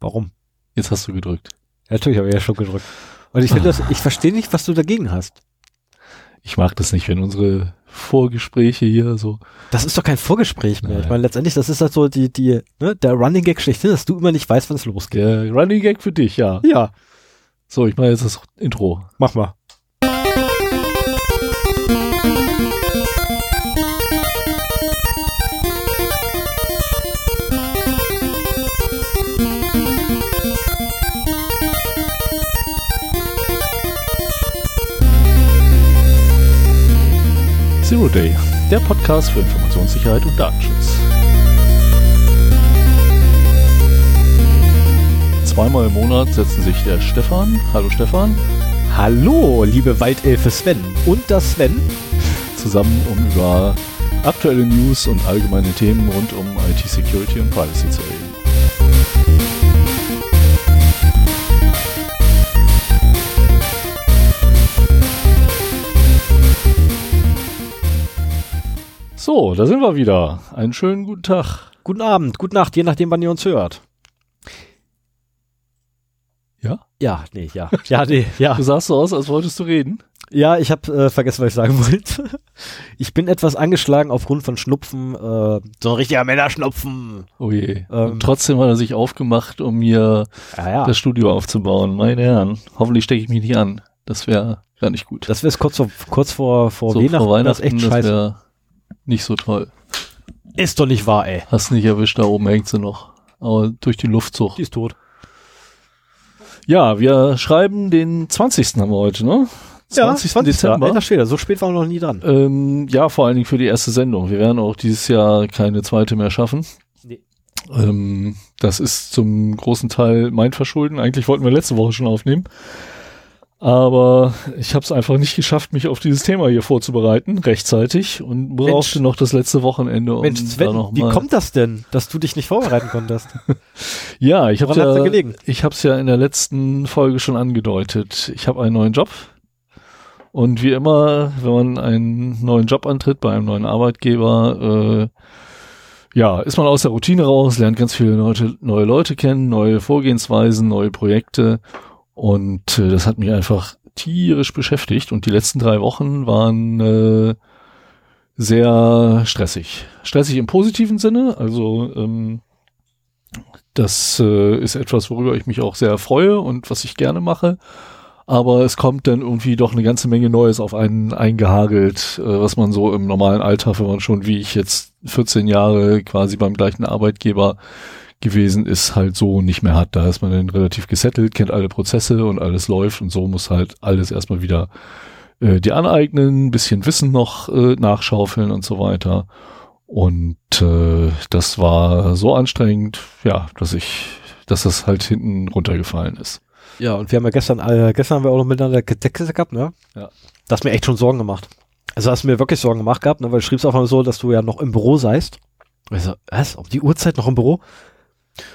Warum? Jetzt hast du gedrückt. Ja, natürlich habe ich ja schon gedrückt. Und ich finde das, ich verstehe nicht, was du dagegen hast. Ich mag das nicht, wenn unsere Vorgespräche hier so. Das ist doch kein Vorgespräch mehr. Nein. Ich meine, letztendlich, das ist halt so die, die, ne, der Running Gag schlechthin, dass du immer nicht weißt, wann es losgeht. Der Running Gag für dich, ja. Ja, So, ich mache jetzt das Intro. mach mal. Zero Day, der Podcast für Informationssicherheit und Datenschutz. Zweimal im Monat setzen sich der Stefan, hallo Stefan, Hallo, liebe Waldelfe Sven. Und das Sven? zusammen, um über aktuelle News und allgemeine Themen rund um IT-Security und Privacy zu reden. So, da sind wir wieder. Einen schönen guten Tag. Guten Abend, gute Nacht, je nachdem, wann ihr uns hört. Ja? Ja, nee, ja. Ja, nee, ja. Du sahst so aus, als wolltest du reden. Ja, ich habe äh, vergessen, was ich sagen wollte. Ich bin etwas angeschlagen aufgrund von Schnupfen. Äh, so ein richtiger Männerschnupfen. Oh je. Ähm. Trotzdem hat er sich aufgemacht, um mir Ja, ja. das Studio aufzubauen. Meine Herren, hoffentlich stecke ich mich nicht an. Das wäre gar nicht gut. Das wäre kurz vor, kurz vor, vor so Weihnachten. vor Weihnachten, das ist echt scheiße. Nicht so toll. Ist doch nicht wahr, ey. Hast nicht erwischt, da oben hängt sie noch. Aber durch die Luftzug. Die ist tot. Ja, wir schreiben den 20. haben wir heute, ne? 20. Dezember. Alter Schwede, so spät waren wir noch nie dran. Ähm, ja, vor allen Dingen für die erste Sendung. Wir werden auch dieses Jahr keine zweite mehr schaffen. Nee. Ähm, das ist zum großen Teil mein Verschulden. Eigentlich wollten wir letzte Woche schon aufnehmen. Aber ich habe es einfach nicht geschafft, mich auf dieses Thema hier vorzubereiten, rechtzeitig, und brauchte noch das letzte Wochenende, um Mensch, da Sven, noch wie kommt das denn, dass du dich nicht vorbereiten konntest? Ja, ich habe da ja, gelegen? ich habe es ja in der letzten Folge schon angedeutet. Ich habe einen neuen Job und wie immer, wenn man einen neuen Job antritt bei einem neuen Arbeitgeber, äh, ja, ist man aus der Routine raus, lernt ganz viele Leute, neue Leute kennen, neue Vorgehensweisen, neue Projekte und äh, das hat mich einfach tierisch beschäftigt und die letzten drei Wochen waren äh, sehr stressig. Stressig im positiven Sinne, also ähm, das äh, ist etwas, worüber ich mich auch sehr freue und was ich gerne mache. Aber es kommt dann irgendwie doch eine ganze Menge Neues auf einen eingehagelt, äh, was man so im normalen Alltag, wenn man schon wie ich jetzt 14 Jahre quasi beim gleichen Arbeitgeber gewesen ist, halt so nicht mehr hat. Da ist man dann relativ gesettelt, kennt alle Prozesse und alles läuft und so muss halt alles erstmal wieder äh, dir aneignen, bisschen Wissen noch äh, nachschaufeln und so weiter. Und äh, das war so anstrengend, ja, dass ich, dass das halt hinten runtergefallen ist. ja, und wir haben ja gestern, äh, gestern haben wir auch noch miteinander getextet gehabt, ne? Ja. Das hat mir echt schon Sorgen gemacht. Also hast du mir wirklich Sorgen gemacht gehabt, ne? Weil du schriebst auch mal so, dass du ja noch im Büro seist. Also, was? Um die Uhrzeit noch im Büro?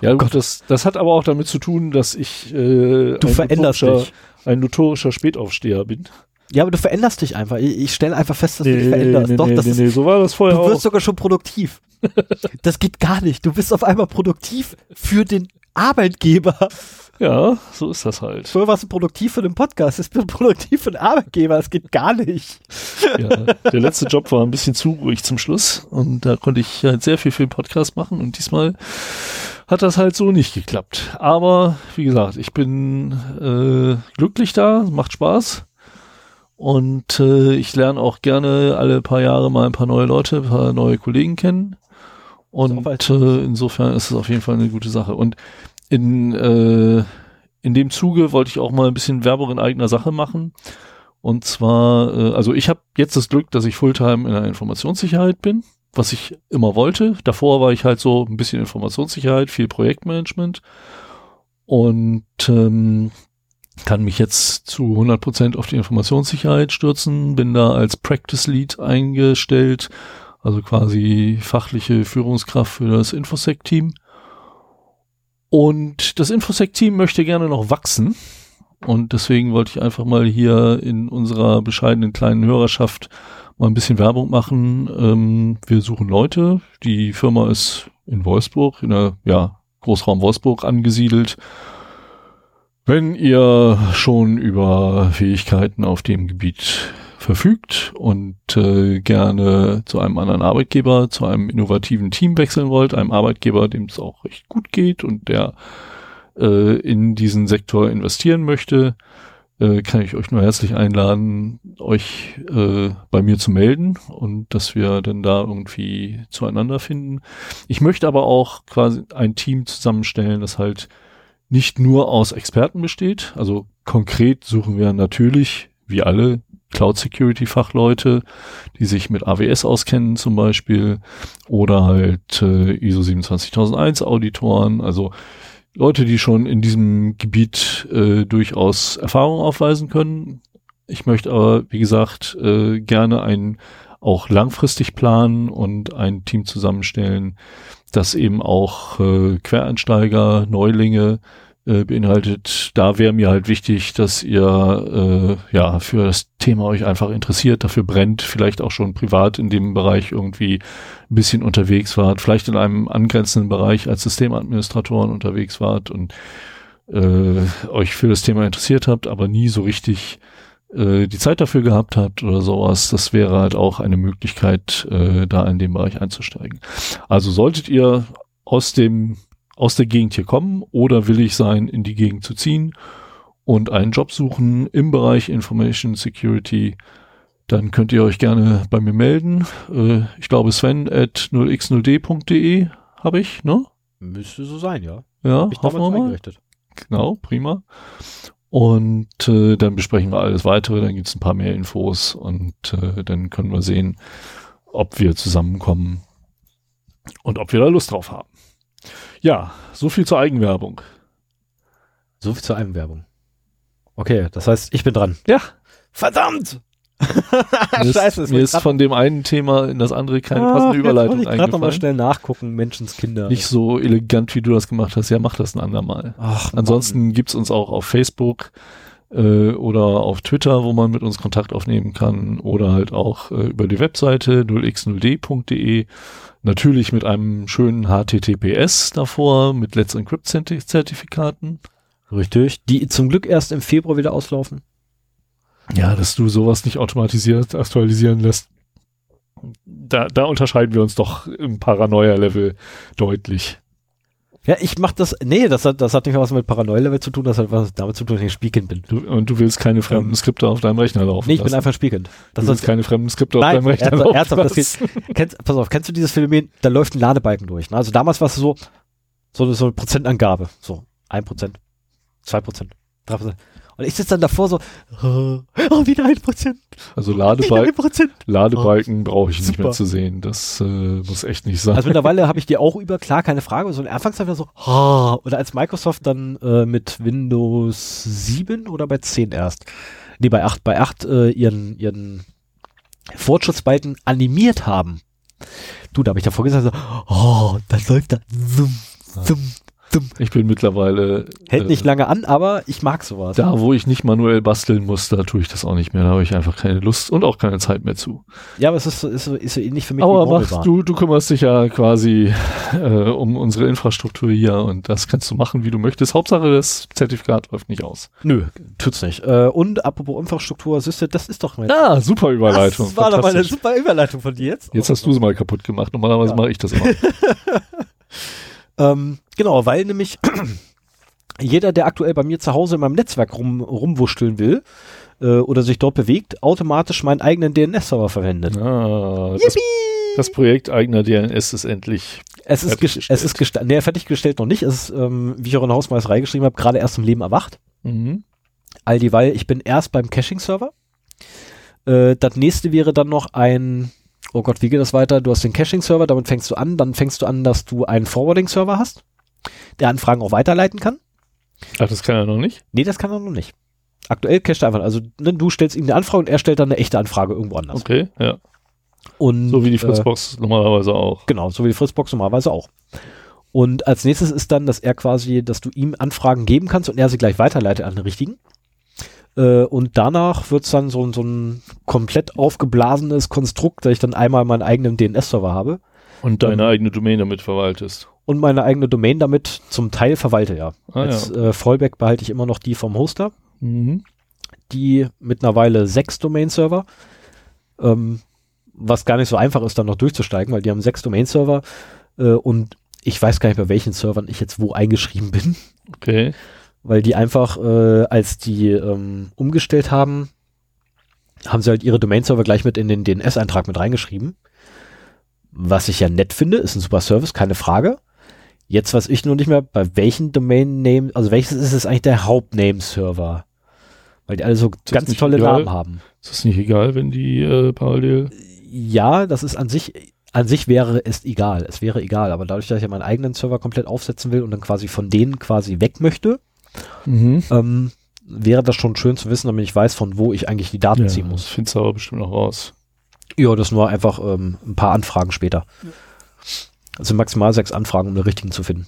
Ja, Oh gut, das, das hat aber auch damit zu tun, dass ich äh, Du ein veränderst notorischer- dich. ein notorischer Spätaufsteher bin. Ja, aber du veränderst dich einfach. Ich, ich stelle einfach fest, dass du dich veränderst. nee, Doch, nee, das nee, ist, nee, so war das vorher du auch. wirst sogar schon produktiv. das geht gar nicht. Du bist auf einmal produktiv für den Arbeitgeber. Ja, so ist das halt. Früher warst du produktiv für den Podcast, du produktiv für den Arbeitgeber. Das geht gar nicht. Ja, der letzte Job war ein bisschen zu ruhig zum Schluss und da konnte ich halt sehr viel für den Podcast machen und diesmal hat das halt so nicht geklappt. Aber wie gesagt, ich bin äh, glücklich da, macht Spaß und äh, ich lerne auch gerne alle paar Jahre mal ein paar neue Leute, ein paar neue Kollegen kennen und äh, insofern ist es auf jeden Fall eine gute Sache. Und in, äh, in dem Zuge wollte ich auch mal ein bisschen Werbung in eigener Sache machen. Und zwar, äh, also ich habe jetzt das Glück, dass ich Fulltime in der Informationssicherheit bin, was ich immer wollte. Davor war ich halt so ein bisschen Informationssicherheit, viel Projektmanagement und ähm, kann mich jetzt zu 100% auf die Informationssicherheit stürzen, bin da als Practice Lead eingestellt, also quasi fachliche Führungskraft für das Infosec-Team. Und das Infosec-Team möchte gerne noch wachsen. Und deswegen wollte ich einfach mal hier in unserer bescheidenen kleinen Hörerschaft mal ein bisschen Werbung machen. Ähm, wir suchen Leute. Die Firma ist in Wolfsburg, in der ja, Großraum Wolfsburg angesiedelt. Wenn ihr schon über Fähigkeiten auf dem Gebiet verfügt und äh, gerne zu einem anderen Arbeitgeber, zu einem innovativen Team wechseln wollt, einem Arbeitgeber, dem es auch recht gut geht und der äh, in diesen Sektor investieren möchte, äh, kann ich euch nur herzlich einladen, euch äh, bei mir zu melden und dass wir dann da irgendwie zueinander finden. Ich möchte aber auch quasi ein Team zusammenstellen, das halt nicht nur aus Experten besteht. Also konkret suchen wir natürlich, wie alle, Cloud Security Fachleute, die sich mit AWS auskennen zum Beispiel oder halt äh, ISO 27001 Auditoren, also Leute, die schon in diesem Gebiet äh, durchaus Erfahrung aufweisen können. Ich möchte aber, wie gesagt, äh, gerne ein auch langfristig planen und ein Team zusammenstellen, das eben auch äh, Quereinsteiger, Neulinge äh, beinhaltet. Da wäre mir halt wichtig, dass ihr äh, ja für das Thema euch einfach interessiert, dafür brennt, vielleicht auch schon privat in dem Bereich irgendwie ein bisschen unterwegs wart, vielleicht in einem angrenzenden Bereich als Systemadministratoren unterwegs wart und äh, euch für das Thema interessiert habt, aber nie so richtig äh, die Zeit dafür gehabt habt oder sowas, das wäre halt auch eine Möglichkeit, äh, da in dem Bereich einzusteigen. Also solltet ihr aus dem aus der Gegend hier kommen oder willig sein, in die Gegend zu ziehen und einen Job suchen im Bereich Information Security, dann könnt ihr euch gerne bei mir melden. Äh, ich glaube Sven at 0x0d.de habe ich, ne? Müsste so sein, ja. Ja, Ich hoffen wir mal. Genau, prima. Und äh, dann besprechen wir alles weitere, dann gibt's ein paar mehr Infos und äh, dann können wir sehen, ob wir zusammenkommen und ob wir da Lust drauf haben. Ja, so viel zur Eigenwerbung. So viel zur Eigenwerbung. Okay, das heißt, ich bin dran. Ja. Verdammt! Mir ist, Scheiße, mir ist von dem einen Thema in das andere keine passende Überleitung Ich gerade nochmal eingefallen. schnell nachgucken, Menschenskinder. Nicht so elegant, wie du das gemacht hast. Ja, mach das ein andermal. Ach, Ansonsten gibt's uns auch auf Facebook äh, oder auf Twitter, wo man mit uns Kontakt aufnehmen kann oder halt auch äh, über die Webseite 0x0d.de. Natürlich mit einem schönen HTTPS davor, mit Let's Encrypt Zerti- Zertifikaten. Richtig. Die zum Glück erst im Februar wieder auslaufen. Ja, dass du sowas nicht automatisiert aktualisieren lässt. Da, da unterscheiden wir uns doch im Paranoia-Level deutlich. Ja, ich mach das, nee, das hat, das hat nicht was mit Paranoia-Level zu tun, das hat was damit zu tun, dass ich Spielkind bin. Du, und du willst keine fremden Ähm, Skripte auf deinem Rechner laufen Nee, ich bin lassen. einfach ein Spielkind. Das du willst keine fremden Skripte auf nein, deinem Rechner ernsthaft, laufen ernsthaft das geht, kennst, pass auf, kennst du dieses Phänomen, da läuft ein Ladebalken durch. Ne? Also damals war es so, so, so eine Prozentangabe. So, ein Prozent, zwei Prozent, drei Prozent. Und ich sitze dann davor so, oh, wieder ein Prozent, Also wieder Ladebal ein Prozent. Ladebalken brauche ich nicht Super. mehr zu sehen. Das äh, muss echt nicht sein. Also mittlerweile habe ich die auch über, klar, keine Frage. So in der Anfangszeit war so, oh, oder als Microsoft dann äh, mit Windows 7 oder bei 10 erst, nee, bei 8, bei 8 äh, ihren, ihren Fortschrittsbalken animiert haben. Du, da habe ich davor gesagt, so, oh, das läuft da, zum, zum. Ich bin mittlerweile Hält äh, nicht lange an, aber ich mag sowas. da, wo ich nicht manuell basteln muss, da tue ich das auch nicht mehr. Da habe ich einfach keine Lust und auch keine Zeit mehr zu. Ja, aber es ist so, ist so, ist so ähnlich für mich Aber machst du, du kümmerst dich ja quasi äh, um unsere Infrastruktur hier und das kannst du machen, wie du möchtest. Hauptsache, das Zertifikat läuft nicht aus. Nö, tut's nicht. Äh, und apropos Infrastruktur, du, das ist doch mein Ja, super Überleitung. Das war doch mal eine super Überleitung von dir jetzt. Jetzt hast du sie mal kaputt gemacht. Normalerweise Ja. mache ich das immer. Ähm, genau, weil nämlich jeder, der aktuell bei mir zu Hause in meinem Netzwerk rum, rumwursteln will äh, oder sich dort bewegt, automatisch meinen eigenen DNS-Server verwendet. Ah, das, das Projekt eigener DNS ist endlich. Es ist, es ist gesta- nee, fertiggestellt noch nicht. Es ist, ähm, wie ich auch in der Hausmeisterei geschrieben habe, gerade erst im Leben erwacht. Mhm. All dieweil, ich bin erst beim Caching-Server. Äh, das nächste wäre dann noch ein, oh Gott, wie geht das weiter? Du hast den Caching-Server, damit fängst du an. Dann fängst du an, dass du einen Forwarding-Server hast, der Anfragen auch weiterleiten kann. Ach, das kann er noch nicht. Nee, das kann er noch nicht. Aktuell cached er einfach. Also ne, du stellst ihm eine Anfrage und er stellt dann eine echte Anfrage irgendwo anders. Okay, ja. Und, So wie die Äh, Fritzbox normalerweise auch. genau, so wie die Fritzbox normalerweise auch. Und als nächstes ist dann, dass er quasi, dass du ihm Anfragen geben kannst und er sie gleich weiterleitet an den richtigen. Äh, und danach wird's dann so, so ein komplett aufgeblasenes Konstrukt, dass ich dann einmal meinen eigenen DNS-Server habe. Und deine Ähm, eigene Domain damit verwaltest. und meine eigene Domain damit zum Teil verwalte, ja. Ah, Als ja. äh, Fallback behalte ich immer noch die vom Hoster, Mhm. die mittlerweile sechs Domain-Server, ähm, was gar nicht so einfach ist, dann noch durchzusteigen, weil die haben sechs Domain-Server äh, und ich weiß gar nicht, bei welchen Servern ich jetzt wo eingeschrieben bin, Okay. Weil die einfach, äh, als die ähm, umgestellt haben, haben sie halt ihre Domain-Server gleich mit in den DNS-Eintrag mit reingeschrieben. Was ich ja nett finde, ist ein super Service, keine Frage. Jetzt weiß ich nur nicht mehr, bei welchen Domain-Name, also welches ist es eigentlich der Hauptname-Server? Weil die alle so das ganz tolle egal? Namen haben. Ist das nicht egal, wenn die äh, parallel. Ja, das ist an sich, an sich wäre es egal. Es wäre egal, aber dadurch, dass ich ja meinen eigenen Server komplett aufsetzen will und dann quasi von denen quasi weg möchte, Mhm. ähm, wäre das schon schön zu wissen, damit ich weiß, von wo ich eigentlich die Daten Ja, ziehen das muss. findest du aber bestimmt noch raus. Ja, das nur einfach ähm, ein paar Anfragen später. Also maximal sechs Anfragen, um den richtigen zu finden.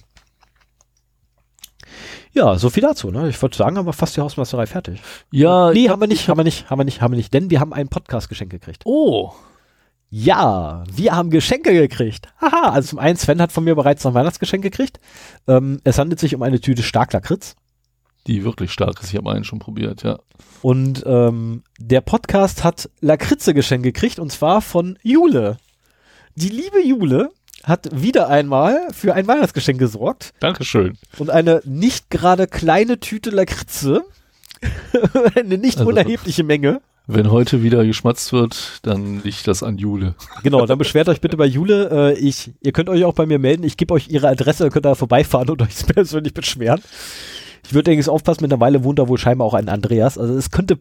Ja, so viel dazu. Ne? Ich wollte sagen, haben wir fast die Hausmeisterei fertig. Ja, nee, haben wir nicht, haben wir nicht, haben wir nicht, haben wir nicht, denn wir haben ein Podcast-Geschenk gekriegt. Oh, Ja, wir haben Geschenke gekriegt. Haha, also zum einen, Sven hat von mir bereits noch ein Weihnachtsgeschenk gekriegt. Ähm, es handelt sich um eine Tüte Starklakritz. Die wirklich stark ist. Ich habe einen schon probiert, ja. Und ähm, der Podcast hat Lakritze-Geschenk gekriegt und zwar von Jule. Die liebe Jule hat wieder einmal für ein Weihnachtsgeschenk gesorgt Dankeschön. und eine nicht gerade kleine Tüte Lakritze, eine nicht Also- unerhebliche Menge. Wenn heute wieder geschmatzt wird, dann liegt das an Jule. Genau, dann beschwert euch bitte bei Jule. Äh, ich, ihr könnt euch auch bei mir melden. Ich gebe euch ihre Adresse, ihr könnt da vorbeifahren und euch persönlich beschweren. Ich würde allerdings aufpassen, mittlerweile wohnt da wohl scheinbar auch ein Andreas. Also es könnte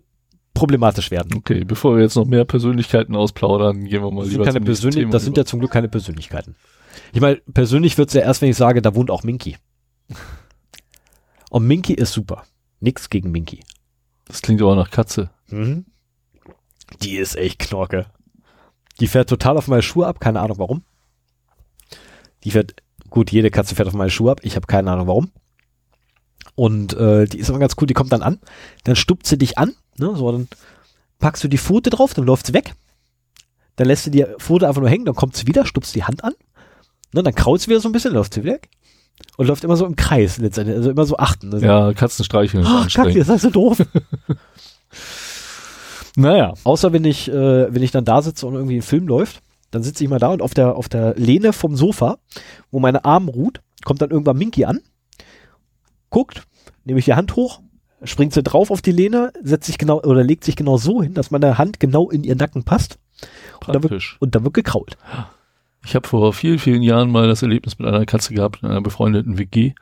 problematisch werden. Okay, bevor wir jetzt noch mehr Persönlichkeiten ausplaudern, gehen wir mal Das sind, lieber keine zum nächsten Persönlich Thema das sind ja zum Glück keine Persönlichkeiten. Ich meine, persönlich wird's ja erst, wenn ich sage, da wohnt auch Minky. Und Minky ist super. Nix gegen Minky. Das klingt aber nach Katze. Mhm. Die ist echt Knorke. Die fährt total auf meine Schuhe ab, keine Ahnung warum. Die fährt, gut, jede Katze fährt auf meine Schuhe ab, ich habe keine Ahnung warum. Und äh, die ist aber ganz cool, die kommt dann an, dann stupst sie dich an, ne, so, dann packst du die Pfote drauf, dann läuft sie weg. Dann lässt du die Pfote einfach nur hängen, dann kommt sie wieder, stupst die Hand an, ne, dann kraut sie wieder so ein bisschen, läuft sie weg. Und läuft immer so im Kreis letztendlich, also immer so achten. Also, Ja, Katzen streicheln oh, Kacke, das ist so doof. Naja, Außer wenn ich, äh, wenn ich dann da sitze und irgendwie ein Film läuft, dann sitze ich mal da und auf der, auf der Lehne vom Sofa, wo meine Arme ruht, kommt dann irgendwann Minky an, guckt, nehme ich die Hand hoch, springt sie drauf auf die Lehne, setzt sich genau oder legt sich genau so hin, dass meine Hand genau in ihr Nacken passt. Und dann wird, und dann wird gekrault. Ich habe vor vielen, vielen Jahren mal das Erlebnis mit einer Katze gehabt, in einer befreundeten WG,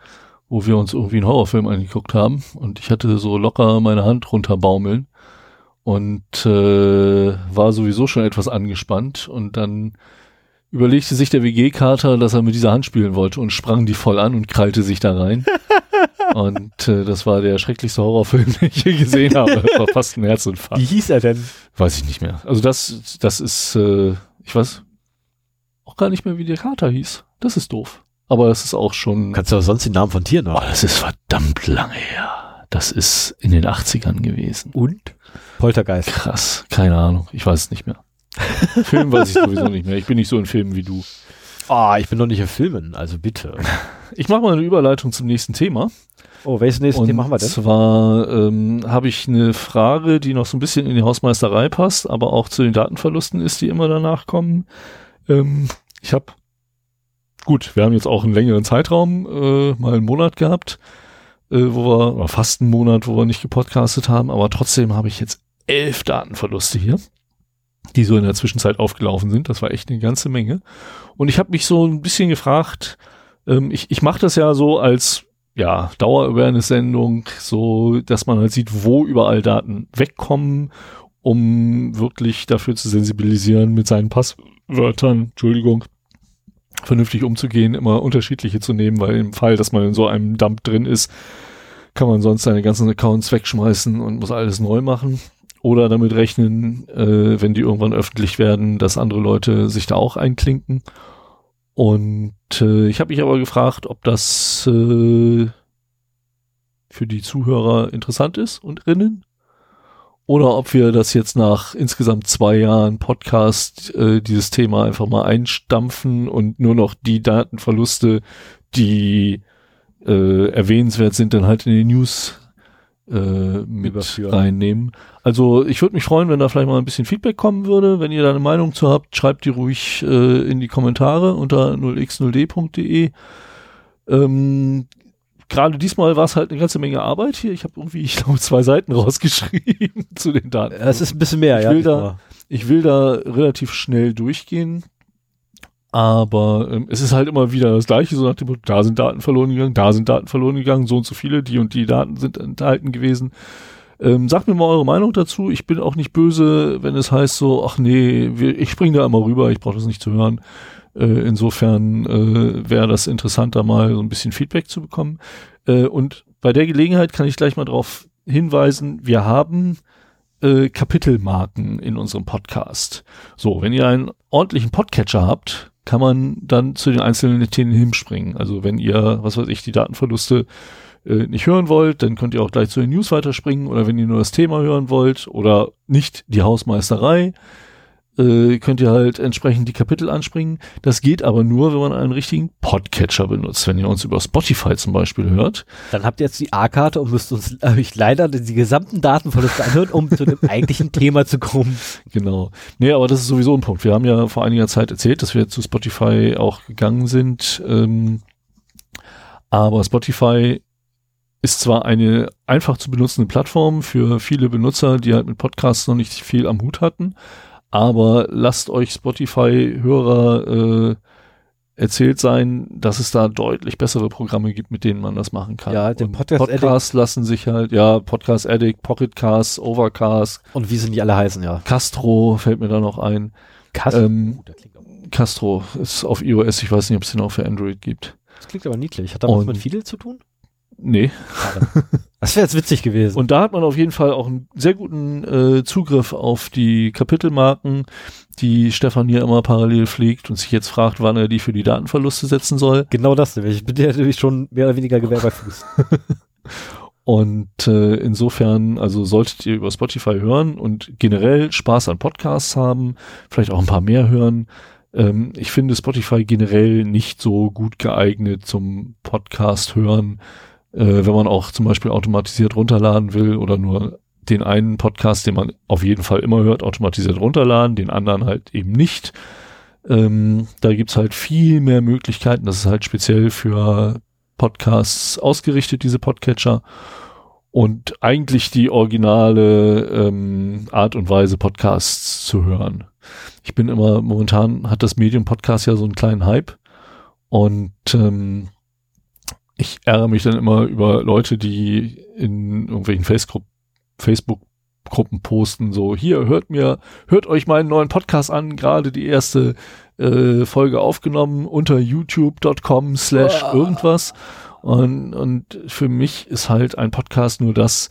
wo wir uns irgendwie einen Horrorfilm angeguckt haben. Und ich hatte so locker meine Hand runterbaumeln und äh, war sowieso schon etwas angespannt. Und dann überlegte sich der WG-Kater, dass er mit dieser Hand spielen wollte und sprang die voll an und krallte sich da rein. und äh, das war der schrecklichste Horrorfilm, den ich je gesehen habe. War fast ein Herzinfarkt. Wie hieß er denn? Weiß ich nicht mehr. Also das, das ist, äh, ich weiß auch gar nicht mehr, wie der Kater hieß. Das ist doof. Aber das ist auch schon, Kannst du aber sonst den Namen von Tieren oh, noch? das ist verdammt lange her. Das ist in den 80ern gewesen. Und? Poltergeist. Krass, keine Ahnung. Ich weiß es nicht mehr. Film weiß ich sowieso nicht mehr. Ich bin nicht so in Filmen wie du. Ah, ich bin noch nicht in Filmen, also bitte. Ich mache mal eine Überleitung zum nächsten Thema. Oh, welches nächste Und Thema machen wir denn? zwar ähm, habe ich eine Frage, die noch so ein bisschen in die Hausmeisterei passt, aber auch zu den Datenverlusten ist, die immer danach kommen. Ähm, ich habe, gut, wir haben jetzt auch einen längeren Zeitraum, äh, mal einen Monat gehabt, äh, wo wir, oder fast einen Monat, wo wir nicht gepodcastet haben, aber trotzdem habe ich jetzt elf Datenverluste hier, die so in der Zwischenzeit aufgelaufen sind. Das war echt eine ganze Menge. Und ich habe mich so ein bisschen gefragt, ähm, ich, ich mache das ja so als ja, Dauer-Awareness-Sendung, so, dass man halt sieht, wo überall Daten wegkommen, um wirklich dafür zu sensibilisieren, mit seinen Passwörtern, Entschuldigung, vernünftig umzugehen, immer unterschiedliche zu nehmen, weil im Fall, dass man in so einem Dump drin ist, kann man sonst seine ganzen Accounts wegschmeißen und muss alles neu machen. Oder damit rechnen, äh, wenn die irgendwann öffentlich werden, dass andere Leute sich da auch einklinken. Und äh, ich habe mich aber gefragt, ob das äh, für die Zuhörer interessant ist und innen. oder ob wir das jetzt nach insgesamt zwei Jahren Podcast äh, dieses Thema einfach mal einstampfen und nur noch die Datenverluste, die äh, erwähnenswert sind, dann halt in die News äh, mit Überführen. reinnehmen. Also ich würde mich freuen, wenn da vielleicht mal ein bisschen Feedback kommen würde. Wenn ihr da eine Meinung zu habt, schreibt die ruhig äh, in die Kommentare unter 0x0d.de. Ähm, Gerade diesmal war es halt eine ganze Menge Arbeit hier. Ich habe irgendwie, ich glaube, zwei Seiten rausgeschrieben zu den Daten. Es ist ein bisschen mehr, Ich ja. will da- Ich will da relativ schnell durchgehen. Aber ähm, es ist halt immer wieder das Gleiche, so nach dem Motto, da sind Daten verloren gegangen, da sind Daten verloren gegangen, so und so viele, die und die Daten sind enthalten gewesen. Ähm, sagt mir mal eure Meinung dazu. Ich bin auch nicht böse, wenn es heißt so, ach nee, wir, ich spring da immer rüber, ich brauche das nicht zu hören. Äh, insofern äh, wäre das interessanter, mal so ein bisschen Feedback zu bekommen. Äh, und bei der Gelegenheit kann ich gleich mal darauf hinweisen, wir haben äh, Kapitelmarken in unserem Podcast. So, wenn ihr einen ordentlichen Podcatcher habt, kann man dann zu den einzelnen Themen hinspringen. Also wenn ihr, was weiß ich, die Datenverluste äh, nicht hören wollt, dann könnt ihr auch gleich zu den News weiterspringen oder wenn ihr nur das Thema hören wollt oder nicht die Hausmeisterei, äh, könnt ihr halt entsprechend die Kapitel anspringen. Das geht aber nur, wenn man einen richtigen Podcatcher benutzt. Wenn ihr uns über Spotify zum Beispiel hört, Dann habt ihr jetzt die A-Karte und müsst uns äh, euch leider die gesamten Datenverluste anhören, um zu dem eigentlichen Thema zu kommen. Genau. Nee, aber das ist sowieso ein Punkt. Wir haben ja vor einiger Zeit erzählt, dass wir zu Spotify auch gegangen sind. Ähm, aber Spotify ist zwar eine einfach zu benutzende Plattform für viele Benutzer, die halt mit Podcasts noch nicht viel am Hut hatten, aber lasst euch Spotify-Hörer äh, erzählt sein, dass es da deutlich bessere Programme gibt, mit denen man das machen kann. Ja, den Podcast Podcasts lassen sich halt, ja, Podcast Addict, Pocketcast, Overcast, Und wie sind die alle heißen, ja. Castro fällt mir da noch ein. Kass. Ähm, Uh, Castro ist auf iOS, ich weiß nicht, ob es den auch für Android gibt. das klingt aber niedlich. Hat da was mit Fidel zu tun? Nee. Das wäre jetzt witzig gewesen. Und da hat man auf jeden Fall auch einen sehr guten äh, Zugriff auf die Kapitelmarken, die Stefan hier immer parallel pflegt und sich jetzt fragt, wann er die für die Datenverluste setzen soll. genau das nämlich. Ich bin ja natürlich schon mehr oder weniger Gewehr bei Fuß. Und äh, insofern, also solltet ihr über Spotify hören und generell Spaß an Podcasts haben, vielleicht auch ein paar mehr hören. Ähm, ich finde Spotify generell nicht so gut geeignet zum Podcast hören, äh, wenn man auch zum Beispiel automatisiert runterladen will oder nur den einen Podcast, den man auf jeden Fall immer hört, automatisiert runterladen, den anderen halt eben nicht. Ähm, da gibt's halt viel mehr Möglichkeiten. Das ist halt speziell für Podcasts ausgerichtet, diese Podcatcher. Und eigentlich die originale ähm, Art und Weise, Podcasts zu hören. Ich bin immer, momentan hat das Medium Podcast ja so einen kleinen Hype. Und ähm, ich ärgere mich dann immer über Leute, die in irgendwelchen Facebook Facebook-Gruppen posten, so, hier, hört mir, hört euch meinen neuen Podcast an, gerade die erste äh, Folge aufgenommen unter youtube.com slash Uah. irgendwas. Und, und für mich ist halt ein Podcast nur das,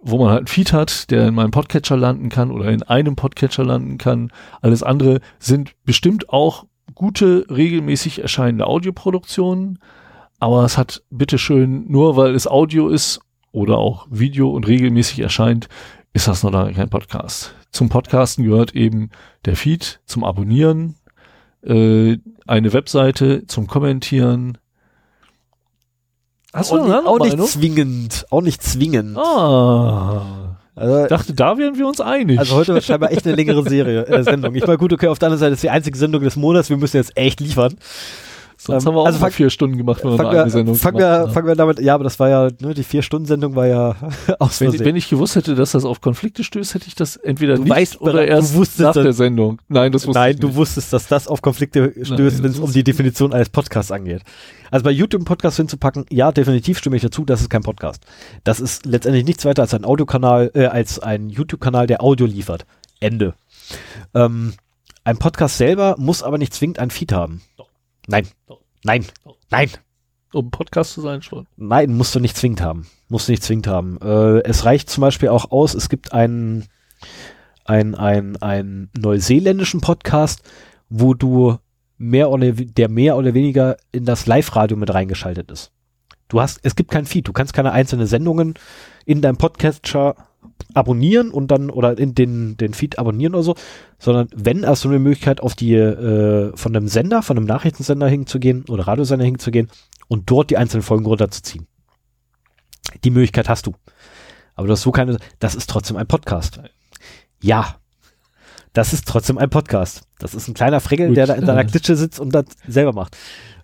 wo man halt einen Feed hat, der in meinem Podcatcher landen kann oder in einem Podcatcher landen kann. Alles andere sind bestimmt auch gute, regelmäßig erscheinende Audioproduktionen. Aber es hat bitteschön, nur weil es Audio ist oder auch Video und regelmäßig erscheint, ist das noch lange kein Podcast. Zum Podcasten gehört eben der Feed zum Abonnieren, äh, eine Webseite zum Kommentieren. Hast auch, nicht, auch nicht zwingend. Auch nicht zwingend. Ah. Also, Ich dachte, da wären wir uns einig. also heute wird scheinbar echt eine längere Serie, äh, Sendung. Ich meine, gut, okay, auf der anderen Seite ist die einzige Sendung des Monats. Wir müssen jetzt echt liefern. Sonst ähm, haben wir auch also fang- vier Stunden gemacht, wenn wir Fangen eine wir, Sendung fangen, wir, haben. fangen wir damit, ja, aber das war ja, ne, die Vier-Stunden-Sendung war ja aus Wenn, wenn ich gewusst hätte, dass das auf Konflikte stößt, hätte ich das entweder Du nicht weißt oder du erst nach das- der Sendung. Nein, das wusste Nein, ich du nicht. wusstest, dass das auf Konflikte stößt, wenn es um die Definition eines Podcasts angeht. Also bei YouTube einen Podcast hinzupacken, ja, definitiv stimme ich dazu, das ist kein Podcast. Das ist letztendlich nichts weiter als ein Audiokanal, äh, als ein YouTube-Kanal, der Audio liefert. Ende. Ähm, ein Podcast selber muss aber nicht zwingend ein Feed haben. Nein. Doch. Nein. Nein. Um Podcast zu sein schon. Nein, musst du nicht zwingend haben. Musst du nicht zwingend haben. Äh, es reicht zum Beispiel auch aus, es gibt einen, ein, ein, ein neuseeländischen Podcast, wo du mehr oder, der mehr oder weniger in das Live-Radio mit reingeschaltet ist. Du hast, es gibt kein Feed, du kannst keine einzelnen Sendungen in deinem Podcatcher abonnieren und dann oder in den, den Feed abonnieren oder so, sondern wenn hast du eine Möglichkeit auf die äh, von einem Sender, von einem Nachrichtensender hinzugehen oder Radiosender hinzugehen und dort die einzelnen Folgen runterzuziehen. Die Möglichkeit hast du. Aber du hast so keine, das ist trotzdem ein Podcast. Ja. Das ist trotzdem ein Podcast. Das ist ein kleiner Fregel, Gut, der da in seiner äh. Klitsche sitzt und das selber macht.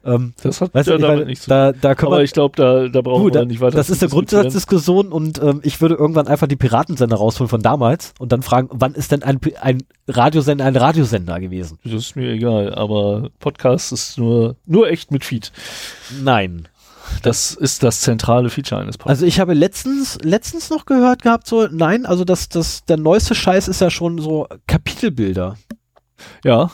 Ähm, Das hat weißt ja du, damit meine, nichts zu da, da Aber ich glaube, da, da brauchen Du, wir da, nicht weiter das ist eine. Grundsatzdiskussion und ähm, ich würde irgendwann einfach die Piratensender rausholen von damals und dann fragen, wann ist denn ein, ein Radiosender ein Radiosender gewesen? Das ist mir egal, aber Podcast ist nur, nur echt mit Feed. Nein. Das ist das zentrale Feature eines Podcasts. Also ich habe letztens, letztens noch gehört gehabt, so, nein, also das, das, der neueste Scheiß ist ja schon so Kapitelbilder. ja,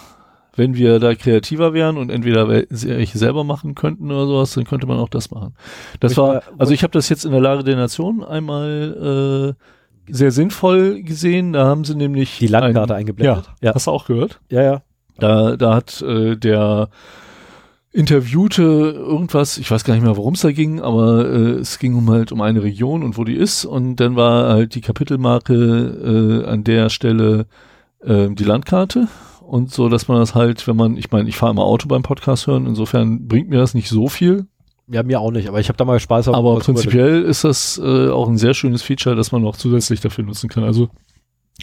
wenn wir da kreativer wären und entweder welche selber machen könnten oder sowas, dann könnte man auch das machen. Das Ich war, also ich habe das jetzt in der Lage der Nation einmal äh, sehr sinnvoll gesehen. Da haben sie nämlich Die Landkarte ein, eingeblendet. Ja, Ja. hast du auch gehört? Ja, ja. Da, da hat äh, der Interviewte irgendwas, ich weiß gar nicht mehr, worum es da ging, aber äh, es ging um halt um eine Region und wo die ist und dann war halt die Kapitelmarke äh, an der Stelle äh, die Landkarte und so, dass man das halt, wenn man, ich meine, ich fahre immer Auto beim Podcast hören, insofern bringt mir das nicht so viel, Ja, mir auch nicht, aber ich habe da mal Spaß aber was prinzipiell ist das äh, auch ein sehr schönes Feature, das man noch zusätzlich dafür nutzen kann. Also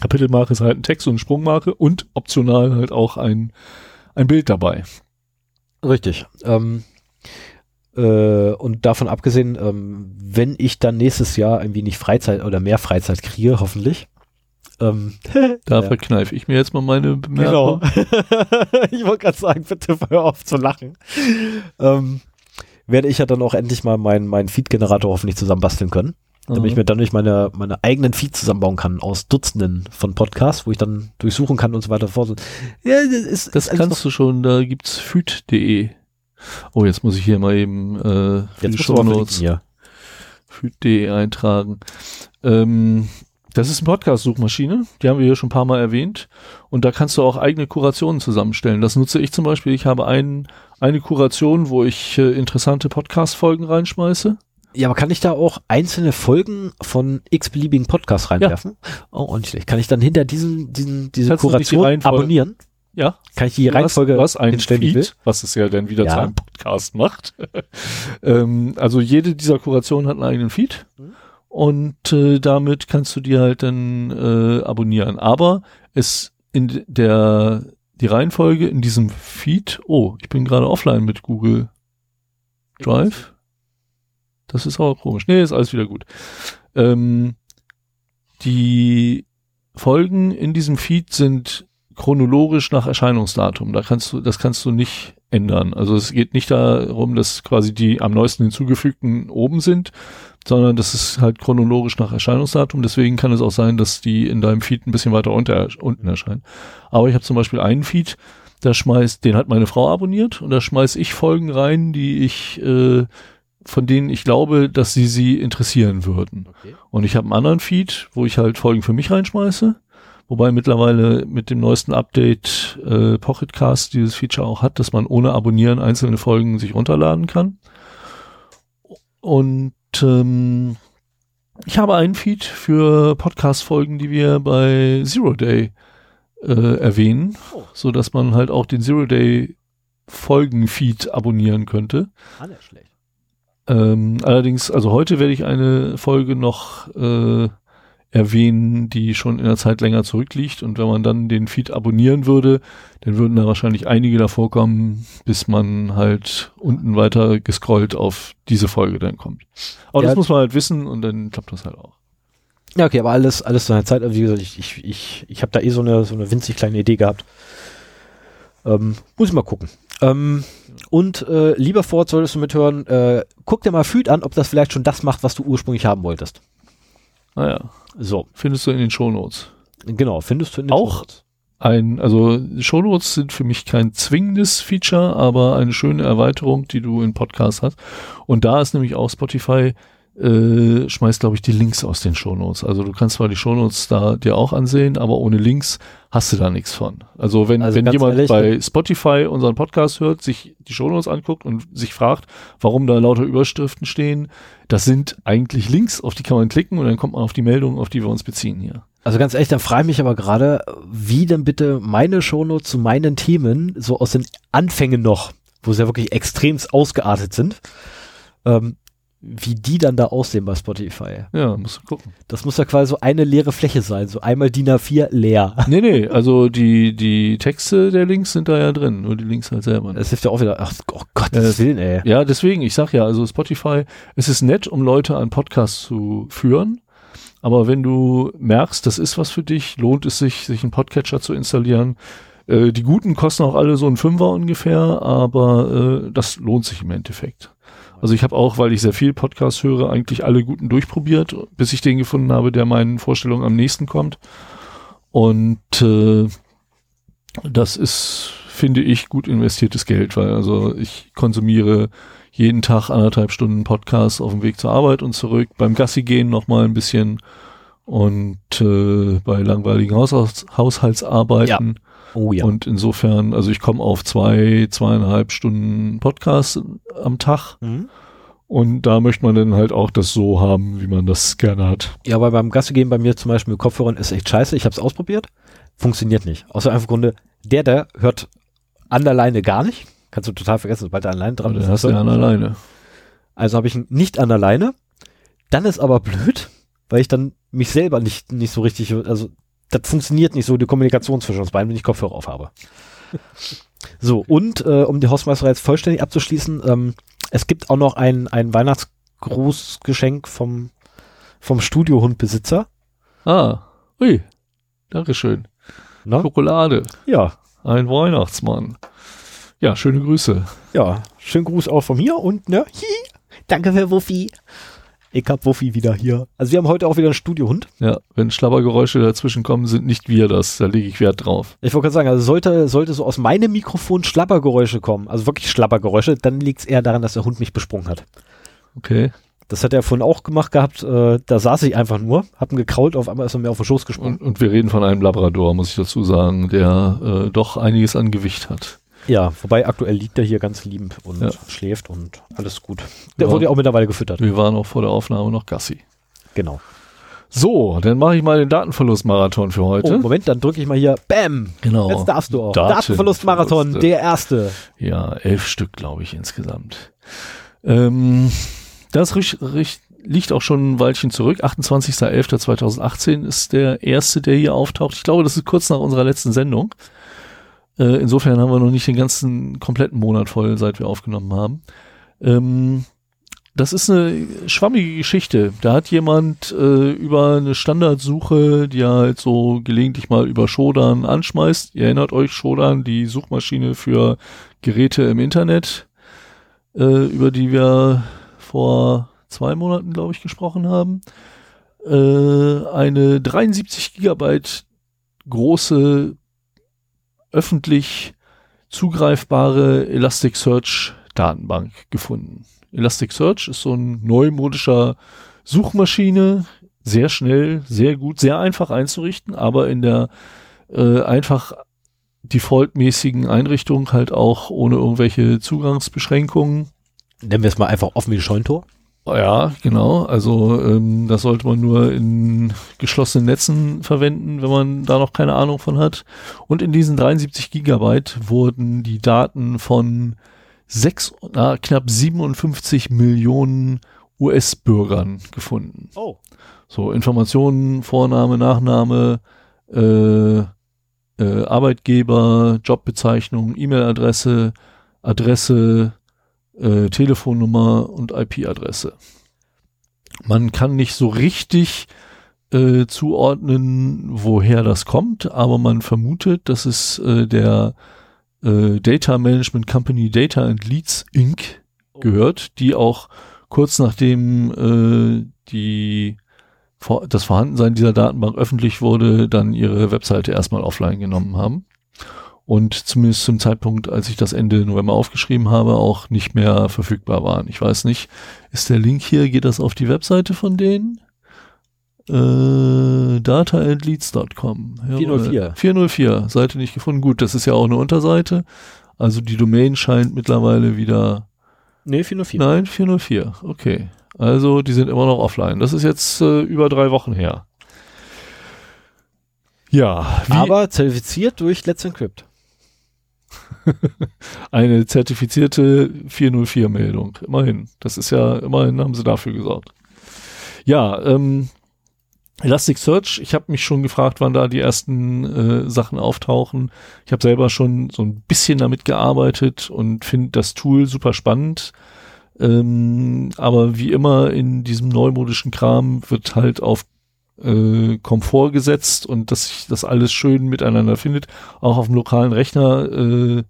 Kapitelmarke ist halt ein Text und eine Sprungmarke und optional halt auch ein, ein Bild dabei. Richtig. Ähm, äh, und davon abgesehen, ähm, wenn ich dann nächstes Jahr ein wenig Freizeit oder mehr Freizeit kriege, hoffentlich. Ähm, Da Ja. verkneife ich mir jetzt mal meine genau. Bemerkung. ich wollte gerade sagen, bitte hör auf zu lachen. Ähm, werde ich ja dann auch endlich mal meinen mein Feed-Generator hoffentlich zusammenbasteln können. damit ich mir dann nicht meine, meine eigenen Feeds zusammenbauen kann aus Dutzenden von Podcasts, wo ich dann durchsuchen kann und so weiter fort. Ja, das ist, Das ist kannst du schon, da gibt's füt.de. Oh, jetzt muss ich hier mal eben äh, jetzt verlinken, ja. füt.de eintragen. Ähm, das ist eine Podcast-Suchmaschine, die haben wir hier schon ein paar Mal erwähnt. Und da kannst du auch eigene Kurationen zusammenstellen. Das nutze ich zum Beispiel. Ich habe ein, eine Kuration, wo ich äh, interessante Podcast-Folgen reinschmeiße. Ja, aber kann ich da auch einzelne Folgen von x-beliebigen Podcasts reinwerfen? Oh, auch nicht schlecht. Kann ich dann hinter diesen, diesen, diese Kannst die Kuration Reihenfolge- abonnieren? Ja, Kann ich die Reihenfolge was, was ein ich will? Feed, was es ja dann wieder Ja. zu einem Podcast macht. ähm, also jede dieser Kurationen hat einen eigenen Feed Mhm. Und äh, damit kannst du die halt dann äh, abonnieren. Aber es in der die Reihenfolge in diesem Feed. Oh, ich bin gerade offline mit Google Drive. Das ist auch komisch. Nee, ist alles wieder gut. Ähm, die Folgen in diesem Feed sind chronologisch nach Erscheinungsdatum. Da kannst du, das kannst du nicht ändern. Also es geht nicht darum, dass quasi die am neuesten hinzugefügten oben sind, sondern das ist halt chronologisch nach Erscheinungsdatum. Deswegen kann es auch sein, dass die in deinem Feed ein bisschen weiter unter, unten erscheinen. Aber ich habe zum Beispiel einen Feed, da schmeißt, den hat meine Frau abonniert und da schmeiß ich Folgen rein, die ich, äh, von denen ich glaube, dass sie sie interessieren würden. Okay. Und ich habe einen anderen Feed, wo ich halt Folgen für mich reinschmeiße. Wobei mittlerweile mit dem neuesten Update äh, Pocketcast dieses Feature auch hat, dass man ohne Abonnieren einzelne Folgen sich runterladen kann. Und ähm, ich habe einen Feed für Podcast-Folgen, die wir bei Zero Day äh, erwähnen, Oh. so dass man halt auch den Zero Day Folgen-Feed abonnieren könnte. Ah, schlecht. Ähm, allerdings, also heute werde ich eine Folge noch äh, erwähnen, die schon in der Zeit länger zurückliegt. Und wenn man dann den Feed abonnieren würde, dann würden da wahrscheinlich einige davor kommen, bis man halt unten weiter gescrollt auf diese Folge dann kommt. Aber Ja. das muss man halt wissen und dann klappt das halt auch. Ja, okay, aber alles, alles zu einer Zeit, also wie gesagt, ich, ich, ich, ich habe da eh so eine, so eine winzig kleine Idee gehabt. Ähm, muss ich mal gucken. Ähm, und äh, lieber Ford, solltest du mithören, äh, guck dir mal Feed an, ob das vielleicht schon das macht, was du ursprünglich haben wolltest. Naja, So, findest du in den Shownotes. genau, findest du in den Auch? Shownotes. Ein, also Shownotes sind für mich kein zwingendes Feature, aber eine schöne Erweiterung, die du in Podcasts hast. Und da ist nämlich auch Spotify äh, schmeißt, glaube ich, die Links aus den Shownotes. Also du kannst zwar die Shownotes da dir auch ansehen, aber ohne Links hast du da nichts von. Also wenn, Also wenn jemand ehrlich, bei Spotify unseren Podcast hört, sich die Shownotes anguckt und sich fragt, warum da lauter Überschriften stehen, das sind eigentlich Links, auf die kann man klicken und dann kommt man auf die Meldung, auf die wir uns beziehen hier. Also ganz ehrlich, da frage ich mich aber gerade, wie denn bitte meine Shownotes zu meinen Themen, so aus den Anfängen noch, wo sie ja wirklich extremst ausgeartet sind, ähm, wie die dann da aussehen bei Spotify. Ja, musst du gucken. Das muss ja quasi so eine leere Fläche sein, so einmal DIN A4 leer. Nee, nee, also die, die Texte der Links sind da ja drin, nur die Links halt selber. nicht. Das hilft ja auch wieder, ach oh Gottes Äh, Willen, ey. Ja, deswegen, ich sag ja, also Spotify, es ist nett, um Leute an Podcasts zu führen. Aber wenn du merkst, das ist was für dich, lohnt es sich, sich einen Podcatcher zu installieren. Äh, die guten kosten auch alle so einen Fünfer ungefähr, aber äh, das lohnt sich im Endeffekt. Also ich habe auch, weil ich sehr viel Podcasts höre, eigentlich alle guten durchprobiert, bis ich den gefunden habe, der meinen Vorstellungen am nächsten kommt. Und äh, das ist, finde ich, gut investiertes Geld, weil also ich konsumiere jeden Tag anderthalb Stunden Podcast auf dem Weg zur Arbeit und zurück, beim Gassi gehen nochmal ein bisschen und äh, bei langweiligen Haushalts Haushaltsarbeiten. Oh ja. Und insofern, also ich komme auf zwei, zweieinhalb Stunden Podcast am Tag Mhm. und da möchte man dann halt auch das so haben, wie man das gerne hat. Ja, aber beim Gasse gehen bei mir zum Beispiel mit Kopfhörern ist echt scheiße. Ich habe es ausprobiert. Funktioniert nicht. Außer einfach Grunde, der da hört an der Leine gar nicht. Kannst du total vergessen, sobald er alleine dran ist. dann hast du ja einen alleine. Also habe ich ihn nicht an der Leine. Dann ist aber blöd, weil ich dann mich selber nicht, nicht so richtig, also das funktioniert nicht so, die Kommunikation zwischen uns beiden, wenn ich Kopfhörer auf habe. so, und äh, um die Hausmeisterei jetzt vollständig abzuschließen, ähm, es gibt auch noch ein, ein Weihnachtsgrußgeschenk vom, vom Studiohundbesitzer. Ah, ui, Dankeschön. Ne? Schokolade, Ja, ein Weihnachtsmann. Ja, schöne Grüße. ja, schönen Gruß auch von mir und ne, hi, danke für Wuffi. Ich hab Wuffi wieder hier. Also wir haben heute auch wieder einen Studiohund. Ja, wenn Schlabbergeräusche dazwischen kommen, sind nicht wir das. Da lege ich Wert drauf. Ich wollte gerade sagen, also sollte, sollte so aus meinem Mikrofon Schlappergeräusche kommen, also wirklich Schlappergeräusche, dann liegt es eher daran, dass der Hund mich besprungen hat. Okay. Das hat er vorhin auch gemacht gehabt, äh, da saß ich einfach nur, hab ihn gekrault, auf einmal ist er mir auf den Schoß gesprungen. Und, und wir reden von einem Labrador, muss ich dazu sagen, der äh, doch einiges an Gewicht hat. Ja, wobei aktuell liegt er hier ganz lieb und Ja. schläft und alles gut. Der Ja. wurde ja auch mittlerweile gefüttert. Wir waren auch vor der Aufnahme noch Gassi. Genau. So, dann mache ich mal den Datenverlustmarathon für heute. Oh, Moment, dann drücke ich mal hier, bam, genau. jetzt darfst du auch. Datenverluste. Datenverlustmarathon, der erste. Ja, elf Stück, glaube ich, insgesamt. Ähm, das rich, rich, liegt auch schon ein Weilchen zurück. 28.11.2018 ist der erste, der hier auftaucht. Ich glaube, das ist kurz nach unserer letzten Sendung. Äh, insofern haben wir noch nicht den ganzen kompletten Monat voll, seit wir aufgenommen haben. Ähm, das ist eine schwammige Geschichte. Da hat jemand äh, über eine Standardsuche, die er halt so gelegentlich mal über Shodan anschmeißt. Ihr erinnert euch, Shodan, die Suchmaschine für Geräte im Internet, äh, über die wir vor zwei Monaten, glaube ich, gesprochen haben. Äh, eine 73 Gigabyte große, öffentlich zugreifbare Elasticsearch Datenbank gefunden. Elasticsearch ist so ein neumodischer Suchmaschine, sehr schnell, sehr gut, sehr einfach einzurichten, aber in der äh, einfach defaultmäßigen Einrichtung halt auch ohne irgendwelche Zugangsbeschränkungen. Nennen wir es mal einfach offen wie Scheuntor. Ja, genau. Also ähm, das sollte man nur in geschlossenen Netzen verwenden, wenn man da noch keine Ahnung von hat. Und in diesen 73 Gigabyte wurden die Daten von sechs, na, knapp 57 Millionen US-Bürgern gefunden. Oh. So Informationen, Vorname, Nachname, äh, äh, Arbeitgeber, Jobbezeichnung, E-Mail-Adresse, Adresse, äh, Telefonnummer und IP-Adresse. Man kann nicht so richtig äh, zuordnen, woher das kommt, aber man vermutet, dass es äh, der äh, Data Management Company Data and Leads Inc. gehört, die auch kurz nachdem äh, die vor, das Vorhandensein dieser Datenbank öffentlich wurde, dann ihre Webseite erstmal offline genommen haben. Und zumindest zum Zeitpunkt, als ich das Ende November aufgeschrieben habe, auch nicht mehr verfügbar waren. Ich weiß nicht, ist der Link hier, geht das auf die Webseite von denen? Äh, dataandleads.com. Ja, 404. 404, Seite nicht gefunden. Gut, das ist ja auch eine Unterseite. Also die Domain scheint mittlerweile wieder. Nee, 404. Nein, 404. Okay. Also die sind immer noch offline. Das ist jetzt äh, über drei Wochen her. Ja. Aber zertifiziert durch Let's Encrypt. Eine zertifizierte 404-Meldung. Immerhin. Das ist ja, immerhin haben sie dafür gesorgt. Ja, ähm, Elasticsearch, ich habe mich schon gefragt, wann da die ersten äh, Sachen auftauchen. Ich habe selber schon so ein bisschen damit gearbeitet und finde das Tool super spannend. Ähm, aber wie immer in diesem neumodischen Kram wird halt auf äh, Komfort gesetzt und dass sich das alles schön miteinander findet. Auch auf dem lokalen Rechner äh,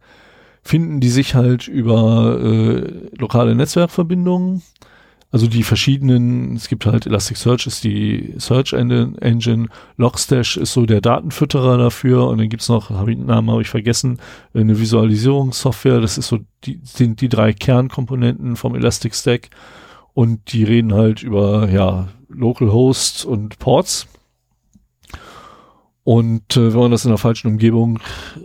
finden die sich halt über äh, lokale Netzwerkverbindungen. Also die verschiedenen, es gibt halt Elasticsearch ist die Search Engine, Logstash ist so der Datenfütterer dafür und dann gibt's noch, hab ich, Namen habe ich vergessen, eine Visualisierungssoftware, das ist so, die sind die drei Kernkomponenten vom Elastic Stack und die reden halt über, ja, Localhosts und Ports. Und äh, wenn man das in der falschen Umgebung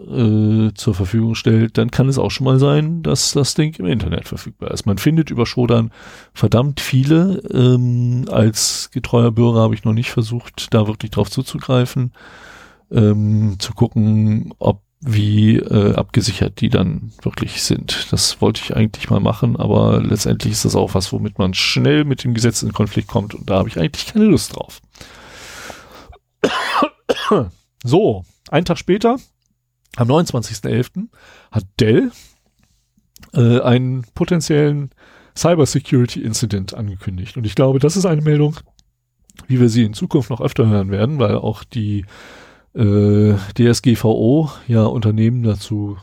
äh, zur Verfügung stellt, dann kann es auch schon mal sein, dass das Ding im Internet verfügbar ist. Man findet über Shodan verdammt viele. Ähm, als getreuer Bürger habe ich noch nicht versucht, da wirklich drauf zuzugreifen, ähm, zu gucken, ob wie äh, abgesichert die dann wirklich sind. Das wollte ich eigentlich mal machen, aber letztendlich ist das auch was, womit man schnell mit dem Gesetz in Konflikt kommt und da habe ich eigentlich keine Lust drauf. So, einen Tag später, am 29.11., hat Dell äh, einen potenziellen Cybersecurity-Incident angekündigt. Und ich glaube, das ist eine Meldung, wie wir sie in Zukunft noch öfter hören werden, weil auch die äh, DSGVO ja Unternehmen dazu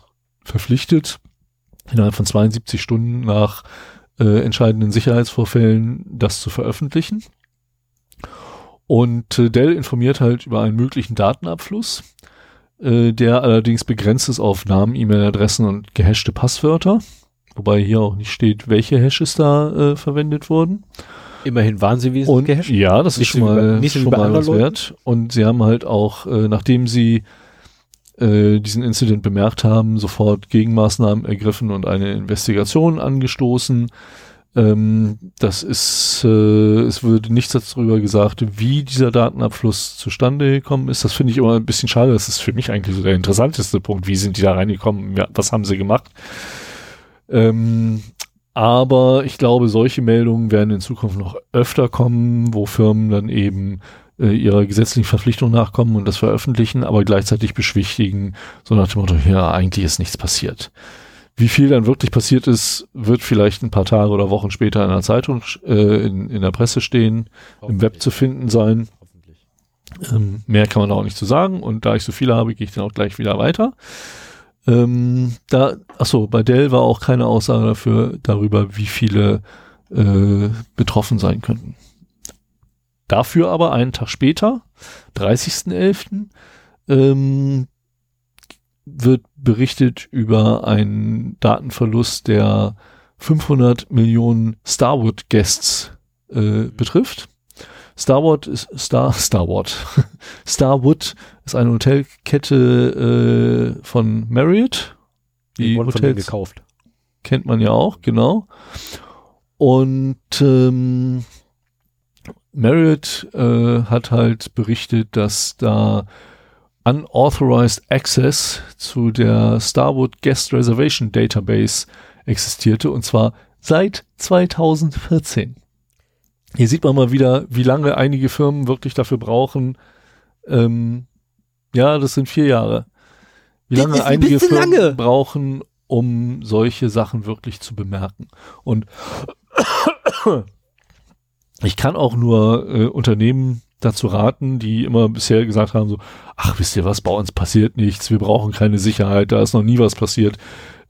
verpflichtet, innerhalb von 72 Stunden nach äh, entscheidenden Sicherheitsvorfällen das zu veröffentlichen. Und äh, Dell informiert halt über einen möglichen Datenabfluss, äh, der allerdings begrenzt ist auf Namen, E-Mail-Adressen und gehashte Passwörter, wobei hier auch nicht steht, welche Hashes da äh, verwendet wurden. Immerhin waren sie wesentlich gehasht. Ja, das nicht ist schon mal, nicht schon mal was wert. Und sie haben halt auch, äh, nachdem sie äh, diesen Incident bemerkt haben, sofort Gegenmaßnahmen ergriffen und eine Investigation angestoßen. Ähm, das ist, äh, es würde nichts darüber gesagt, wie dieser Datenabfluss zustande gekommen ist. Das finde ich immer ein bisschen schade. Das ist für mich eigentlich so der interessanteste Punkt. Wie sind die da reingekommen? Ja, was haben sie gemacht? Ähm, aber ich glaube, solche Meldungen werden in Zukunft noch öfter kommen, wo Firmen dann eben äh, ihrer gesetzlichen Verpflichtung nachkommen und das veröffentlichen, aber gleichzeitig beschwichtigen, so nach dem Motto, ja, eigentlich ist nichts passiert. Wie viel dann wirklich passiert ist, wird vielleicht ein paar Tage oder Wochen später in der Zeitung, äh, in, in der Presse stehen, im Web zu finden sein. Ähm, mehr kann man da auch nicht zu sagen. Und da ich so viele habe, gehe ich dann auch gleich wieder weiter. Ähm, da, achso, bei Dell war auch keine Aussage dafür, darüber, wie viele äh, betroffen sein könnten. Dafür aber einen Tag später, 30.11., ähm, wird berichtet über einen Datenverlust, der 500 Millionen Starwood Guests äh, betrifft. Starwood ist Star Starwood. Starwood ist eine Hotelkette äh, von Marriott. Die, Die Hotels gekauft. Kennt man ja auch, genau. Und ähm, Marriott äh, hat halt berichtet, dass da unauthorized access zu der Starwood Guest Reservation Database existierte und zwar seit 2014. Hier sieht man mal wieder, wie lange einige Firmen wirklich dafür brauchen. Ähm, ja, das sind vier Jahre. Wie lange einige Firmen lange. brauchen, um solche Sachen wirklich zu bemerken. Und ich kann auch nur äh, Unternehmen dazu raten, die immer bisher gesagt haben, so, ach, wisst ihr was, bei uns passiert nichts, wir brauchen keine Sicherheit, da ist noch nie was passiert.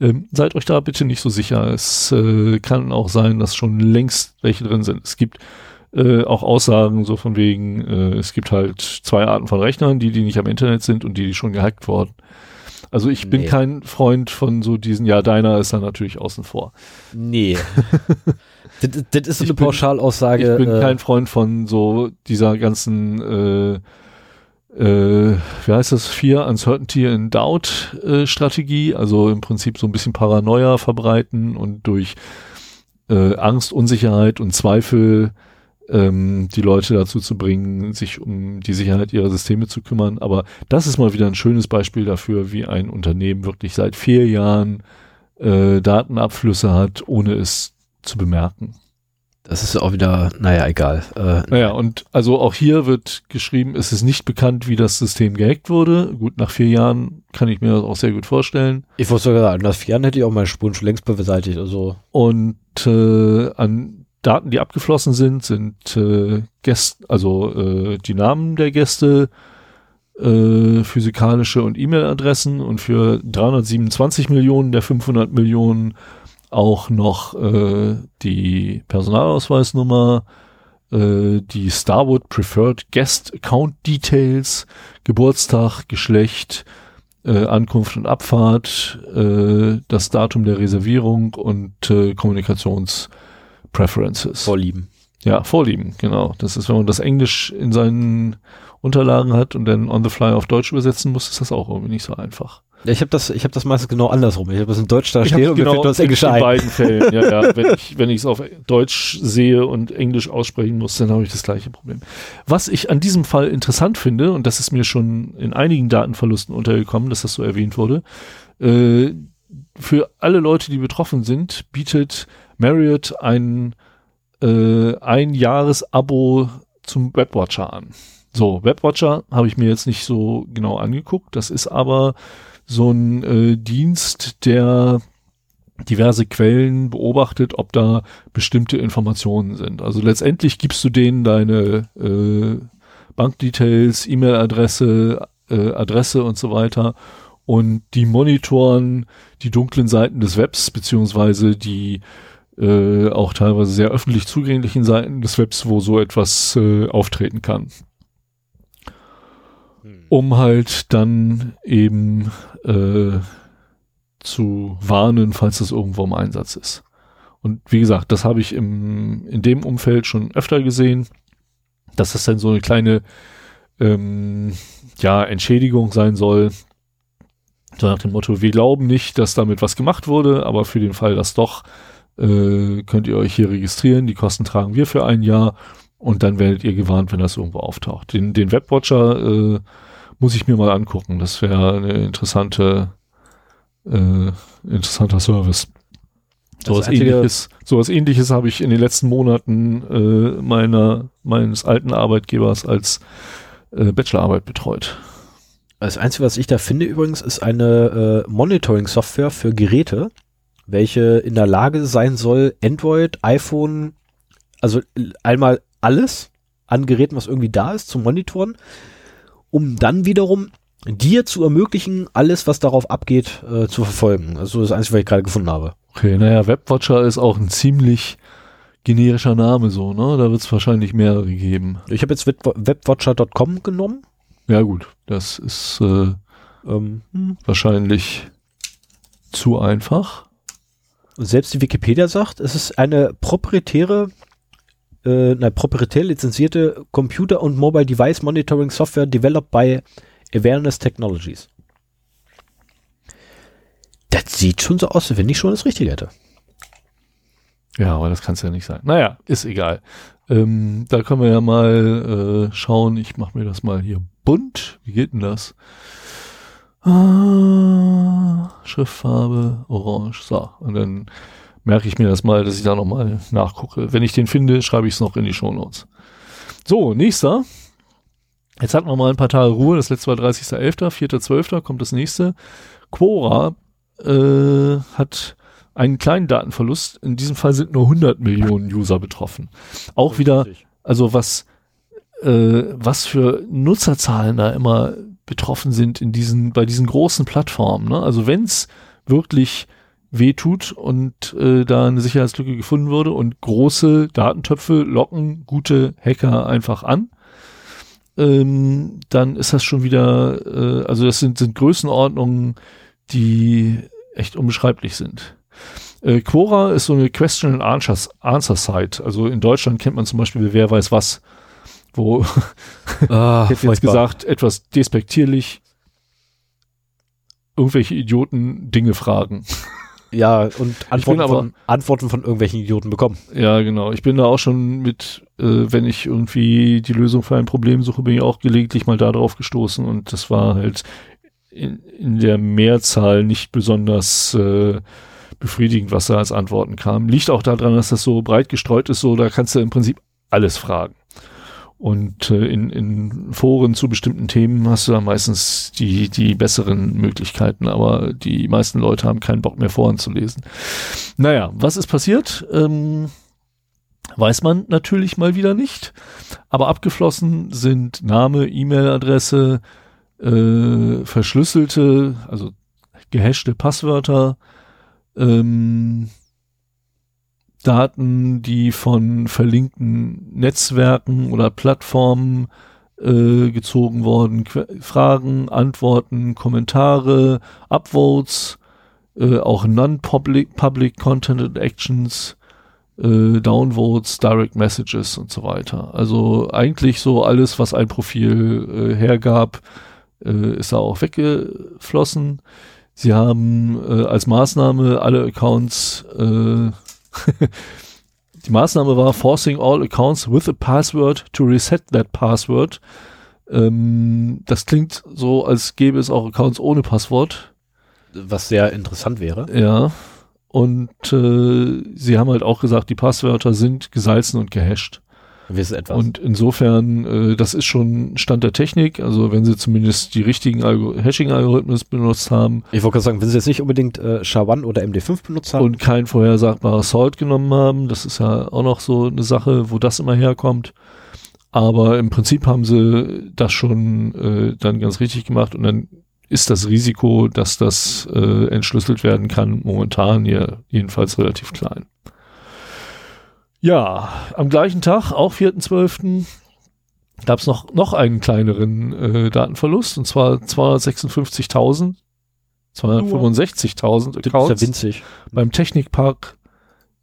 Ähm, seid euch da bitte nicht so sicher. Es äh, kann auch sein, dass schon längst welche drin sind. Es gibt äh, auch Aussagen so von wegen, äh, es gibt halt zwei Arten von Rechnern, die, die nicht am Internet sind und die, die schon gehackt wurden. Also ich bin Nee. kein Freund von so diesen, ja, deiner ist da natürlich außen vor. Nee. das, das ist so Ich eine bin- Pauschalaussage. ich bin äh, kein Freund von so dieser ganzen, äh, wie heißt das, Fear, Uncertainty and Doubt äh, Strategie, also im Prinzip so ein bisschen Paranoia verbreiten und durch äh, Angst, Unsicherheit und Zweifel ähm, die Leute dazu zu bringen, sich um die Sicherheit ihrer Systeme zu kümmern. Aber das ist mal wieder ein schönes Beispiel dafür, wie ein Unternehmen wirklich seit vier Jahren äh, Datenabflüsse hat, ohne es zu bemerken. Das ist auch wieder, naja, egal. Äh, Naja, und also auch hier wird geschrieben, es ist nicht bekannt, wie das System gehackt wurde. Gut, nach vier Jahren kann ich mir das auch sehr gut vorstellen. Ich wollte sogar sagen, nach vier Jahren hätte ich auch meine Spuren schon längst beseitigt. Also, Und äh, an Daten, die abgeflossen sind, sind äh, Gäste, also äh, die Namen der Gäste, äh, physikalische und E-Mail-Adressen und für 327 Millionen der 500 Millionen auch noch äh, die Personalausweisnummer, äh, die Starwood Preferred Guest Account Details, Geburtstag, Geschlecht, äh, Ankunft und Abfahrt, äh, das Datum der Reservierung und äh, Kommunikationspreferences. vorlieben. Ja, Vorlieben, genau. Das ist, wenn man das Englisch in seinen Unterlagen hat und dann on the fly auf Deutsch übersetzen muss, ist das auch irgendwie nicht so einfach. Ja, ich habe das, ich habe das meistens genau andersrum. Ich habe das in Deutsch da stehen und mir fällt das in, Englische in ein. beiden Fällen, ja, ja. Wenn ich wenn ich es auf Deutsch sehe und Englisch aussprechen muss, dann habe ich das gleiche Problem. Was ich an diesem Fall interessant finde, und das ist mir schon in einigen Datenverlusten untergekommen, dass das so erwähnt wurde, äh, für alle Leute, die betroffen sind, bietet Marriott ein äh, ein Jahres-Abo zum Webwatcher an. So, Webwatcher habe ich mir jetzt nicht so genau angeguckt. Das ist aber so ein äh, Dienst, der diverse Quellen beobachtet, ob da bestimmte Informationen sind. Also letztendlich gibst du denen deine äh, Bankdetails, E-Mail-Adresse, äh, Adresse und so weiter und die monitoren die dunklen Seiten des Webs beziehungsweise die äh, auch teilweise sehr öffentlich zugänglichen Seiten des Webs, wo so etwas äh, auftreten kann um halt dann eben äh, zu warnen, falls das irgendwo im Einsatz ist. Und wie gesagt, das habe ich im, in dem Umfeld schon öfter gesehen, dass das dann so eine kleine ähm, ja, Entschädigung sein soll. So nach dem Motto, wir glauben nicht, dass damit was gemacht wurde, aber für den Fall, dass doch, äh, könnt ihr euch hier registrieren. Die Kosten tragen wir für ein Jahr und dann werdet ihr gewarnt, wenn das irgendwo auftaucht. Den, den Webwatcher äh, muss ich mir mal angucken. Das wäre eine interessante, äh, interessanter Service. Sowas ähnliches, sowas ähnliches habe ich in den letzten Monaten äh, meiner, meines alten Arbeitgebers als äh, Bachelorarbeit betreut. Das Einzige, was ich da finde übrigens, ist eine äh, Monitoring-Software für Geräte, welche in der Lage sein soll, Android, iPhone, also l- einmal alles an Geräten, was irgendwie da ist, zu monitoren, um dann wiederum dir zu ermöglichen, alles, was darauf abgeht, äh, zu verfolgen. Also das Einzige, was ich gerade gefunden habe. Okay, naja, Webwatcher ist auch ein ziemlich generischer Name so, ne? Da wird es wahrscheinlich mehrere geben. Ich habe jetzt Web webwatcher.com genommen. Ja gut, das ist äh, Ähm, hm. wahrscheinlich zu einfach. Selbst die Wikipedia sagt, es ist eine proprietäre, äh, eine proprietär lizenzierte Computer- und Mobile Device Monitoring Software developed by Awareness Technologies. Das sieht schon so aus, als wenn ich schon das Richtige hätte. Ja, aber das kann es ja nicht sein. Naja, ist egal. Ähm, da können wir ja mal äh, schauen. Ich mache mir das mal hier bunt. Wie geht denn das? Ah, Schriftfarbe, orange. So, und dann merke ich mir das mal, dass ich da nochmal nachgucke. Wenn ich den finde, schreibe ich es noch in die Shownotes. So, nächster. Jetzt hatten wir mal ein paar Tage Ruhe. Das letzte war 30.11., 4.12. kommt das nächste. Quora äh, hat einen kleinen Datenverlust. In diesem Fall sind nur 100 Millionen User betroffen. Auch wieder, also was, äh, was für Nutzerzahlen da immer betroffen sind in diesen, bei diesen großen Plattformen. Ne? Also wenn es wirklich wehtut und äh, da eine Sicherheitslücke gefunden wurde und große Datentöpfe locken gute Hacker einfach an. ähm, dann ist das schon wieder, äh, also das sind, sind Größenordnungen, die echt unbeschreiblich sind. Äh, Quora ist so eine Question and Answers, Answer Site. Also in Deutschland kennt man zum Beispiel Wer weiß was, wo Ah, ich hätte jetzt gesagt, etwas despektierlich irgendwelche Idioten Dinge fragen. Ja, und Antworten, aber- von, Antworten von irgendwelchen Idioten bekommen. Ja, genau. Ich bin da auch schon mit, äh, wenn ich irgendwie die Lösung für ein Problem suche, bin ich auch gelegentlich mal da drauf gestoßen und das war halt in, in der Mehrzahl nicht besonders äh, befriedigend, was da als Antworten kam. Liegt auch daran, dass das so breit gestreut ist, so da kannst du im Prinzip alles fragen. Und äh, in, in Foren zu bestimmten Themen hast du da meistens die, die besseren Möglichkeiten, aber die meisten Leute haben keinen Bock mehr Foren zu lesen. Naja, was ist passiert? Ähm, weiß man natürlich mal wieder nicht. Aber abgeflossen sind Name, E-Mail-Adresse, äh, verschlüsselte, also gehashte Passwörter, ähm, Daten, die von verlinkten Netzwerken oder Plattformen äh, gezogen worden, Que Fragen, Antworten, Kommentare, Upvotes, äh, auch Non-Public Public Content and Actions, äh, Downvotes, Direct Messages und so weiter. Also eigentlich so alles, was ein Profil äh, hergab, äh, ist da auch weggeflossen. Sie haben äh, als Maßnahme alle Accounts äh, die Maßnahme war forcing all accounts with a password to reset that password. Ähm, das klingt so, als gäbe es auch Accounts ohne Passwort. Was sehr interessant wäre. Ja. Und äh, sie haben halt auch gesagt, die Passwörter sind gesalzen und gehasht. Wissen etwas. Und insofern, äh, das ist schon Stand der Technik. Also wenn sie zumindest die richtigen Algo Hashing-Algorithmen benutzt haben ich wollte gerade sagen, wenn sie jetzt nicht unbedingt äh, SHA-1 oder MD5 benutzt haben, und kein vorhersagbares Salt genommen haben, das ist ja auch noch so eine Sache, wo das immer herkommt. Aber im Prinzip haben sie das schon äh, dann ganz richtig gemacht und dann ist das Risiko, dass das äh, entschlüsselt werden kann, momentan hier jedenfalls relativ klein. Ja, am gleichen Tag, auch 4.12., gab es noch, noch einen kleineren äh, Datenverlust, und zwar 256.000, 265.000 das ist Accounts ja winzig. beim Technikpark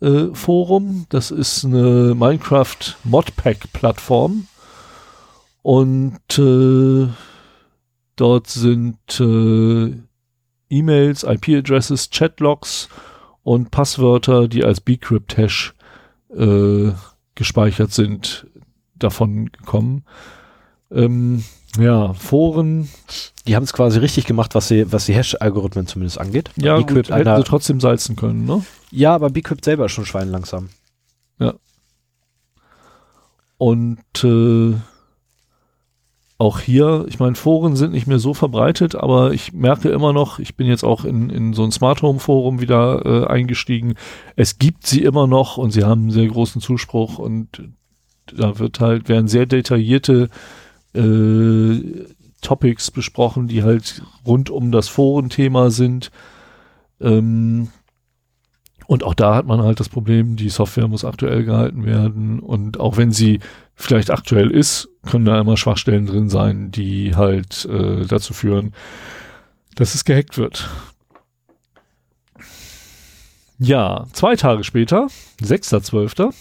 äh, Forum. Das ist eine Minecraft Modpack Plattform und äh, dort sind äh, E-Mails, IP-Addresses, Chatlogs und Passwörter, die als Bcrypt-Hash äh, gespeichert sind, davon gekommen. Ähm, ja, Foren, Die haben es quasi richtig gemacht, was sie, was die Hash-Algorithmen zumindest angeht. ja, gut, hätten sie trotzdem salzen können, ne? ja, aber Bcrypt selber ist schon schweinlangsam. Und äh, auch hier, ich meine, Foren sind nicht mehr so verbreitet, aber ich merke immer noch, ich bin jetzt auch in, in so ein Smart Home Forum wieder äh, eingestiegen. Es gibt sie immer noch und sie haben sehr großen Zuspruch und da wird halt, werden sehr detaillierte äh, Topics besprochen, die halt rund um das Forenthema sind. Ähm, und auch da hat man halt das Problem, die Software muss aktuell gehalten werden. Und auch wenn sie vielleicht aktuell ist, können da immer Schwachstellen drin sein, die halt äh, dazu führen, dass es gehackt wird. Ja, zwei Tage später, 6.12.,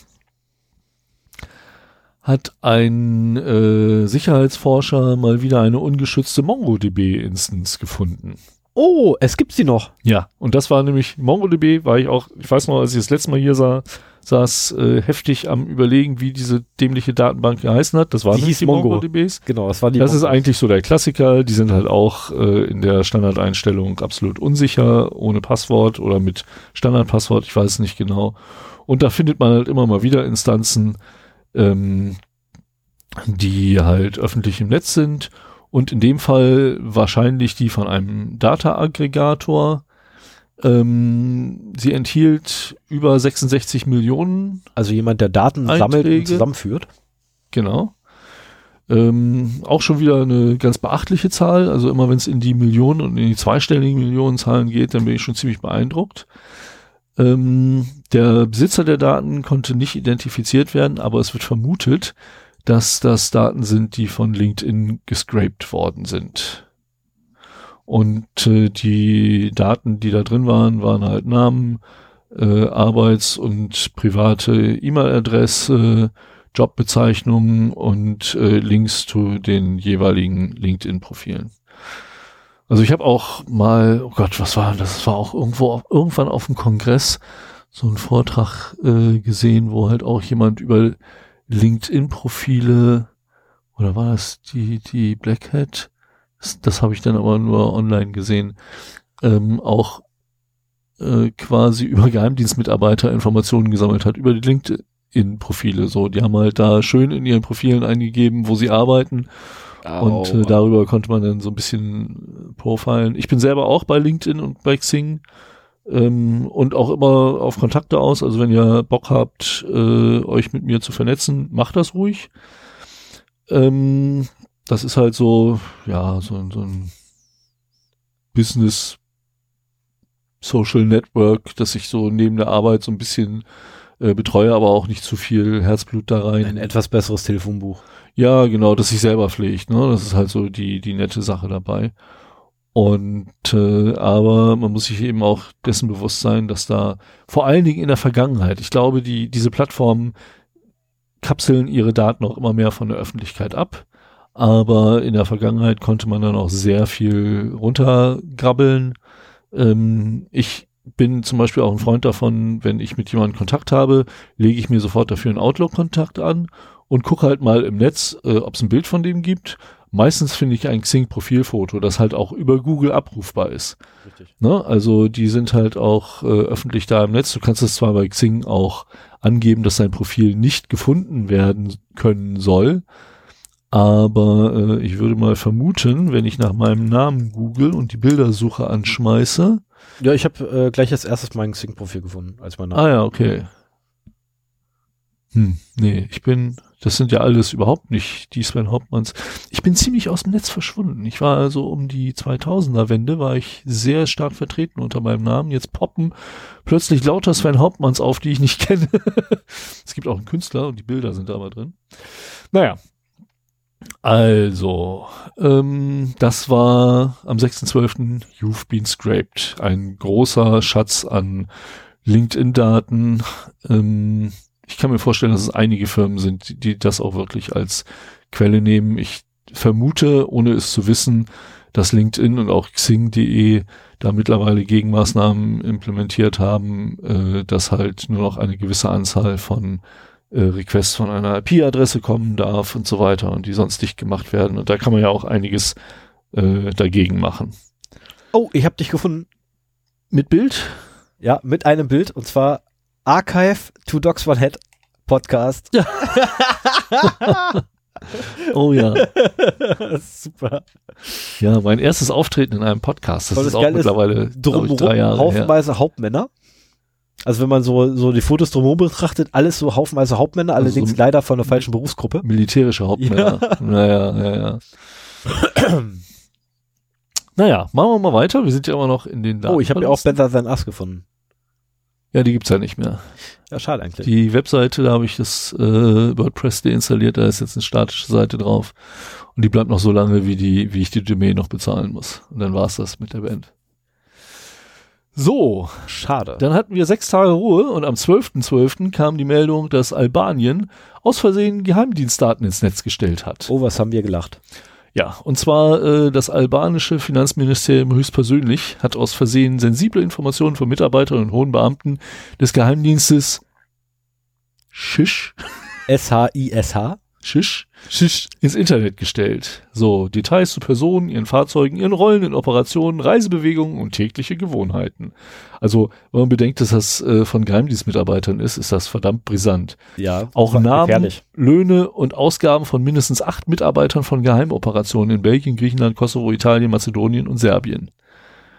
hat ein äh, Sicherheitsforscher mal wieder eine ungeschützte MongoDB-Instance gefunden. Oh, es gibt sie noch. Ja, und das war nämlich MongoDB, war ich auch, ich weiß noch, als ich das letzte Mal hier sah, saß äh, heftig am überlegen, wie diese dämliche Datenbank geheißen hat. Das waren Die die Mongo. MongoDBs. Genau, das war die. Das ist eigentlich so der Klassiker. Die sind halt auch äh, in der Standardeinstellung absolut unsicher, ohne Passwort oder mit Standardpasswort, ich weiß nicht genau. Und da findet man halt immer mal wieder Instanzen, ähm, die halt öffentlich im Netz sind. Und in dem Fall wahrscheinlich die von einem Data-Aggregator. Ähm, sie enthielt über 66 Millionen also jemand, der Daten sammelt Einträge. und zusammenführt. Genau. Ähm, auch schon wieder eine ganz beachtliche Zahl. Also immer wenn es in die Millionen und in die zweistelligen Millionenzahlen geht, dann bin ich schon ziemlich beeindruckt. Ähm, der Besitzer der Daten konnte nicht identifiziert werden, aber es wird vermutet, dass das Daten sind, die von LinkedIn gescraped worden sind. Und äh, die Daten, die da drin waren, waren halt Namen, äh, Arbeits- und private E-Mail-Adresse, Jobbezeichnungen und äh, Links zu den jeweiligen LinkedIn-Profilen. Also ich habe auch mal, oh Gott, was war das? Das war auch irgendwo irgendwann auf dem Kongress so ein Vortrag äh, gesehen, wo halt auch jemand über LinkedIn-Profile oder war das die die Black Hat? Das, habe ich dann aber nur online gesehen. Ähm, auch äh, quasi über Geheimdienstmitarbeiter Informationen gesammelt hat über die LinkedIn-Profile. So, die haben halt da schön in ihren Profilen eingegeben, wo sie arbeiten. Oh, und äh, darüber konnte man dann so ein bisschen äh, profilen. Ich bin selber auch bei LinkedIn und bei Xing ähm, und auch immer auf Kontakte aus. Also wenn ihr Bock habt, äh, euch mit mir zu vernetzen, macht das ruhig. Ähm, das ist halt so, ja, so, so ein Business Social Network, dass ich so neben der Arbeit so ein bisschen äh, betreue, aber auch nicht zu viel Herzblut da rein. Ein etwas besseres Telefonbuch. Ja, genau, dass ich selber pflegt, ne? Das ist halt so die, die nette Sache dabei. Und äh, aber man muss sich eben auch dessen bewusst sein, dass da vor allen Dingen in der Vergangenheit, ich glaube, die diese Plattformen kapseln ihre Daten auch immer mehr von der Öffentlichkeit ab. Aber in der Vergangenheit konnte man dann auch sehr viel runtergrabbeln. Ähm, ich bin zum Beispiel auch ein Freund davon, wenn ich mit jemandem Kontakt habe, lege ich mir sofort dafür einen Outlook-Kontakt an und gucke halt mal im Netz, äh, ob es ein Bild von dem gibt Meistens finde ich ein Xing-Profilfoto, das halt auch über Google abrufbar ist. Richtig. Ne? Also die sind halt auch äh, öffentlich da im Netz. Du kannst es zwar bei Xing auch angeben, dass dein Profil nicht gefunden werden können soll, aber äh, ich würde mal vermuten, wenn ich nach meinem Namen google und die Bildersuche anschmeiße. Ja, ich habe äh, gleich als erstes mein Xing-Profil gefunden, als mein Name. Ah ja, okay. Hm, nee, ich bin das sind ja alles überhaupt nicht die Sven Hauptmanns. Ich bin ziemlich aus dem Netz verschwunden. Ich war also um die 2000er Wende, war ich sehr stark vertreten unter meinem Namen. Jetzt poppen plötzlich lauter Sven Hauptmanns auf, die ich nicht kenne. es gibt auch einen Künstler und die Bilder sind da mal drin. Naja. Also, ähm, das war am 6.12. You've Been Scraped. Ein großer Schatz an LinkedIn-Daten. Ähm, ich kann mir vorstellen, dass es einige Firmen sind, die das auch wirklich als Quelle nehmen. Ich vermute, ohne es zu wissen, dass LinkedIn und auch Xing.de da mittlerweile Gegenmaßnahmen implementiert haben, äh, dass halt nur noch eine gewisse Anzahl von äh, Requests von einer IP-Adresse kommen darf und so weiter und die sonst nicht gemacht werden. Und da kann man ja auch einiges äh, dagegen machen. Oh, ich habe dich gefunden. Mit Bild? Ja, mit einem Bild und zwar Archive Two Dogs One Head Podcast. Ja. oh ja. Super. Ja, mein erstes Auftreten in einem Podcast. Das, das ist auch mittlerweile drumherum, ich, drei Jahre Haufenweise. Hauptmänner. Also wenn man so, so die Fotos drumherum betrachtet, alles so haufenweise Hauptmänner, also allerdings so leider von der falschen Berufsgruppe. Militärische Hauptmänner. Ja. Naja, ja, ja. naja, machen wir mal weiter. Wir sind ja immer noch in den Daten. Oh, ich habe ja auch Better Than Us gefunden. Ja, die gibt's ja nicht mehr. Ja, schade eigentlich. Die Webseite, da habe ich das äh, WordPress deinstalliert, da ist jetzt eine statische Seite drauf. Und die bleibt noch so lange, wie die, wie ich die Domain noch bezahlen muss. Und dann war's das mit der Band. So. Schade. Dann hatten wir sechs Tage Ruhe und am 12.12. .12. kam die Meldung, dass Albanien aus Versehen Geheimdienstdaten ins Netz gestellt hat. Oh, was haben wir gelacht. Ja, und zwar äh, das albanische Finanzministerium höchstpersönlich hat aus Versehen sensible Informationen von Mitarbeitern und hohen Beamten des Geheimdienstes Shish S-H-I-S-H Shish, Shish ins Internet gestellt. So, Details zu Personen, ihren Fahrzeugen, ihren Rollen in Operationen, Reisebewegungen und tägliche Gewohnheiten. Also, wenn man bedenkt, dass das äh, von Geheimdienstmitarbeitern ist, ist das verdammt brisant. Ja. Auch Namen, gefährlich. Löhne und Ausgaben von mindestens acht Mitarbeitern von Geheimoperationen in Belgien, Griechenland, Kosovo, Italien, Mazedonien und Serbien.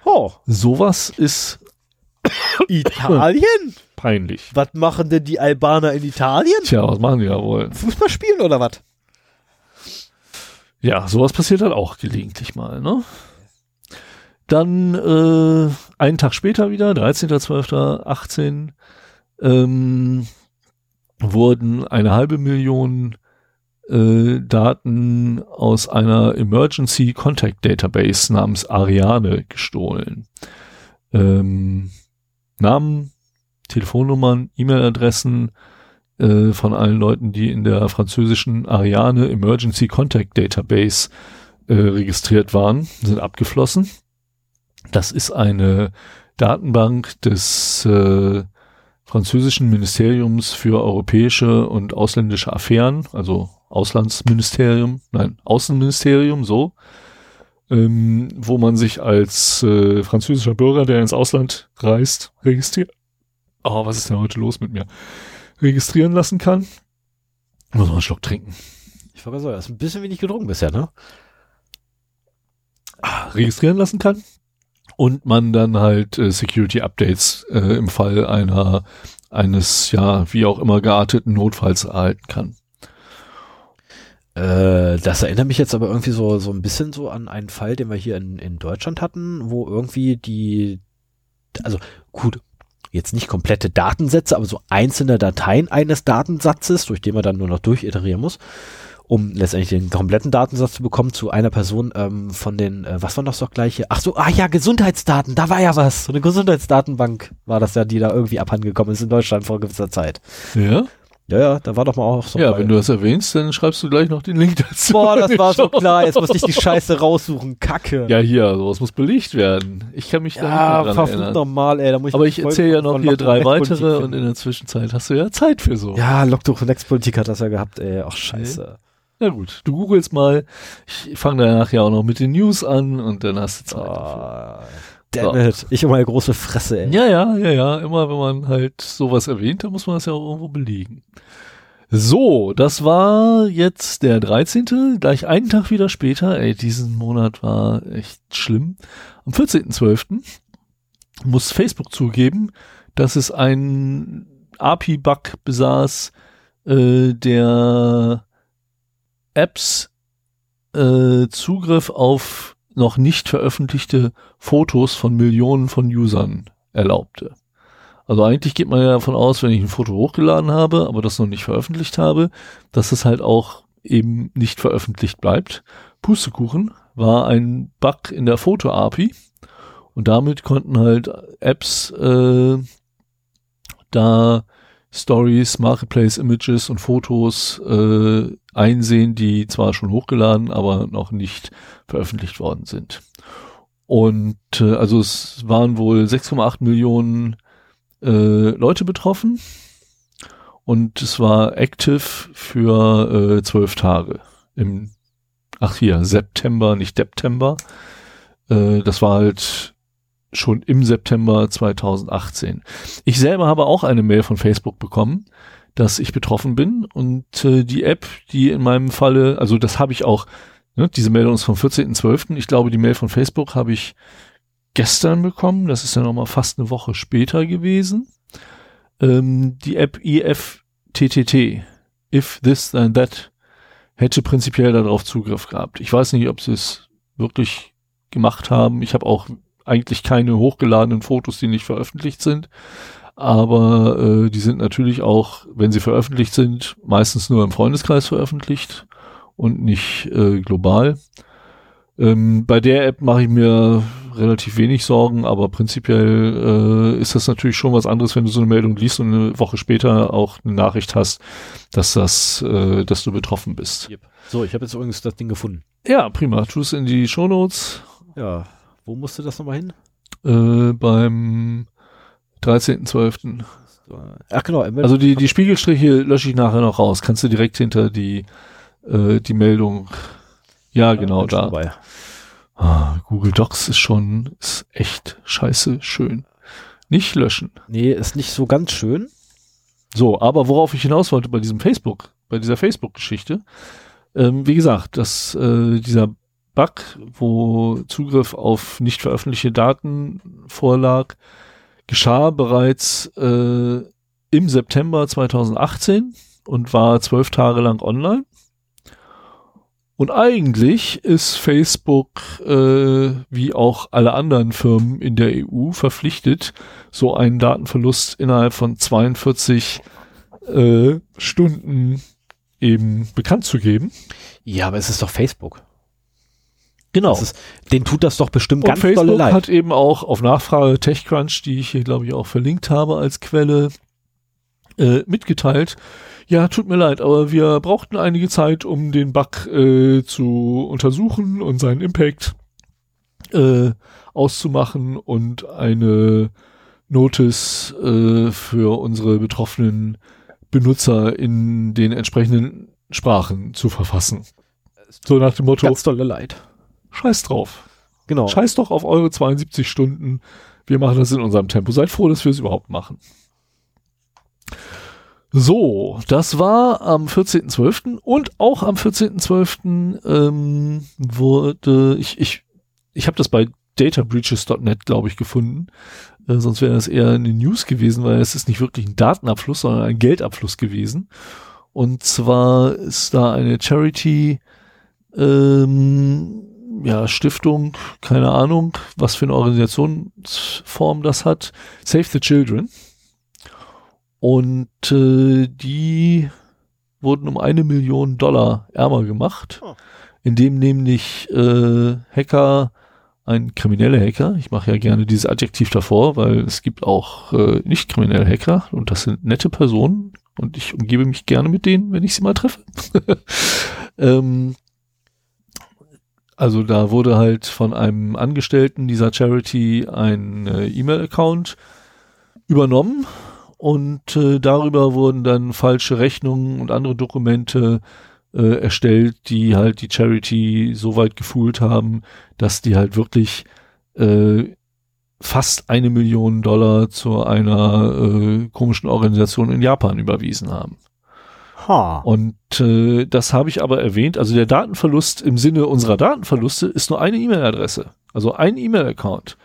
Oh. Sowas ist Italien? Peinlich. Was machen denn die Albaner in Italien? Tja, was machen die da wohl? Fußball spielen oder was? Ja, sowas passiert halt auch gelegentlich mal, ne? Dann äh, einen Tag später wieder, 13.12.18, ähm, wurden eine halbe Million äh, Daten aus einer Emergency Contact Database namens Ariane gestohlen. Ähm, Namen, Telefonnummern, E-Mail-Adressen äh, von allen Leuten, die in der französischen Ariane Emergency Contact Database äh, registriert waren, sind abgeflossen. Das ist eine Datenbank des äh, französischen Ministeriums für europäische und ausländische Affären, also Auslandsministerium, nein, Außenministerium, so, ähm, wo man sich als äh, französischer Bürger, der ins Ausland reist, registriert. Oh, was ist denn heute los mit mir? Registrieren lassen kann. Muss man einen Schluck trinken. Ich wollte sagen, das ist ein bisschen wenig getrunken bisher, ne? Ah, registrieren lassen kann und man dann halt äh, Security Updates äh, im Fall einer eines ja wie auch immer gearteten Notfalls erhalten kann. Äh, das erinnert mich jetzt aber irgendwie so so ein bisschen so an einen Fall, den wir hier in, in Deutschland hatten, wo irgendwie die also gut jetzt nicht komplette Datensätze, aber so einzelne Dateien eines Datensatzes, durch den man dann nur noch durchiterieren muss, um letztendlich den kompletten Datensatz zu bekommen zu einer Person ähm, von den, äh, was war noch so gleiche? Ach so, ah ja, Gesundheitsdaten, da war ja was. So eine Gesundheitsdatenbank war das ja, die da irgendwie abhandengekommen ist in Deutschland vor gewisser Zeit. Ja? Ja, ja, da war doch mal auch so. Ja, wenn du das erwähnst, dann schreibst du gleich noch den Link dazu. Boah, das war so klar. Jetzt musste ich die Scheiße raussuchen. Kacke. Ja, hier, sowas muss belegt werden. Ich kann mich da ja, nicht mehr dran erinnern. normal, ey. Da muss ich Aber ich erzähle ja noch hier drei weitere und in der Zwischenzeit hast du ja Zeit für so. Ja, Lockdoch Netzpolitik hat das ja gehabt, ey. Ach, scheiße. Na gut, du googelst mal. Ich fange danach ja auch noch mit den News an und dann hast du Zeit. Oh, dafür. Damn So. it. Ich immer eine große Fresse, ey. Ja, ja, ja, ja. Immer wenn man halt sowas erwähnt, dann muss man das ja auch irgendwo belegen. So, das war jetzt der 13. Gleich einen Tag wieder später. Ey, diesen Monat war echt schlimm. Am 14.12. muss Facebook zugeben, dass es einen API-Bug besaß, äh, der Apps äh, Zugriff auf noch nicht veröffentlichte Fotos von Millionen von Usern erlaubte. Also eigentlich geht man ja davon aus, wenn ich ein Foto hochgeladen habe, aber das noch nicht veröffentlicht habe, dass es halt auch eben nicht veröffentlicht bleibt. Pustekuchen war ein Bug in der Foto-API und damit konnten halt Apps äh, da Stories, Marketplace Images und Fotos äh, einsehen, die zwar schon hochgeladen, aber noch nicht veröffentlicht worden sind. Und äh, also es waren wohl 6,8 Millionen äh, Leute betroffen und es war active für äh, zwölf Tage im ach hier September, nicht September. Äh, das war halt schon im September 2018. Ich selber habe auch eine Mail von Facebook bekommen, dass ich betroffen bin und äh, die App, die in meinem Falle, also das habe ich auch, ne, diese Meldung ist vom 14.12. Ich glaube, die Mail von Facebook habe ich gestern bekommen. Das ist ja nochmal fast eine Woche später gewesen. Ähm, die App IFTTT, If This Then That, hätte prinzipiell darauf Zugriff gehabt. Ich weiß nicht, ob sie es wirklich gemacht haben. Ich habe auch eigentlich keine hochgeladenen Fotos, die nicht veröffentlicht sind. Aber äh, die sind natürlich auch, wenn sie veröffentlicht sind, meistens nur im Freundeskreis veröffentlicht und nicht äh, global. Ähm, bei der App mache ich mir relativ wenig Sorgen, aber prinzipiell äh, ist das natürlich schon was anderes, wenn du so eine Meldung liest und eine Woche später auch eine Nachricht hast, dass das, äh, dass du betroffen bist. Yep. So, ich habe jetzt übrigens das Ding gefunden. Ja, prima. Tu es in die Shownotes Ja. Wo musste das nochmal hin? äh, beim 13.12. Ach genau. Also die, die Spiegelstriche lösche ich nachher noch raus. Kannst du direkt hinter die, äh, die Meldung. Ja, genau da. Ah, Google Docs ist schon, ist echt scheiße schön. Nicht löschen. Nee, ist nicht so ganz schön. So, aber worauf ich hinaus wollte bei diesem Facebook, bei dieser Facebook-Geschichte, ähm, wie gesagt, dass äh, dieser Bug, wo Zugriff auf nicht veröffentlichte Daten vorlag, geschah bereits äh, im September 2018 und war zwölf Tage lang online. Und eigentlich ist Facebook, äh, wie auch alle anderen Firmen in der EU, verpflichtet, so einen Datenverlust innerhalb von 42 äh, Stunden eben bekannt zu geben. Ja, aber es ist doch Facebook. Genau. Ist, den tut das doch bestimmt Und ganz dolle Facebook leid. hat eben auch auf Nachfrage TechCrunch, die ich hier glaube ich auch verlinkt habe als Quelle, äh, mitgeteilt. Ja, tut mir leid, aber wir brauchten einige Zeit, um den Bug äh, zu untersuchen und seinen Impact äh, auszumachen und eine Notice äh, für unsere betroffenen Benutzer in den entsprechenden Sprachen zu verfassen. So nach dem Motto, ganz dolle leid. Scheiß drauf. Genau. Scheiß doch auf eure 72 Stunden. Wir machen das in unserem Tempo. Seid froh, dass wir es überhaupt machen. So, das war am 14.12. und auch am 14.12. Ähm, wurde, ich, ich, ich habe das bei databreaches.net, glaube ich, gefunden. Äh, sonst wäre das eher eine News gewesen, weil es ist nicht wirklich ein Datenabfluss, sondern ein Geldabfluss gewesen. Und zwar ist da eine Charity, ähm, ja, Stiftung, keine Ahnung, was für eine Organisationsform das hat. Save the Children. Und äh, die wurden um eine Million Dollar ärmer gemacht, Oh. indem nämlich äh, Hacker, ein krimineller Hacker, ich mache ja gerne dieses Adjektiv davor, weil es gibt auch äh, nicht kriminelle Hacker und das sind nette Personen und ich umgebe mich gerne mit denen, wenn ich sie mal treffe. ähm, also da wurde halt von einem Angestellten dieser Charity ein äh, E-Mail-Account übernommen und äh, darüber wurden dann falsche Rechnungen und andere Dokumente äh, erstellt, die halt die Charity so weit gefühlt haben, dass die halt wirklich äh, fast eine Million Dollar zu einer äh, komischen Organisation in Japan überwiesen haben. Ha. Und äh, das habe ich aber erwähnt. Also der Datenverlust im Sinne unserer Datenverluste ist nur eine E-Mail-Adresse, also ein E-Mail-Account.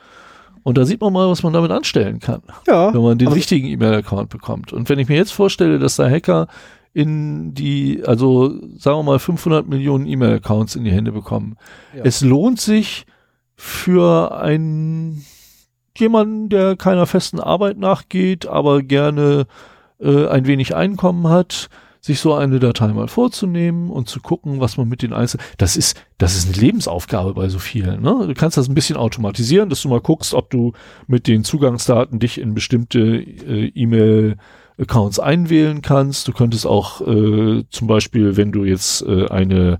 Und da sieht man mal, was man damit anstellen kann, Ja. wenn man den aber- richtigen E-Mail-Account bekommt. Und wenn ich mir jetzt vorstelle, dass der Hacker in die, also sagen wir mal 500 Millionen E-Mail-Accounts in die Hände bekommen. Ja. Es lohnt sich für einen jemanden, der keiner festen Arbeit nachgeht, aber gerne äh, ein wenig Einkommen hat, sich so eine Datei mal vorzunehmen und zu gucken, was man mit den einzelnen. Das ist, das ist eine Lebensaufgabe bei so vielen. Ne? Du kannst das ein bisschen automatisieren, dass du mal guckst, ob du mit den Zugangsdaten dich in bestimmte äh, E-Mail Accounts einwählen kannst. Du könntest auch äh, zum Beispiel, wenn du jetzt äh, eine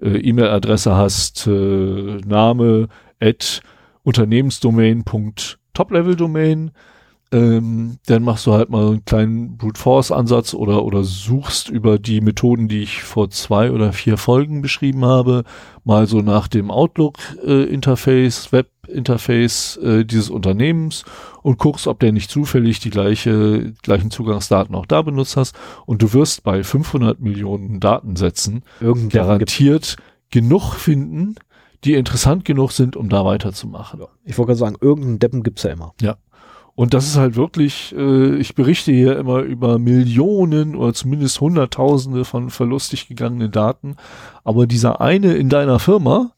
äh, E-Mail-Adresse hast, äh, Name at Unternehmensdomain.toplevel-Domain, ähm, dann machst du halt mal einen kleinen Brute Force Ansatz oder, oder suchst über die Methoden, die ich vor zwei oder vier Folgen beschrieben habe, mal so nach dem Outlook äh, Interface, Web Interface äh, dieses Unternehmens und guckst, ob der nicht zufällig die gleiche, gleichen Zugangsdaten auch da benutzt hast und du wirst bei 500 Millionen Datensätzen Irgendein garantiert genug finden, die interessant genug sind, um da weiterzumachen. Ich wollte gerade sagen, irgendeinen Deppen gibt's ja immer. Und das ist halt wirklich, äh, ich berichte hier immer über Millionen oder zumindest Hunderttausende von verlustig gegangenen Daten. Aber dieser eine in deiner Firma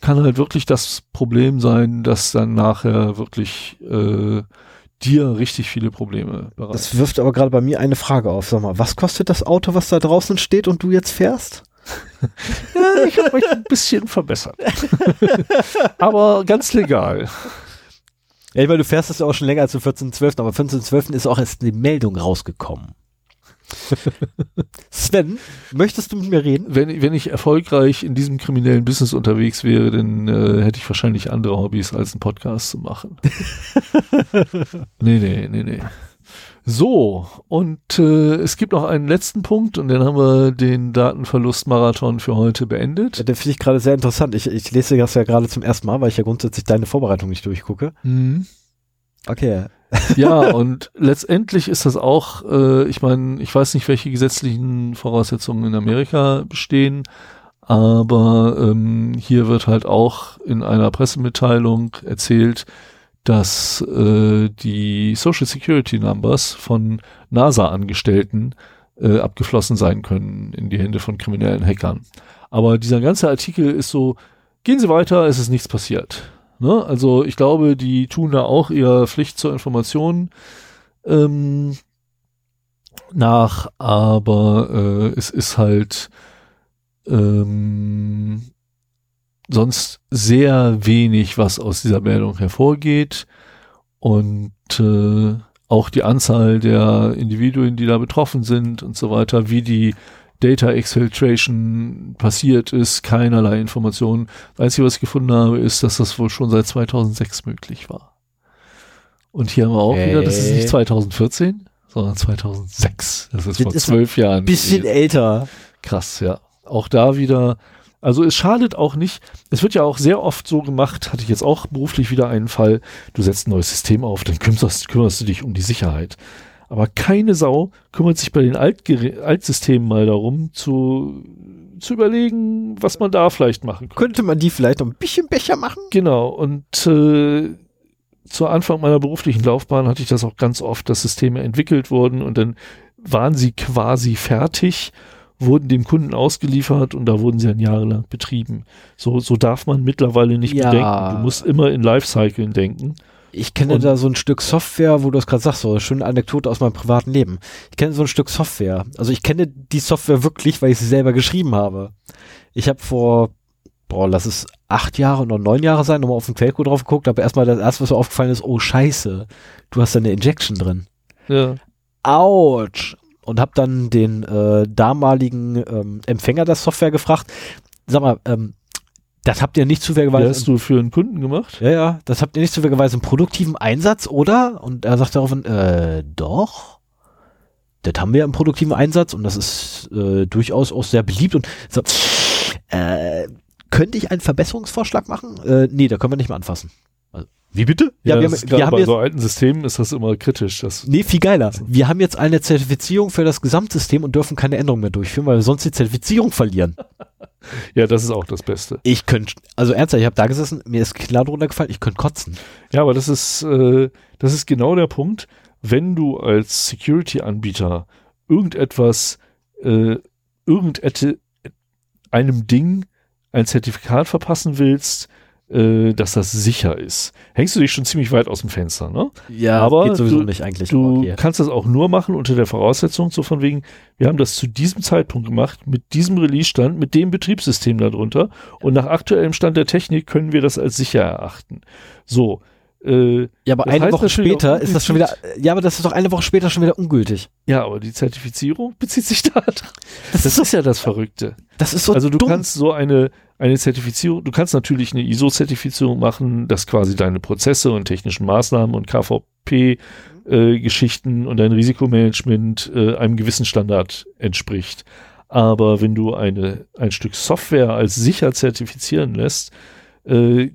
kann halt wirklich das Problem sein, dass dann nachher wirklich äh, dir richtig viele Probleme bereitet. Das wirft aber gerade bei mir eine Frage auf. Sag mal, was kostet das Auto, was da draußen steht und du jetzt fährst? Ja, ich habe mich ein bisschen verbessert. Aber ganz legal. Ja, ich meine, du fährst das ja auch schon länger als zum 14.12., aber 14.12. ist auch erst eine Meldung rausgekommen. Sven, möchtest du mit mir reden? Wenn, wenn ich erfolgreich in diesem kriminellen Business unterwegs wäre, dann äh, hätte ich wahrscheinlich andere Hobbys, als einen Podcast zu machen. nee, nee, nee, nee. So, und äh, es gibt noch einen letzten Punkt und dann haben wir den Datenverlust-Marathon für heute beendet. Ja, den finde ich gerade sehr interessant. Ich, ich lese das ja gerade zum ersten Mal, weil ich ja grundsätzlich deine Vorbereitung nicht durchgucke. Mhm. Okay. Ja, und letztendlich ist das auch, äh, ich meine, ich weiß nicht, welche gesetzlichen Voraussetzungen in Amerika bestehen, aber ähm, hier wird halt auch in einer Pressemitteilung erzählt, dass äh, die Social Security Numbers von NASA-Angestellten äh, abgeflossen sein können in die Hände von kriminellen Hackern. Aber dieser ganze Artikel ist so, gehen Sie weiter, es ist nichts passiert. Ne? Also ich glaube, die tun da auch ihre Pflicht zur Information ähm, nach, aber äh, es ist halt ähm, sonst sehr wenig, was aus dieser Meldung hervorgeht und äh, auch die Anzahl der Individuen, die da betroffen sind und so weiter, wie die Data Exfiltration passiert ist, keinerlei Informationen. Das Einzige, was ich gefunden habe, ist, dass das wohl schon seit 2006 möglich war. Und hier haben wir auch Hey. wieder, das ist nicht 2014, sondern 2006. Das ist Das vor ist zwölf Jahren. Bisschen älter. Krass, ja. Auch da wieder, also es schadet auch nicht. Es wird ja auch sehr oft so gemacht, hatte ich jetzt auch beruflich wieder einen Fall, du setzt ein neues System auf, dann kümmerst, kümmerst du dich um die Sicherheit. Aber keine Sau kümmert sich bei den Altgere Altsystemen mal darum, zu, zu überlegen, was man da vielleicht machen könnte. Könnte man die vielleicht noch ein bisschen Becher machen? Genau, und äh, zu Anfang meiner beruflichen Laufbahn hatte ich das auch ganz oft, dass Systeme entwickelt wurden und dann waren sie quasi fertig, wurden dem Kunden ausgeliefert und da wurden sie dann jahrelang betrieben. So, so darf man mittlerweile nicht Ja. bedenken. Du musst immer in Lifecyclen denken. Ich kenne Und- da so ein Stück Software, wo du es gerade sagst, so eine schöne Anekdote aus meinem privaten Leben. Ich kenne so ein Stück Software. Also ich kenne die Software wirklich, weil ich sie selber geschrieben habe. Ich habe vor, boah, lass es acht Jahre oder neun Jahre sein, nochmal auf den Quellcode drauf geguckt, aber erstmal das erste, was mir aufgefallen ist, oh scheiße, du hast da eine Injection drin. Ja. Autsch. Und habe dann den äh, damaligen ähm, Empfänger der Software gefragt, sag mal, ähm, das habt ihr nicht zufälligerweise hast du für einen Kunden gemacht? ja, ja, das habt ihr nicht zufälligerweise im produktiven Einsatz, oder? Und er sagt daraufhin, äh, doch. Das haben wir im produktiven Einsatz und das ist äh, durchaus auch sehr beliebt und so, äh, könnte ich einen Verbesserungsvorschlag machen? Äh, nee, da können wir nicht mehr anfassen. Wie bitte? Ja, wir das haben, wir haben bei jetzt, so alten Systemen ist das immer kritisch. Das, nee, viel geiler. Wir haben jetzt eine Zertifizierung für das Gesamtsystem und dürfen keine Änderungen mehr durchführen, weil wir sonst die Zertifizierung verlieren. ja, das ist auch das Beste. Ich könnte, also ernsthaft, ich habe da gesessen, mir ist klar drunter gefallen, ich könnte kotzen. Ja, aber das ist, äh, das ist genau der Punkt, wenn du als Security-Anbieter irgendetwas, äh, irgendette, einem Ding ein Zertifikat verpassen willst, äh, dass das sicher ist, hängst du dich schon ziemlich weit aus dem Fenster, ne? Ja, Aber geht sowieso du- nicht eigentlich. Du Okay. kannst das auch nur machen unter der Voraussetzung, so von wegen, wir haben das zu diesem Zeitpunkt gemacht, mit diesem Release-Stand, mit dem Betriebssystem darunter und nach aktuellem Stand der Technik können wir das als sicher erachten. So, äh, Ja, aber Das eine Woche später ist das schon wieder, ja, aber das ist doch eine Woche später schon wieder ungültig. Ja, aber die Zertifizierung bezieht sich da drauf. Das, ist ja das Verrückte. Das ist so also du dumm. kannst so eine, eine Zertifizierung, du kannst natürlich eine ISO-Zertifizierung machen, dass quasi deine Prozesse und technischen Maßnahmen und KVP-Geschichten und dein Risikomanagement äh, einem gewissen Standard entspricht. Aber wenn du eine, ein Stück Software als sicher zertifizieren lässt, äh,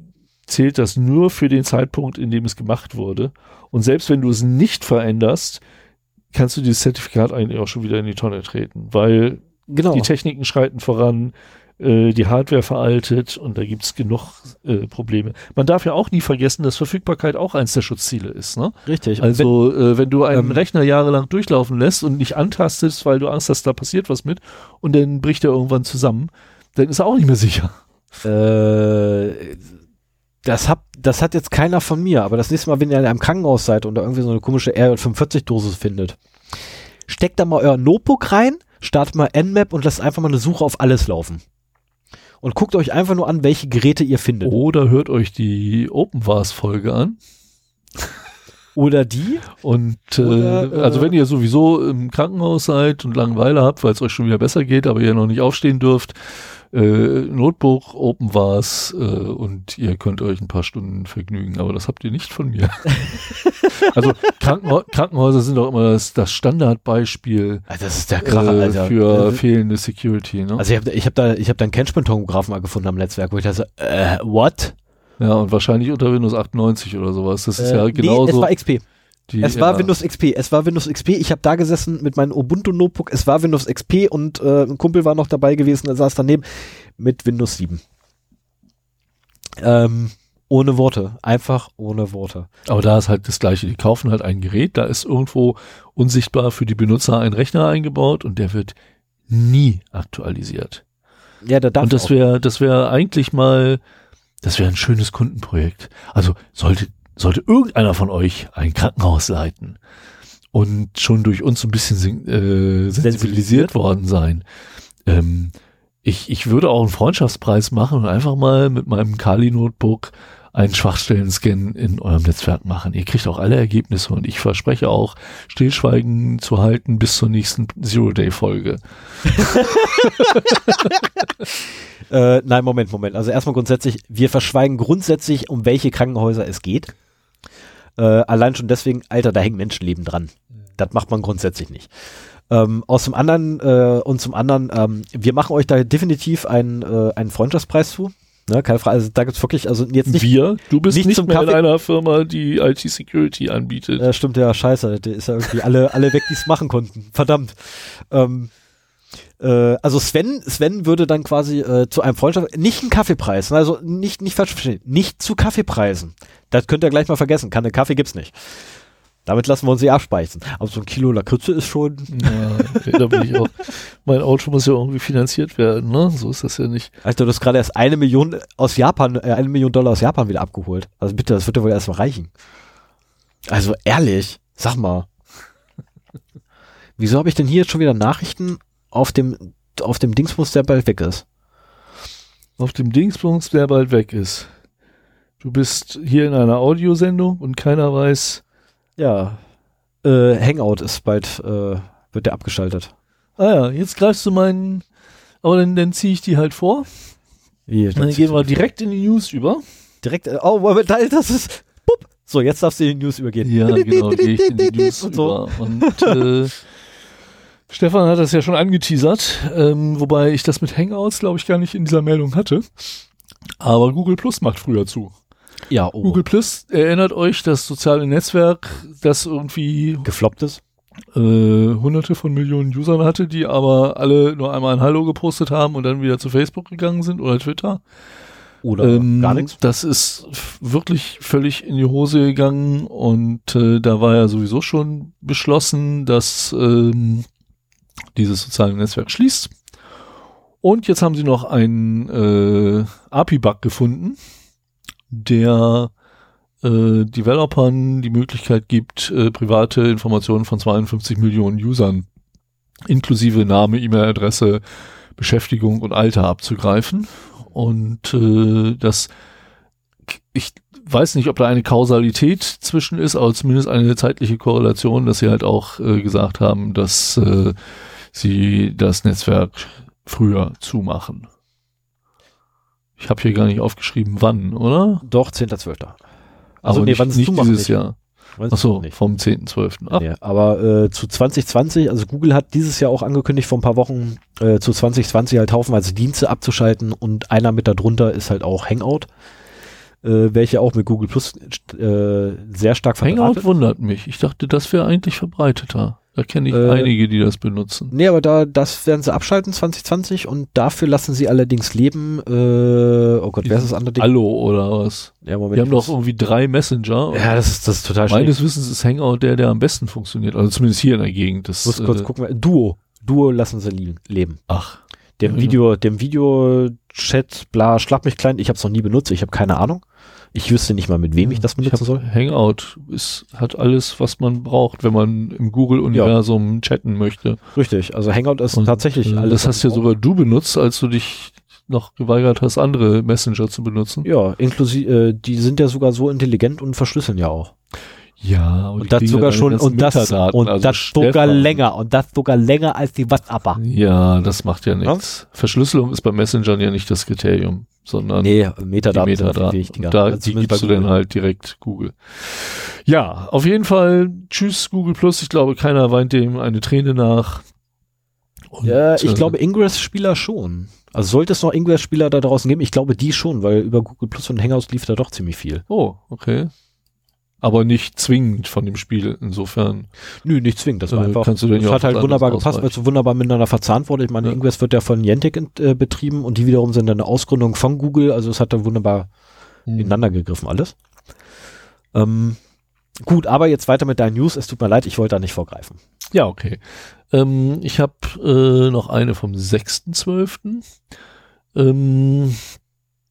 zählt das nur für den Zeitpunkt, in dem es gemacht wurde. Und selbst wenn du es nicht veränderst, kannst du dieses Zertifikat eigentlich auch schon wieder in die Tonne treten, weil genau. die Techniken schreiten voran, äh, die Hardware veraltet und da gibt's genug äh, Probleme. Man darf ja auch nie vergessen, dass Verfügbarkeit auch eins der Schutzziele ist. Ne? Richtig. Und Also äh, wenn du einen Ähm, Rechner jahrelang durchlaufen lässt und nicht antastest, weil du Angst hast, da passiert was mit und dann bricht er irgendwann zusammen, dann ist er auch nicht mehr sicher. wenn, äh, das, hab, das hat jetzt keiner von mir, aber das nächste Mal, wenn ihr in einem Krankenhaus seid und da irgendwie so eine komische RJ45-Dose findet, steckt da mal euer Notebook rein, startet mal Nmap und lasst einfach mal eine Suche auf alles laufen. Und guckt euch einfach nur an, welche Geräte ihr findet. Oder hört euch die OpenVAS-Folge an. Oder die. Und äh, Oder, äh, also wenn ihr sowieso im Krankenhaus seid und Langeweile habt, weil es euch schon wieder besser geht, aber ihr noch nicht aufstehen dürft, äh, Notebook, Open war's äh, und ihr könnt euch ein paar Stunden vergnügen. Aber das habt ihr nicht von mir. also Krankenhau Krankenhäuser sind auch immer das, das Standardbeispiel Also das ist der äh, Kracher, Alter. für Äh, fehlende Security. Ne? Also ich habe ich hab da, ich hab da einen Catchment-Tomographen mal gefunden am Netzwerk, wo ich dachte, so, äh, what? ja, und wahrscheinlich unter Windows 98 oder sowas. Das ist ja Äh, genauso. Nee, es war XP. Die, Es war ja, Windows XP. Es war Windows XP. Ich habe da gesessen mit meinem Ubuntu-Notebook. Es war Windows XP und äh, ein Kumpel war noch dabei gewesen, der saß daneben mit Windows 7. Ähm, ohne Worte. Einfach ohne Worte. Aber da ist halt das Gleiche. Die kaufen halt ein Gerät, da ist irgendwo unsichtbar für die Benutzer ein Rechner eingebaut und der wird nie aktualisiert. Ja, da darf und das wäre, das wäre eigentlich mal, das wäre ein schönes Kundenprojekt. Also sollte, sollte irgendeiner von euch ein Krankenhaus leiten und schon durch uns so ein bisschen äh, sensibilisiert Sensibilisiert. worden sein. Ähm, ich, ich würde auch einen Freundschaftspreis machen und einfach mal mit meinem Kali-Notebook einen Schwachstellen-Scan in eurem Netzwerk machen. Ihr kriegt auch alle Ergebnisse und ich verspreche auch, Stillschweigen zu halten bis zur nächsten Zero-Day-Folge. Äh, nein, Moment, Moment. Also erstmal grundsätzlich, wir verschweigen grundsätzlich, um welche Krankenhäuser es geht. Äh, allein schon deswegen, Alter, da hängen Menschenleben dran. Das macht man grundsätzlich nicht. Ähm, aus dem anderen äh, und zum anderen, ähm, wir machen euch da definitiv einen, äh, einen Freundschaftspreis zu. Ne, keine Frage. Also da gibt's wirklich, also jetzt nicht. Wir, du bist nicht nicht, zum mehr in Kaffee- einer Firma, die IT-Security anbietet. Ja, stimmt ja, scheiße. Der ist ja irgendwie alle, alle weg, die es machen konnten. Verdammt. Ähm, äh, also Sven, Sven würde dann quasi äh, zu einem Freundschaft, nicht einen Kaffeepreis, ne, also nicht, nicht falsch verstehen, nicht zu Kaffeepreisen. Das könnt ihr gleich mal vergessen. Keine Kaffee gibt's nicht. Damit lassen wir uns sie abspeichern. Aber so ein Kilo Lakritze ist schon, Ja, da bin ich auch. Mein Auto muss ja irgendwie finanziert werden, ne? So ist das ja nicht. also du hast gerade erst eine Million aus Japan, äh, eine Million Dollar aus Japan wieder abgeholt. Also bitte, das wird ja wohl erst mal reichen. Also ehrlich, sag mal. Wieso habe ich denn hier jetzt schon wieder Nachrichten auf dem, auf dem Dingsbus, der bald weg ist? Auf dem Dingsbums, der bald weg ist. Du bist hier in einer Audiosendung und keiner weiß. Ja. Äh, Hangout ist bald, äh, wird der abgeschaltet. Ah ja, jetzt greifst du meinen. Aber dann, dann ziehe ich die halt vor. Wie, Dann gehen wir direkt in die News über. direkt, äh, oh, das ist, pup. So, jetzt darfst du in die News übergehen. Ja, genau, gehe ich in die News Und so. über. Und äh, Stefan hat das ja schon angeteasert, ähm, wobei ich das mit Hangouts, glaube ich, gar nicht in dieser Meldung hatte. Aber Google Plus macht früher zu. Ja, oh. Google Plus erinnert euch das soziale Netzwerk, das irgendwie gefloppt ist. äh, hunderte von Millionen Usern hatte, die aber alle nur einmal ein Hallo gepostet haben und dann wieder zu Facebook gegangen sind oder Twitter. Oder Ähm, gar nichts. Das ist wirklich völlig in die Hose gegangen und äh, da war ja sowieso schon beschlossen, dass ähm, dieses soziale Netzwerk schließt. Und jetzt haben sie noch einen äh, API-Bug gefunden, der äh, Developern die Möglichkeit gibt, äh, private Informationen von 52 Millionen Usern inklusive Name, E-Mail-Adresse, Beschäftigung und Alter abzugreifen. Und äh, das, ich weiß nicht, ob da eine Kausalität zwischen ist, aber zumindest eine zeitliche Korrelation, dass sie halt auch äh, gesagt haben, dass äh, sie das Netzwerk früher zumachen. Ich habe hier gar nicht aufgeschrieben, wann, oder? Doch, 10.12. Aber Also, nee, nicht, wann es nicht dieses nicht. Jahr. Achso, vom 10.12. Ach, Nee, aber äh, zu 2020, also Google hat dieses Jahr auch angekündigt vor ein paar Wochen, äh, zu 2020 halt haufenweise Dienste abzuschalten und einer mit darunter ist halt auch Hangout, äh, welche auch mit Google Plus äh, sehr stark Hangout verdrahtet. wundert mich. Ich dachte, das wäre eigentlich verbreiteter. Da kenne ich Äh, einige, die das benutzen. Nee, aber da, das werden sie abschalten 2020 und dafür lassen sie allerdings leben, äh, oh Gott, wer ist das andere Ding? Allo oder was? Ja, Moment. Wir haben doch irgendwie drei Messenger. ja, das ist, das ist total schwierig. Meines Wissens ist Hangout der, der am besten funktioniert. Also zumindest hier in der Gegend. Das, muss kurz äh, gucken. Duo. Duo lassen sie leben. Ach, Dem Ja, Video, dem Video-Chat, bla, schlag mich klein. Ich habe es noch nie benutzt. Ich habe keine Ahnung. Ich wüsste nicht mal, mit wem ich das ich benutzen hab, soll. Hangout ist, hat alles, was man braucht, wenn man im Google-Universum chatten möchte. Richtig. Also Hangout ist Und, tatsächlich äh, alles. Das hast ja sogar du benutzt, als du dich noch geweigert hast, andere Messenger zu benutzen. Ja, inklusive, äh, die sind ja sogar so intelligent und verschlüsseln ja auch. Ja, Und das sogar schon, und das, und also das sogar länger, und das sogar länger als die WhatsApper. Ja, das macht ja nichts. Verschlüsselung ist bei Messengern ja nicht das Kriterium, sondern Nee, die Metadaten, sind Metadaten. viel wichtiger. Und Da, Also die gibst du dann halt direkt Google. Ja, auf jeden Fall, tschüss Google Plus. Ich glaube, keiner weint dem eine Träne nach. Und, Ja, ich äh, glaube Ingress-Spieler schon. Also sollte es noch Ingress-Spieler da draußen geben, ich glaube die schon, weil über Google Plus und Hangouts lief da doch ziemlich viel. Oh, okay. Aber nicht zwingend von dem Spiel. Insofern Nö, nicht zwingend. Das war Äh, einfach. kannst du das ja hat halt wunderbar gepasst, weil es so wunderbar miteinander verzahnt wurde. Ich meine, Ja. Ingress wird ja von Niantic äh, betrieben und die wiederum sind dann eine Ausgründung von Google. Also es hat dann wunderbar Hm. ineinander gegriffen alles. Ähm, gut, aber jetzt weiter mit deinen News. Es tut mir leid, ich wollte da nicht vorgreifen. Ja, okay. Ähm, ich habe äh, noch eine vom 6.12. Ähm,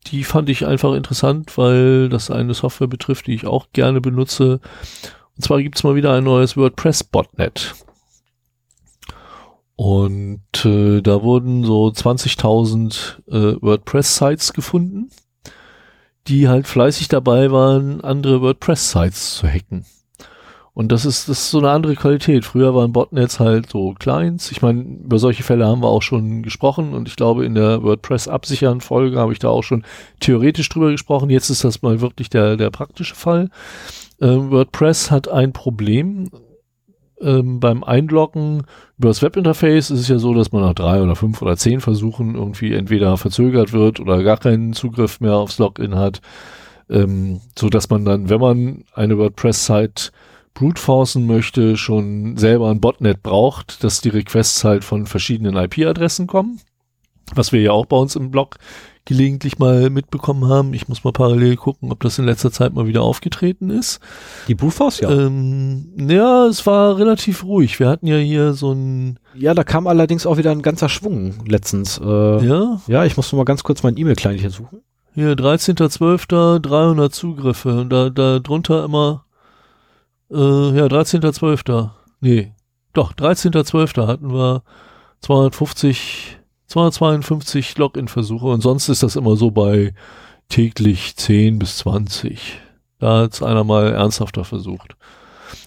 die fand ich einfach interessant, weil das eine Software betrifft, die ich auch gerne benutze. Und zwar gibt's mal wieder ein neues WordPress-Botnet. Und äh, da wurden so 20.000 äh, WordPress-Sites gefunden, die halt fleißig dabei waren, andere WordPress-Sites zu hacken. Und das ist, das ist so eine andere Qualität. Früher waren Botnets halt so Clients. Ich meine, über solche Fälle haben wir auch schon gesprochen und ich glaube, in der WordPress-Absichern-Folge habe ich da auch schon theoretisch drüber gesprochen. Jetzt ist das mal wirklich der, der praktische Fall. Ähm, WordPress hat ein Problem. Ähm, beim Einloggen über das Webinterface ist es ja so, dass man nach drei oder fünf oder zehn Versuchen irgendwie entweder verzögert wird oder gar keinen Zugriff mehr aufs Login hat. Ähm, so dass man dann, wenn man eine WordPress-Site brute möchte, schon selber ein Botnet braucht, dass die Requests halt von verschiedenen IP-Adressen kommen. Was wir ja auch bei uns im Blog gelegentlich mal mitbekommen haben. Ich muss mal parallel gucken, ob das in letzter Zeit mal wieder aufgetreten ist. Die Brute ja. Ähm, ja, es war relativ ruhig. Wir hatten ja hier so ein... Ja, da kam allerdings auch wieder ein ganzer Schwung letztens. Äh, ja? Ja, ich muss nur mal ganz kurz mein E-Mail-Client hier suchen. Hier, 13.12. 300 Zugriffe. Und da, da drunter immer äh, ja, 13.12. Nee, doch, 13.12. hatten wir 250, 252 Login-Versuche und sonst ist das immer so bei täglich 10 bis 20. Da hat einer mal ernsthafter versucht.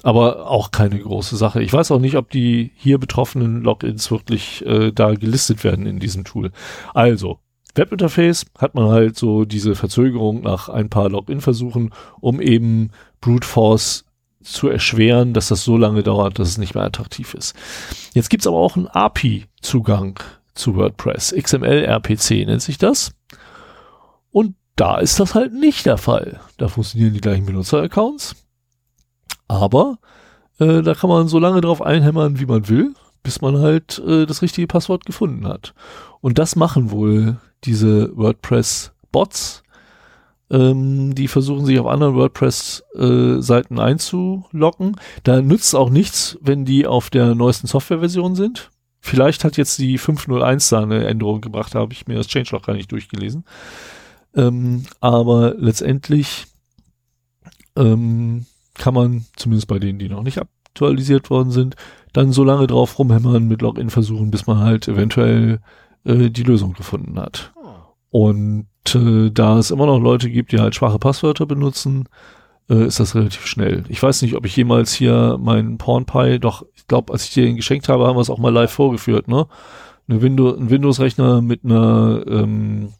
Aber auch keine große Sache. Ich weiß auch nicht, ob die hier betroffenen Logins wirklich äh, da gelistet werden in diesem Tool. Also, Webinterface hat man halt so diese Verzögerung nach ein paar Login-Versuchen, um eben Brute Force zu erschweren, dass das so lange dauert, dass es nicht mehr attraktiv ist. Jetzt gibt's aber auch einen API-Zugang zu WordPress. XML-RPC nennt sich das. Und da ist das halt nicht der Fall. Da funktionieren die gleichen Benutzer-Accounts. Aber äh, da kann man so lange drauf einhämmern, wie man will, bis man halt äh, das richtige Passwort gefunden hat. Und das machen wohl diese WordPress-Bots ähm, die versuchen sich auf anderen WordPress-Seiten äh, einzulocken. Da nützt auch nichts, wenn die auf der neuesten Softwareversion sind. Vielleicht hat jetzt die 5.01 da eine Änderung gebracht, da habe ich mir das Changelog gar nicht durchgelesen. Ähm, aber letztendlich ähm, kann man, zumindest bei denen, die noch nicht aktualisiert worden sind, dann so lange drauf rumhämmern mit Login-Versuchen, bis man halt eventuell äh, die Lösung gefunden hat. Und äh, da es immer noch Leute gibt, die halt schwache Passwörter benutzen, äh, ist das relativ schnell. Ich weiß nicht, ob ich jemals hier meinen PornPie, doch, ich glaube, als ich dir den geschenkt habe, haben wir es auch mal live vorgeführt, ne? Eine Windows, ein Windows-Rechner mit einer, ähm,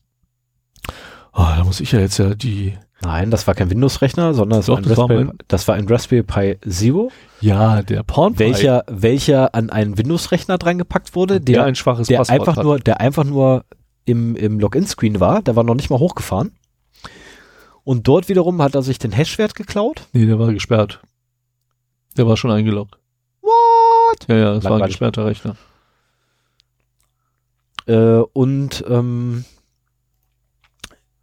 oh, da muss ich ja jetzt ja die. Nein, das war kein Windows-Rechner, sondern das, Doch, war das, war mein, das, war ein Raspberry Pi Zero. Ja, der PornPie. Welcher, welcher an einen Windows-Rechner dran gepackt wurde, der, der ein schwaches der Passwort einfach hat. nur, der einfach nur im, im Login-Screen war. Der war noch nicht mal hochgefahren. Und dort wiederum hat er sich den Hashwert geklaut. Nee, der war gesperrt. Der war schon eingeloggt. What? Ja, ja, das war ein gesperrter Rechner. Äh, und ähm,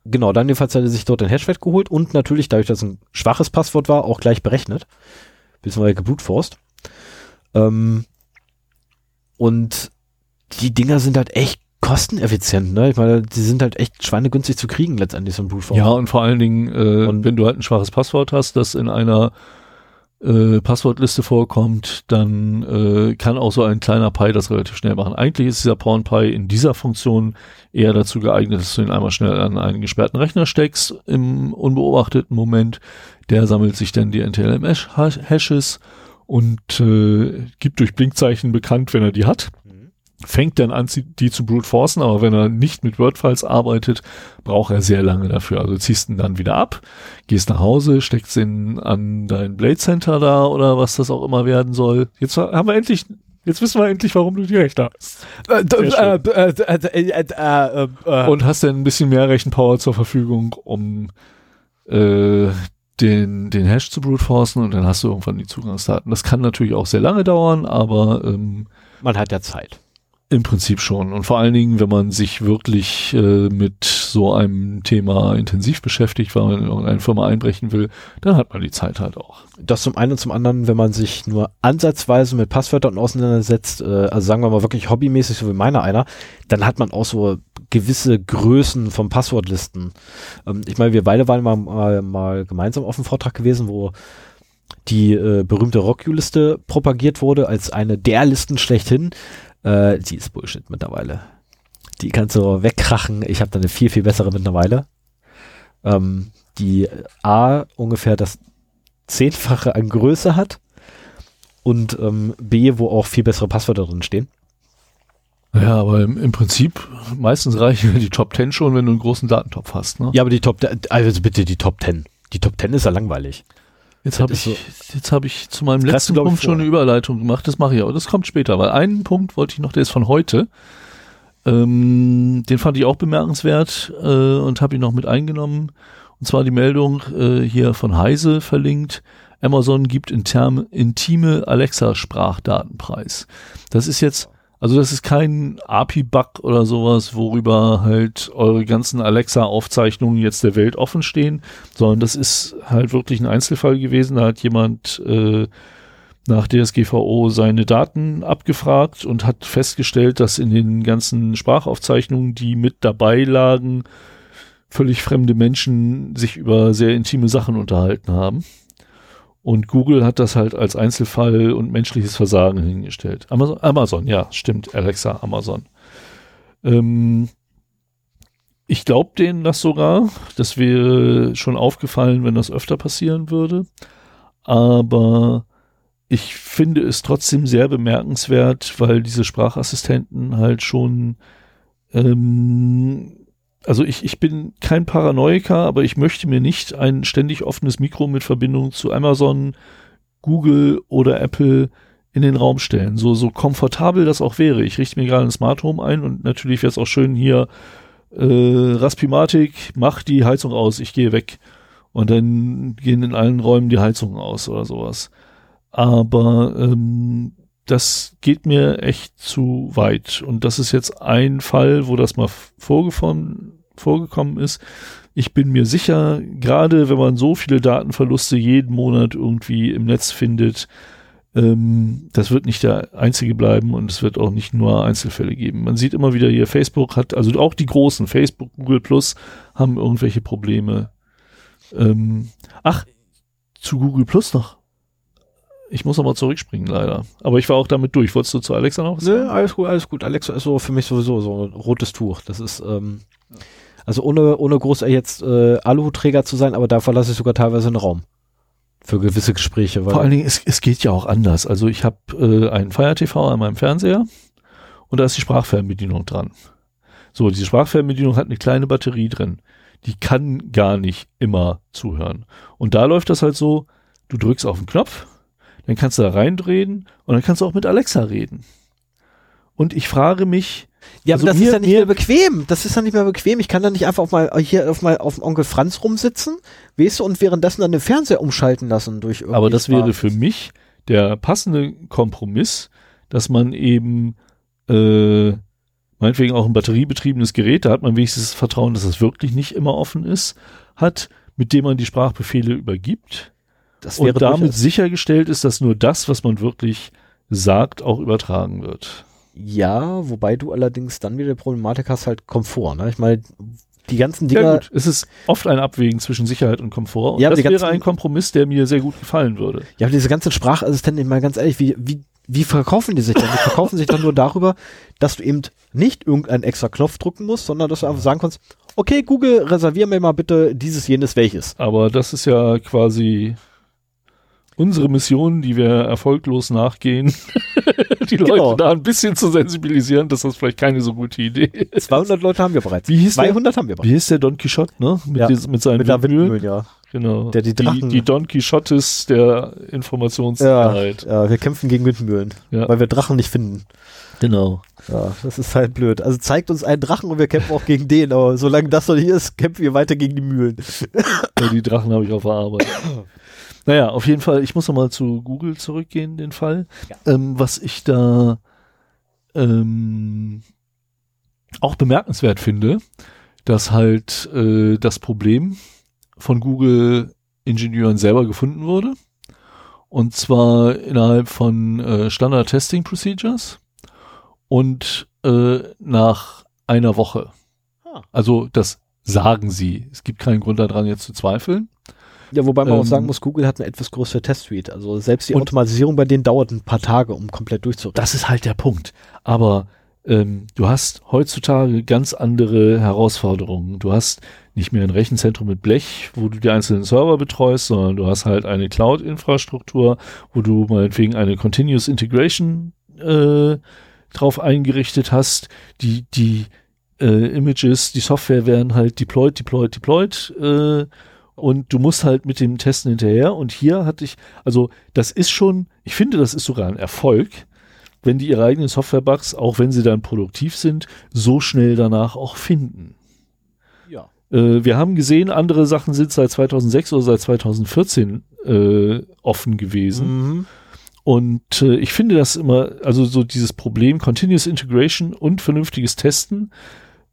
genau, dann jedenfalls hat er sich dort den Hashwert geholt und natürlich, dadurch, dass es ein schwaches Passwort war, auch gleich berechnet. Beziehungsweise gebrutforst. Ähm, und die Dinger sind halt echt kosteneffizient, ne? Ich meine, die sind halt echt schweinegünstig zu kriegen letztendlich, so ein Brute Force. Ja, und vor allen Dingen, äh, Und- wenn du halt ein schwaches Passwort hast, das in einer äh, Passwortliste vorkommt, dann äh, kann auch so ein kleiner Pi das relativ schnell machen. Eigentlich ist dieser Porn Pi in dieser Funktion eher dazu geeignet, dass du ihn einmal schnell an einen gesperrten Rechner steckst im unbeobachteten Moment. Der sammelt sich dann die NTLM-Hashes und äh, gibt durch Blinkzeichen bekannt, wenn er die hat fängt dann an, die zu brute forcen, aber wenn er nicht mit Wordfiles arbeitet, braucht er sehr lange dafür. Also ziehst ihn dann wieder ab, gehst nach Hause, steckst ihn an dein Blade Center da oder was das auch immer werden soll. Jetzt haben wir endlich, jetzt wissen wir endlich, warum du die Rechner hast. Und hast dann ein bisschen mehr Rechenpower zur Verfügung, um äh, den, den Hash zu brute forcen und dann hast du irgendwann die Zugangsdaten. Das kann natürlich auch sehr lange dauern, aber ähm, man hat ja Zeit. Im Prinzip schon. Und vor allen Dingen, wenn man sich wirklich äh, mit so einem Thema intensiv beschäftigt, weil man in irgendeine Firma einbrechen will, dann hat man die Zeit halt auch. Das zum einen und zum anderen, wenn man sich nur ansatzweise mit Passwörtern auseinandersetzt, äh, also sagen wir mal wirklich hobbymäßig, so wie meiner einer, dann hat man auch so gewisse Größen von Passwortlisten. Ähm, ich meine, wir beide waren mal, mal, mal gemeinsam auf dem Vortrag gewesen, wo die äh, berühmte Rockview-Liste propagiert wurde als eine der Listen schlechthin. Äh, die ist Bullshit mittlerweile. Die kannst du wegkrachen. Ich habe da eine viel, viel bessere mittlerweile. Ähm, die A ungefähr das Zehnfache an Größe hat und ähm, B, wo auch viel bessere Passwörter drin stehen. Ja, aber im, im Prinzip meistens reichen die Top 10 schon, wenn du einen großen Datentopf hast. Ne? Ja, aber die Top, also bitte die Top 10. Die Top 10 ist ja langweilig. Jetzt habe ich, so. jetzt hab ich zu meinem letzten Punkt schon eine Überleitung gemacht. Das mache ich aber. Das kommt später, weil einen Punkt wollte ich noch, der ist von heute. Ähm, den fand ich auch bemerkenswert äh, und habe ihn noch mit eingenommen. Und zwar die Meldung äh, hier von Heise verlinkt. Amazon gibt interne, intime Alexa-Sprachdatenpreis. Das ist jetzt also das ist kein API-Bug oder sowas, worüber halt eure ganzen Alexa-Aufzeichnungen jetzt der Welt offen stehen, sondern das ist halt wirklich ein Einzelfall gewesen. Da hat jemand äh, nach DSGVO seine Daten abgefragt und hat festgestellt, dass in den ganzen Sprachaufzeichnungen, die mit dabei lagen, völlig fremde Menschen sich über sehr intime Sachen unterhalten haben. Und Google hat das halt als Einzelfall und menschliches Versagen hingestellt. Amazon, Amazon ja, stimmt, Alexa, Amazon. Ähm, ich glaube denen das sogar. Das wäre schon aufgefallen, wenn das öfter passieren würde. Aber ich finde es trotzdem sehr bemerkenswert, weil diese Sprachassistenten halt schon ähm, also ich, ich bin kein Paranoiker, aber ich möchte mir nicht ein ständig offenes Mikro mit Verbindung zu Amazon, Google oder Apple in den Raum stellen. So, so komfortabel das auch wäre. Ich richte mir gerade ein Smart Home ein und natürlich wäre es auch schön hier, äh, Raspimatik, mach die Heizung aus, ich gehe weg. Und dann gehen in allen Räumen die Heizungen aus oder sowas. Aber ähm, das geht mir echt zu weit. Und das ist jetzt ein Fall, wo das mal vorgekommen, vorgekommen ist. Ich bin mir sicher, gerade wenn man so viele Datenverluste jeden Monat irgendwie im Netz findet, ähm, das wird nicht der einzige bleiben und es wird auch nicht nur Einzelfälle geben. Man sieht immer wieder hier, Facebook hat, also auch die großen, Facebook, Google Plus, haben irgendwelche Probleme. Ähm, ach, zu Google Plus noch. Ich muss aber zurückspringen, leider. Aber ich war auch damit durch. Wolltest du zu Alexa noch was sagen? Nö, alles gut, alles gut. Alexa ist so für mich sowieso so ein rotes Tuch. Das ist, ähm, also ohne, ohne groß jetzt äh, Aluhutträger zu sein, aber da verlasse ich sogar teilweise einen Raum. Für gewisse Gespräche. Vor allen Dingen, es, es geht ja auch anders. Also ich habe äh, einen Fire TV an meinem Fernseher und da ist die Sprachfernbedienung dran. So, diese Sprachfernbedienung hat eine kleine Batterie drin. Die kann gar nicht immer zuhören. Und da läuft das halt so, du drückst auf den Knopf, dann kannst du da reindrehen und dann kannst du auch mit Alexa reden. Und ich frage mich, ja, also aber das mir, ist ja nicht mehr bequem. Das ist ja nicht mehr bequem. Ich kann da nicht einfach auf mal hier auf mal auf Onkel Franz rumsitzen, weißt du, und währenddessen dann den Fernseher umschalten lassen durch irgendwie. Aber das wäre für mich der passende Kompromiss, dass man eben äh, meinetwegen auch ein batteriebetriebenes Gerät, da hat man wenigstens das Vertrauen, dass es wirklich nicht immer offen ist, hat, mit dem man die Sprachbefehle übergibt das wäre und damit sichergestellt ist, dass nur das, was man wirklich sagt, auch übertragen wird. Ja, wobei du allerdings dann wieder die Problematik hast, halt Komfort. Ne? Ich meine, die ganzen Dinger. Ja gut, es ist oft ein Abwägen zwischen Sicherheit und Komfort. Und ja, das wäre ein Kompromiss, der mir sehr gut gefallen würde. Ja, aber diese ganzen Sprachassistenten, mal ganz ehrlich, wie, wie, wie verkaufen die sich dann? Die verkaufen sich dann nur darüber, dass du eben nicht irgendeinen extra Knopf drücken musst, sondern dass du einfach sagen kannst, okay, Google, reservier mir mal bitte dieses, jenes, welches. Aber das ist ja quasi unsere Mission, die wir erfolglos nachgehen, die genau. Leute da ein bisschen zu sensibilisieren, dass das vielleicht keine so gute Idee ist. 200 Leute haben wir bereits. Wie hieß 200 der, haben wir bereits. Wie hieß der Don Quixote, ne? Mit, ja, dieses, mit seinen mit Windmühlen. ja. Genau. Der die, Drachen. die, die Don Quixotes der Informationssicherheit. Ja, ja, wir kämpfen gegen Windmühlen, ja. weil wir Drachen nicht finden. Genau. Ja, das ist halt blöd. Also zeigt uns einen Drachen und wir kämpfen auch gegen den, aber solange das noch hier ist, kämpfen wir weiter gegen die Mühlen. Ja, die Drachen habe ich auf der Arbeit. Naja, auf jeden Fall, ich muss nochmal zu Google zurückgehen, den Fall. Ja. Ähm, was ich da ähm, auch bemerkenswert finde, dass halt äh, das Problem von Google-Ingenieuren selber gefunden wurde. Und zwar innerhalb von äh, Standard Testing Procedures und äh, nach einer Woche. Ah. Also das sagen sie. Es gibt keinen Grund daran, jetzt zu zweifeln. Ja, wobei man Ähm, auch sagen muss, Google hat eine etwas größere Testsuite. Also selbst die Automatisierung bei denen dauert ein paar Tage, um komplett durchzurücken. Das ist halt der Punkt. Aber ähm, du hast heutzutage ganz andere Herausforderungen. Du hast nicht mehr ein Rechenzentrum mit Blech, wo du die einzelnen Server betreust, sondern du hast halt eine Cloud-Infrastruktur, wo du meinetwegen eine Continuous Integration äh, drauf eingerichtet hast. Die, die äh, Images, die Software werden halt deployed, deployed, deployed äh, und du musst halt mit dem Testen hinterher. Und hier hatte ich, also das ist schon, ich finde, das ist sogar ein Erfolg, wenn die ihre eigenen Software-Bugs, auch wenn sie dann produktiv sind, so schnell danach auch finden. Ja. Äh, wir haben gesehen, andere Sachen sind seit 2006 oder seit 2014 äh, offen gewesen. Mhm. Und äh, ich finde das immer, also so dieses Problem Continuous Integration und vernünftiges Testen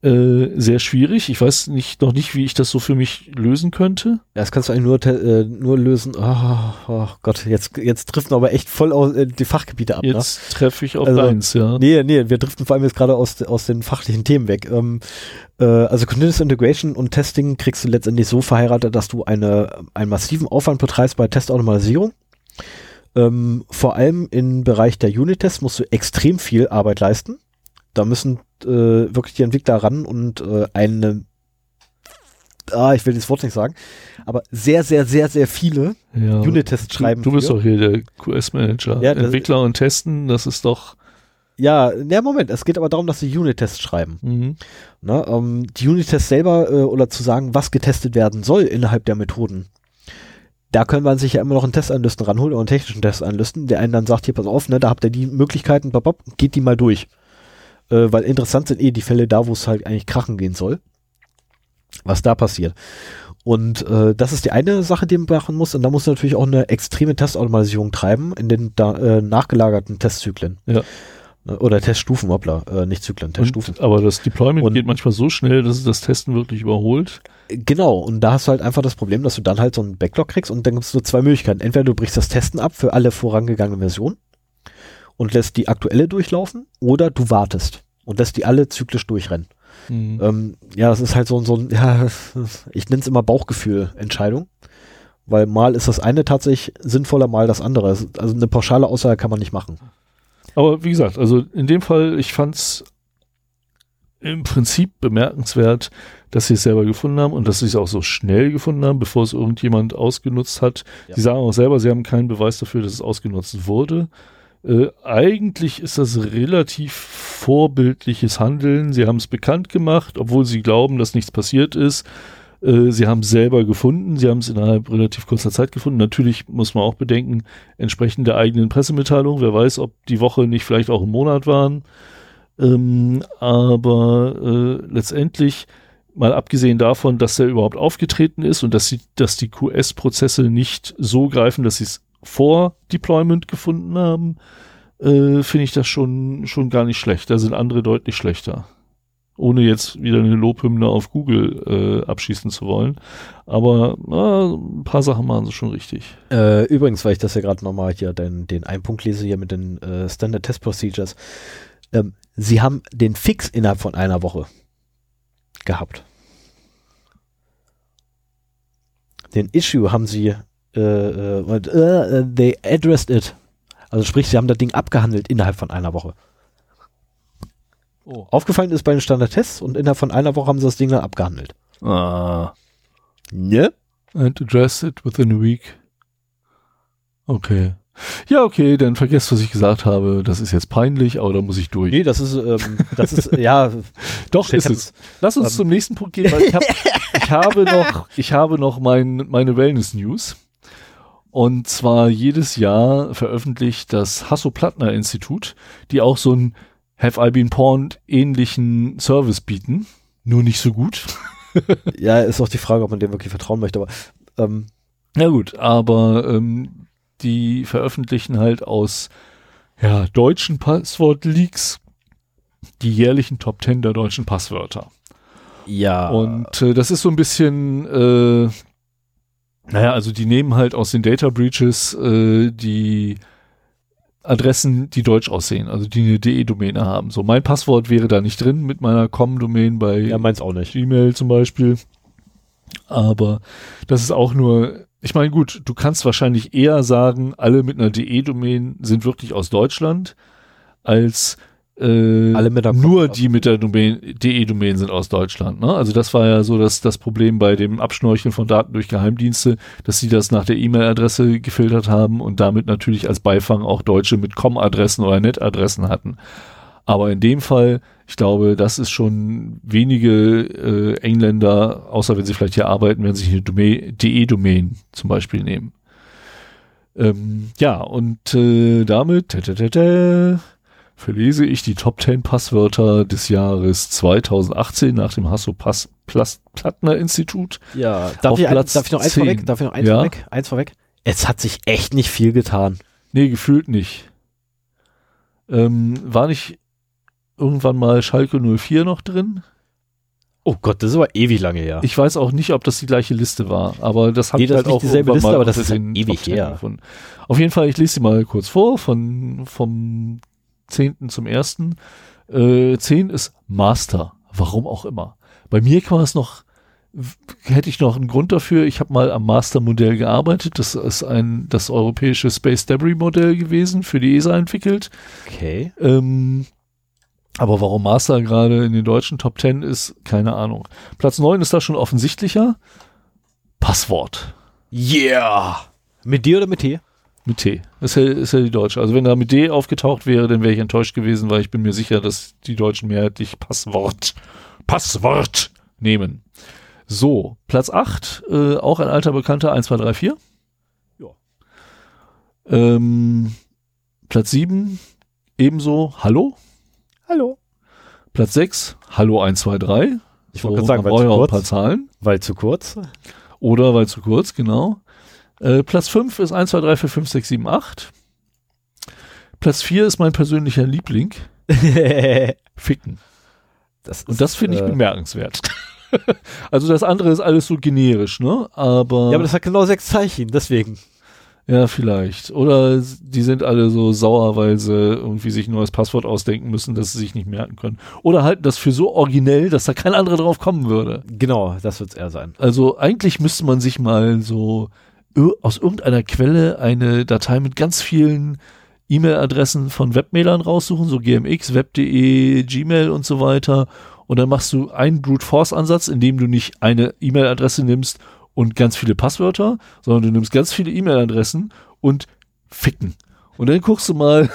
äh, sehr schwierig. Ich weiß nicht noch nicht, wie ich das so für mich lösen könnte. Ja, das kannst du eigentlich nur, äh, nur lösen. Oh, oh Gott, jetzt, jetzt driften aber echt voll aus, äh, die Fachgebiete ab. Ne? Jetzt treffe ich auf Also, deins, ja. Nee, nee, wir driften vor allem jetzt gerade aus, aus den fachlichen Themen weg. Ähm, äh, also Continuous Integration und Testing kriegst du letztendlich so verheiratet, dass du eine, einen massiven Aufwand betreibst bei Testautomatisierung. Ähm, vor allem im Bereich der Unit-Tests musst du extrem viel Arbeit leisten. Da müssen äh, wirklich die Entwickler ran und äh, eine, ah, ich will das Wort nicht sagen, aber sehr, sehr, sehr, sehr viele ja. Unit-Tests schreiben. Du, du bist für. doch hier der QS-Manager. Ja, Entwickler und Testen, das ist doch. Ja, ja, Moment, es geht aber darum, dass sie Unit-Tests schreiben. Mhm. Ne, ähm, die Unit-Tests selber äh, oder zu sagen, was getestet werden soll innerhalb der Methoden. Da können man sich ja immer noch einen Testanalysten ranholen oder einen technischen Testanalysten, der einen dann sagt, hier pass auf, ne, da habt ihr die Möglichkeiten, babab, geht die mal durch. Äh, weil interessant sind eh die Fälle da, wo es halt eigentlich krachen gehen soll. Was da passiert. Und äh, das ist die eine Sache, die man machen muss. Und da muss natürlich auch eine extreme Testautomatisierung treiben in den da, äh, nachgelagerten Testzyklen. Ja. Ne, Oder Teststufen, hoppla, äh, nicht Zyklen, Teststufen. Und, aber das Deployment Und- geht manchmal so schnell, dass es das Testen wirklich überholt. Genau, und da hast du halt einfach das Problem, dass du dann halt so einen Backlog kriegst und dann gibt es nur zwei Möglichkeiten. Entweder du brichst das Testen ab für alle vorangegangenen Versionen und lässt die aktuelle durchlaufen oder du wartest und lässt die alle zyklisch durchrennen. Mhm. Ähm, ja, das ist halt so, so ein, ja, ich nenne es immer Bauchgefühl-Entscheidung, weil mal ist das eine tatsächlich sinnvoller, mal das andere. Also eine pauschale Aussage kann man nicht machen. Aber wie gesagt, also in dem Fall, ich fand's im Prinzip bemerkenswert, dass sie es selber gefunden haben und dass sie es auch so schnell gefunden haben, bevor es irgendjemand ausgenutzt hat. Ja. Sie sagen auch selber, sie haben keinen Beweis dafür, dass es ausgenutzt wurde. Äh, eigentlich ist das relativ vorbildliches Handeln. Sie haben es bekannt gemacht, obwohl sie glauben, dass nichts passiert ist. Äh, sie haben es selber gefunden. Sie haben es innerhalb relativ kurzer Zeit gefunden. Natürlich muss man auch bedenken, entsprechend der eigenen Pressemitteilung. Wer weiß, ob die Woche nicht vielleicht auch ein Monat waren. Ähm, aber äh, letztendlich, mal abgesehen davon, dass er überhaupt aufgetreten ist und dass, sie, dass die QS-Prozesse nicht so greifen, dass sie es vor Deployment gefunden haben, äh, finde ich das schon, schon gar nicht schlecht. Da sind andere deutlich schlechter. Ohne jetzt wieder eine Lobhymne auf Google äh, abschießen zu wollen. Aber na, ein paar Sachen machen sie schon richtig. Äh, übrigens, weil ich das ja gerade nochmal hier den, den einen Punkt lese hier mit den äh, Standard Test Procedures. Ähm, sie haben den Fix innerhalb von einer Woche gehabt. Den Issue haben sie äh, äh, und, äh, they addressed it. Also sprich, sie haben das Ding abgehandelt innerhalb von einer Woche. Oh. Aufgefallen ist bei den Standard-Tests und innerhalb von einer Woche haben sie das Ding dann abgehandelt. Ah. Ne? And address it within a week. Okay. Ja, okay, dann vergesst, was ich gesagt habe. Das ist jetzt peinlich, aber da muss ich durch. Nee, das ist, ähm, das ist, ja, Doch, ist es. Lass uns Ähm. zum nächsten Punkt gehen, weil ich, hab, ich habe noch, ich habe noch mein, meine Wellness-News. Und zwar jedes Jahr veröffentlicht das Hasso-Plattner-Institut, die auch so einen Have I Been Porned ähnlichen Service bieten. Nur nicht so gut. Ja, ist auch die Frage, ob man dem wirklich vertrauen möchte, aber ähm, Ja gut, aber ähm, die veröffentlichen halt aus ja, deutschen Passwort-Leaks die jährlichen Top 10 der deutschen Passwörter. ja. Und äh, das ist so ein bisschen, äh, naja, also die nehmen halt aus den Data Breaches äh, die Adressen, die deutsch aussehen, also die eine DE-Domäne haben. So, mein Passwort wäre da nicht drin mit meiner Com-Domain bei ja, meins auch nicht. Gmail zum Beispiel. Aber das ist auch nur ich meine, gut, du kannst wahrscheinlich eher sagen, alle mit einer DE-Domain sind wirklich aus Deutschland, als äh, Alle mit der nur Kopf- die mit der Domain, DE-Domain sind aus Deutschland. Ne? Also das war ja so das, das Problem bei dem Abschnorcheln von Daten durch Geheimdienste, dass sie das nach der E-Mail-Adresse gefiltert haben und damit natürlich als Beifang auch Deutsche mit Com-Adressen oder Net-Adressen hatten. Aber in dem Fall, ich glaube, das ist schon wenige äh, Engländer, außer wenn sie vielleicht hier arbeiten, sie sich eine Domain- DE-Domain zum Beispiel nehmen. Ähm, ja, und äh, damit tä, tä, verlese ich die Top 10 Passwörter des Jahres 2018 nach dem Hasso-Plattner-Institut. Ja, darf ich, ein, darf ich noch eins 10. vorweg? Darf ich noch eins Ja. vorweg? Eins vorweg? Es hat sich echt nicht viel getan. Nee, gefühlt nicht. Ähm, war nicht irgendwann mal Schalke 04 noch drin? Oh Gott, das ist aber ewig lange her. Ich weiß auch nicht, ob das die gleiche Liste war, aber das hat Nee, das halt auch dieselbe Liste, aber das ist halt ewig Top 10 her. gefunden. Auf jeden Fall, ich lese sie mal kurz vor, von, vom 10. zum 1. Äh, 10 ist Master, warum auch immer. Bei mir man es noch, hätte ich noch einen Grund dafür, ich habe mal am Master-Modell gearbeitet, das ist ein, das europäische Space Debris Modell gewesen, für die ESA entwickelt. Okay. Ähm, aber warum Master gerade in den deutschen Top 10 ist, keine Ahnung. Platz 9 ist da schon offensichtlicher. Passwort. Yeah! Mit dir oder mit T? Mit T. Ist ja, ist ja die deutsche. Also wenn da mit D aufgetaucht wäre, dann wäre ich enttäuscht gewesen, weil ich bin mir sicher, dass die Deutschen mehrheitlich Passwort, Passwort nehmen. So, Platz 8, äh, auch ein alter Bekannter, 1, 2, 3, 4. Ja. Ähm, Platz 7, ebenso Hallo. Hallo. Platz 6, Hallo 1, 2, 3. Ich wollte gerade sagen, weil zu auch ein kurz. paar Zahlen. Weil zu kurz. Oder weil zu kurz, genau. Äh, Platz 5 ist 1, 2, 3, 4, 5, 6, 7, 8. Platz 4 ist mein persönlicher Liebling. Ficken. das ist, Und das finde ich äh, bemerkenswert. also das andere ist alles so generisch, ne? Aber Ja, aber das hat genau sechs Zeichen, deswegen. ja, vielleicht. Oder die sind alle so sauer, weil sie irgendwie sich ein neues Passwort ausdenken müssen, das sie sich nicht merken können. Oder halten das für so originell, dass da kein anderer drauf kommen würde. Genau, das wird es eher sein. Also eigentlich müsste man sich mal so aus irgendeiner Quelle eine Datei mit ganz vielen E-Mail-Adressen von Webmailern raussuchen, so GMX, Web.de, Gmail und so weiter. Und dann machst du einen Brute Force Ansatz, indem du nicht eine E-Mail-Adresse nimmst und ganz viele Passwörter, sondern du nimmst ganz viele E-Mail-Adressen und ficken. Und dann guckst du mal,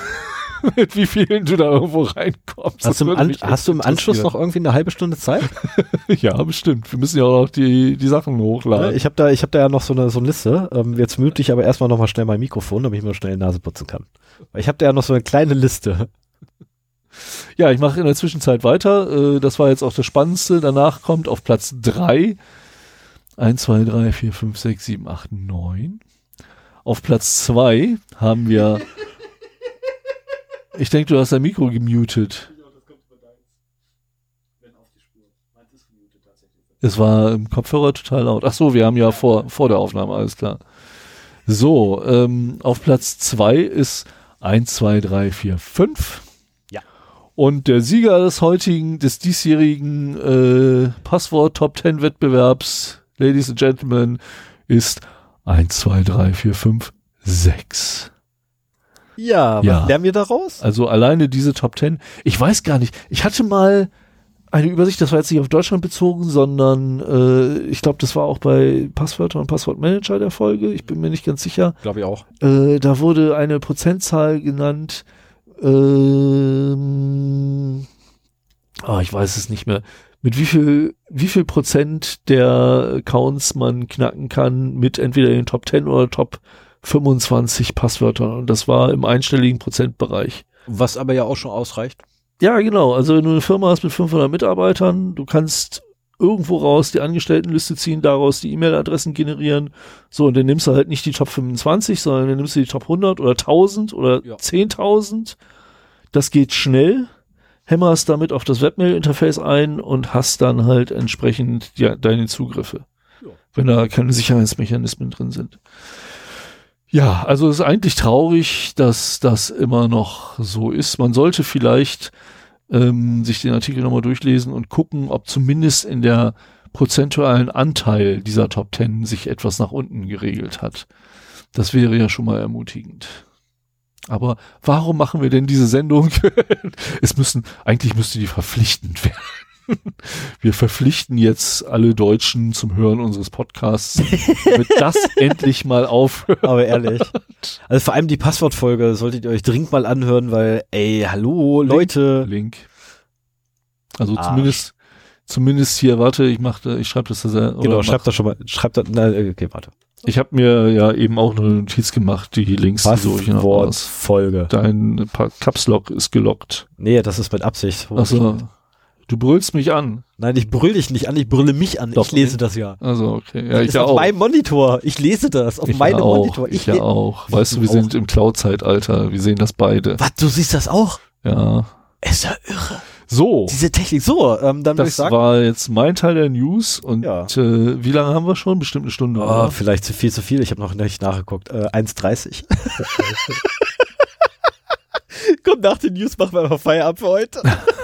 mit wie vielen du da irgendwo reinkommst. Hast du, im, An hast du im Anschluss noch irgendwie eine halbe Stunde Zeit? Ja, bestimmt. Wir müssen ja auch noch die, die Sachen hochladen. ich habe da, ich hab da ja noch so eine, so eine Liste. Ähm, jetzt mute ich aber erstmal nochmal schnell mein Mikrofon, damit ich mir schnell die Nase putzen kann. Ich habe da ja noch so eine kleine Liste. Ja, ich mache in der Zwischenzeit weiter. Äh, das war jetzt auch das Spannendste. Danach kommt auf Platz 3 1, 2, 3, 4, 5, 6, 7, 8, 9. Auf Platz 2 haben wir. Ich denke, du hast dein Mikro gemutet. Es war im Kopfhörer total laut. Ach so, wir haben ja vor, vor der Aufnahme, alles klar. So, ähm, auf Platz 2 ist 1, 2, 3, 4, 5. Und der Sieger des heutigen, des diesjährigen äh, Passwort Top 10 Wettbewerbs, Ladies and Gentlemen, ist 1, 2, 3, 4, 5, 6. Ja, was Ja. lernen wir daraus? Also alleine diese Top 10. Ich weiß gar nicht. Ich hatte mal eine Übersicht, das war jetzt nicht auf Deutschland bezogen, sondern äh, ich glaube, das war auch bei Passwörter und Passwortmanager der Folge. Ich bin mir nicht ganz sicher. Glaube ich auch. Äh, da wurde eine Prozentzahl genannt. Ähm, ah, ich weiß es nicht mehr. Mit wie viel, wie viel Prozent der Accounts man knacken kann mit entweder den Top 10 oder Top 25 Passwörtern. Und das war im einstelligen Prozentbereich. Was aber ja auch schon ausreicht. Ja, genau. Also wenn du eine Firma hast mit 500 Mitarbeitern, du kannst irgendwo raus die Angestelltenliste ziehen, daraus die E-Mail-Adressen generieren. So, und dann nimmst du halt nicht die Top 25, sondern dann nimmst du die Top 100 oder 1000 oder Ja. 10.000. Das geht schnell. Hämmerst damit auf das Webmail-Interface ein und hast dann halt entsprechend ja, deine Zugriffe. Ja. Wenn da keine Sicherheitsmechanismen drin sind. Ja, also es ist eigentlich traurig, dass das immer noch so ist. Man sollte vielleicht ähm, sich den Artikel nochmal durchlesen und gucken, ob zumindest in der prozentualen Anteil dieser Top Ten sich etwas nach unten geregelt hat. Das wäre ja schon mal ermutigend. Aber warum machen wir denn diese Sendung? es müssen, eigentlich müsste die verpflichtend werden. Wir verpflichten jetzt alle Deutschen zum Hören unseres Podcasts, damit das endlich mal aufhört. Aber ehrlich. Also vor allem die Passwortfolge solltet ihr euch dringend mal anhören, weil, ey, hallo, Link, Leute. Link. Also Arsch. zumindest, zumindest hier, warte, ich mach da, ich schreibe das da. oder Genau, schreibt das schon mal. Schreibt das, na, okay, warte. Ich habe mir ja eben auch eine Notiz gemacht, die Links. Passwortfolge. Dein Caps Lock ist gelockt. Nee, das ist mit Absicht. Also, du brüllst mich an. Nein, ich brüll dich nicht an, ich brülle mich an. Doch, ich lese das ja. Also, okay. Ja, das ich ist ja auf auch. meinem Monitor. Ich lese das auf ich meinem ja auch. Monitor. Ich, ja le- auch. Weißt du, wir auch? sind im Cloud-Zeitalter. Wir sehen das beide. Was, du siehst das auch? Ja. Ist ja irre. So. Diese Technik. So, ähm, dann würde ich Das sagen. war jetzt mein Teil der News und Ja. äh, wie lange haben wir schon? Bestimmt eine Stunde. Oh, oder? vielleicht zu viel, zu viel. Ich habe noch nicht nachgeguckt. Äh, 1,30. Komm, nach den News machen wir einfach Feierabend für heute.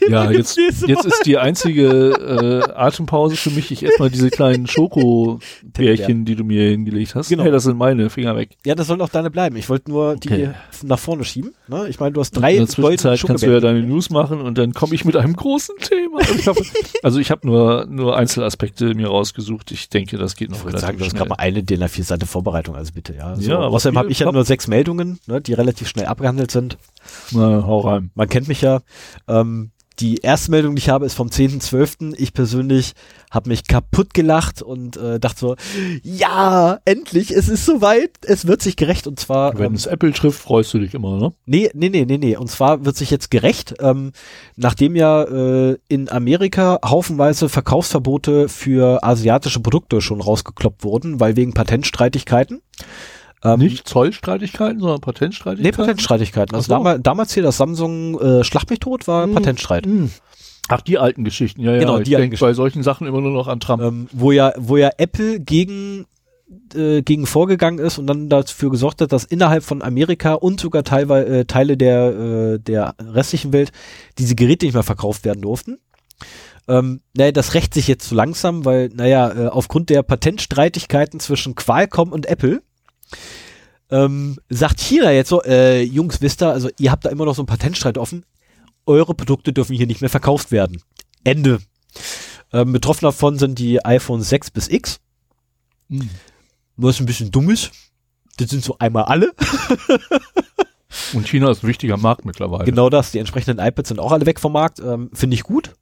Ja, jetzt, jetzt ist die einzige äh, Atempause für mich. Ich esse mal diese kleinen Schokobärchen, die du mir hingelegt hast. Genau. Hey, das sind meine. Finger weg. Ja, das sollen auch deine bleiben. Ich wollte nur die Okay. nach vorne schieben. Ne? Ich meine, du hast drei In der Zwischenzeit kannst du ja deine News machen und dann komme ich mit einem großen Thema. Ich hoffe, also ich habe nur, nur Einzelaspekte mir rausgesucht. Ich denke, das geht noch Ich würde sagen, du relativ hast gerade mal eine DIN A4 Seite Vorbereitung, also bitte, ja. So, Ja, außerdem habe ich ja hab- nur sechs Meldungen, ne, die relativ schnell abgehandelt sind. Na, hau rein. Man kennt mich ja. Ähm, die erste Meldung, die ich habe, ist vom 10.12. Ich persönlich habe mich kaputt gelacht und äh, dachte so, ja, endlich, es ist soweit, es wird sich gerecht und zwar, Wenn ähm, es Apple trifft, freust du dich immer, ne? nee, nee, nee, nee, nee, und zwar wird sich jetzt gerecht, ähm, nachdem ja äh, in Amerika haufenweise Verkaufsverbote für asiatische Produkte schon rausgekloppt wurden, weil wegen Patentstreitigkeiten. Ähm, Nicht Zollstreitigkeiten, sondern Nee, Patentstreitigkeiten? Patentstreitigkeiten. Also damals, damals hier das Samsung äh, Schlag mich tot war Hm. Patentstreit. Hm. Ach, die alten Geschichten, ja, ja. Genau, ich die alten denke bei solchen Sachen immer nur noch an Trump. Ähm, wo ja, wo ja Apple gegen äh, gegen vorgegangen ist und dann dafür gesorgt hat, dass innerhalb von Amerika und sogar teilweise äh, Teile der äh, der restlichen Welt diese Geräte nicht mehr verkauft werden durften. Ähm, naja, das rächt sich jetzt so langsam, weil, naja, äh, aufgrund der Patentstreitigkeiten zwischen Qualcomm und Apple ähm, sagt China jetzt so, äh, Jungs, wisst ihr, also ihr habt da immer noch so einen Patentstreit offen, eure Produkte dürfen hier nicht mehr verkauft werden. Ende. Ähm, betroffen davon sind die iPhone 6 bis X, Hm. was ein bisschen dumm ist. Das sind so einmal alle. Und China ist ein wichtiger Markt mittlerweile. Genau das. Die entsprechenden iPads sind auch alle weg vom Markt. Ähm, Finde ich gut.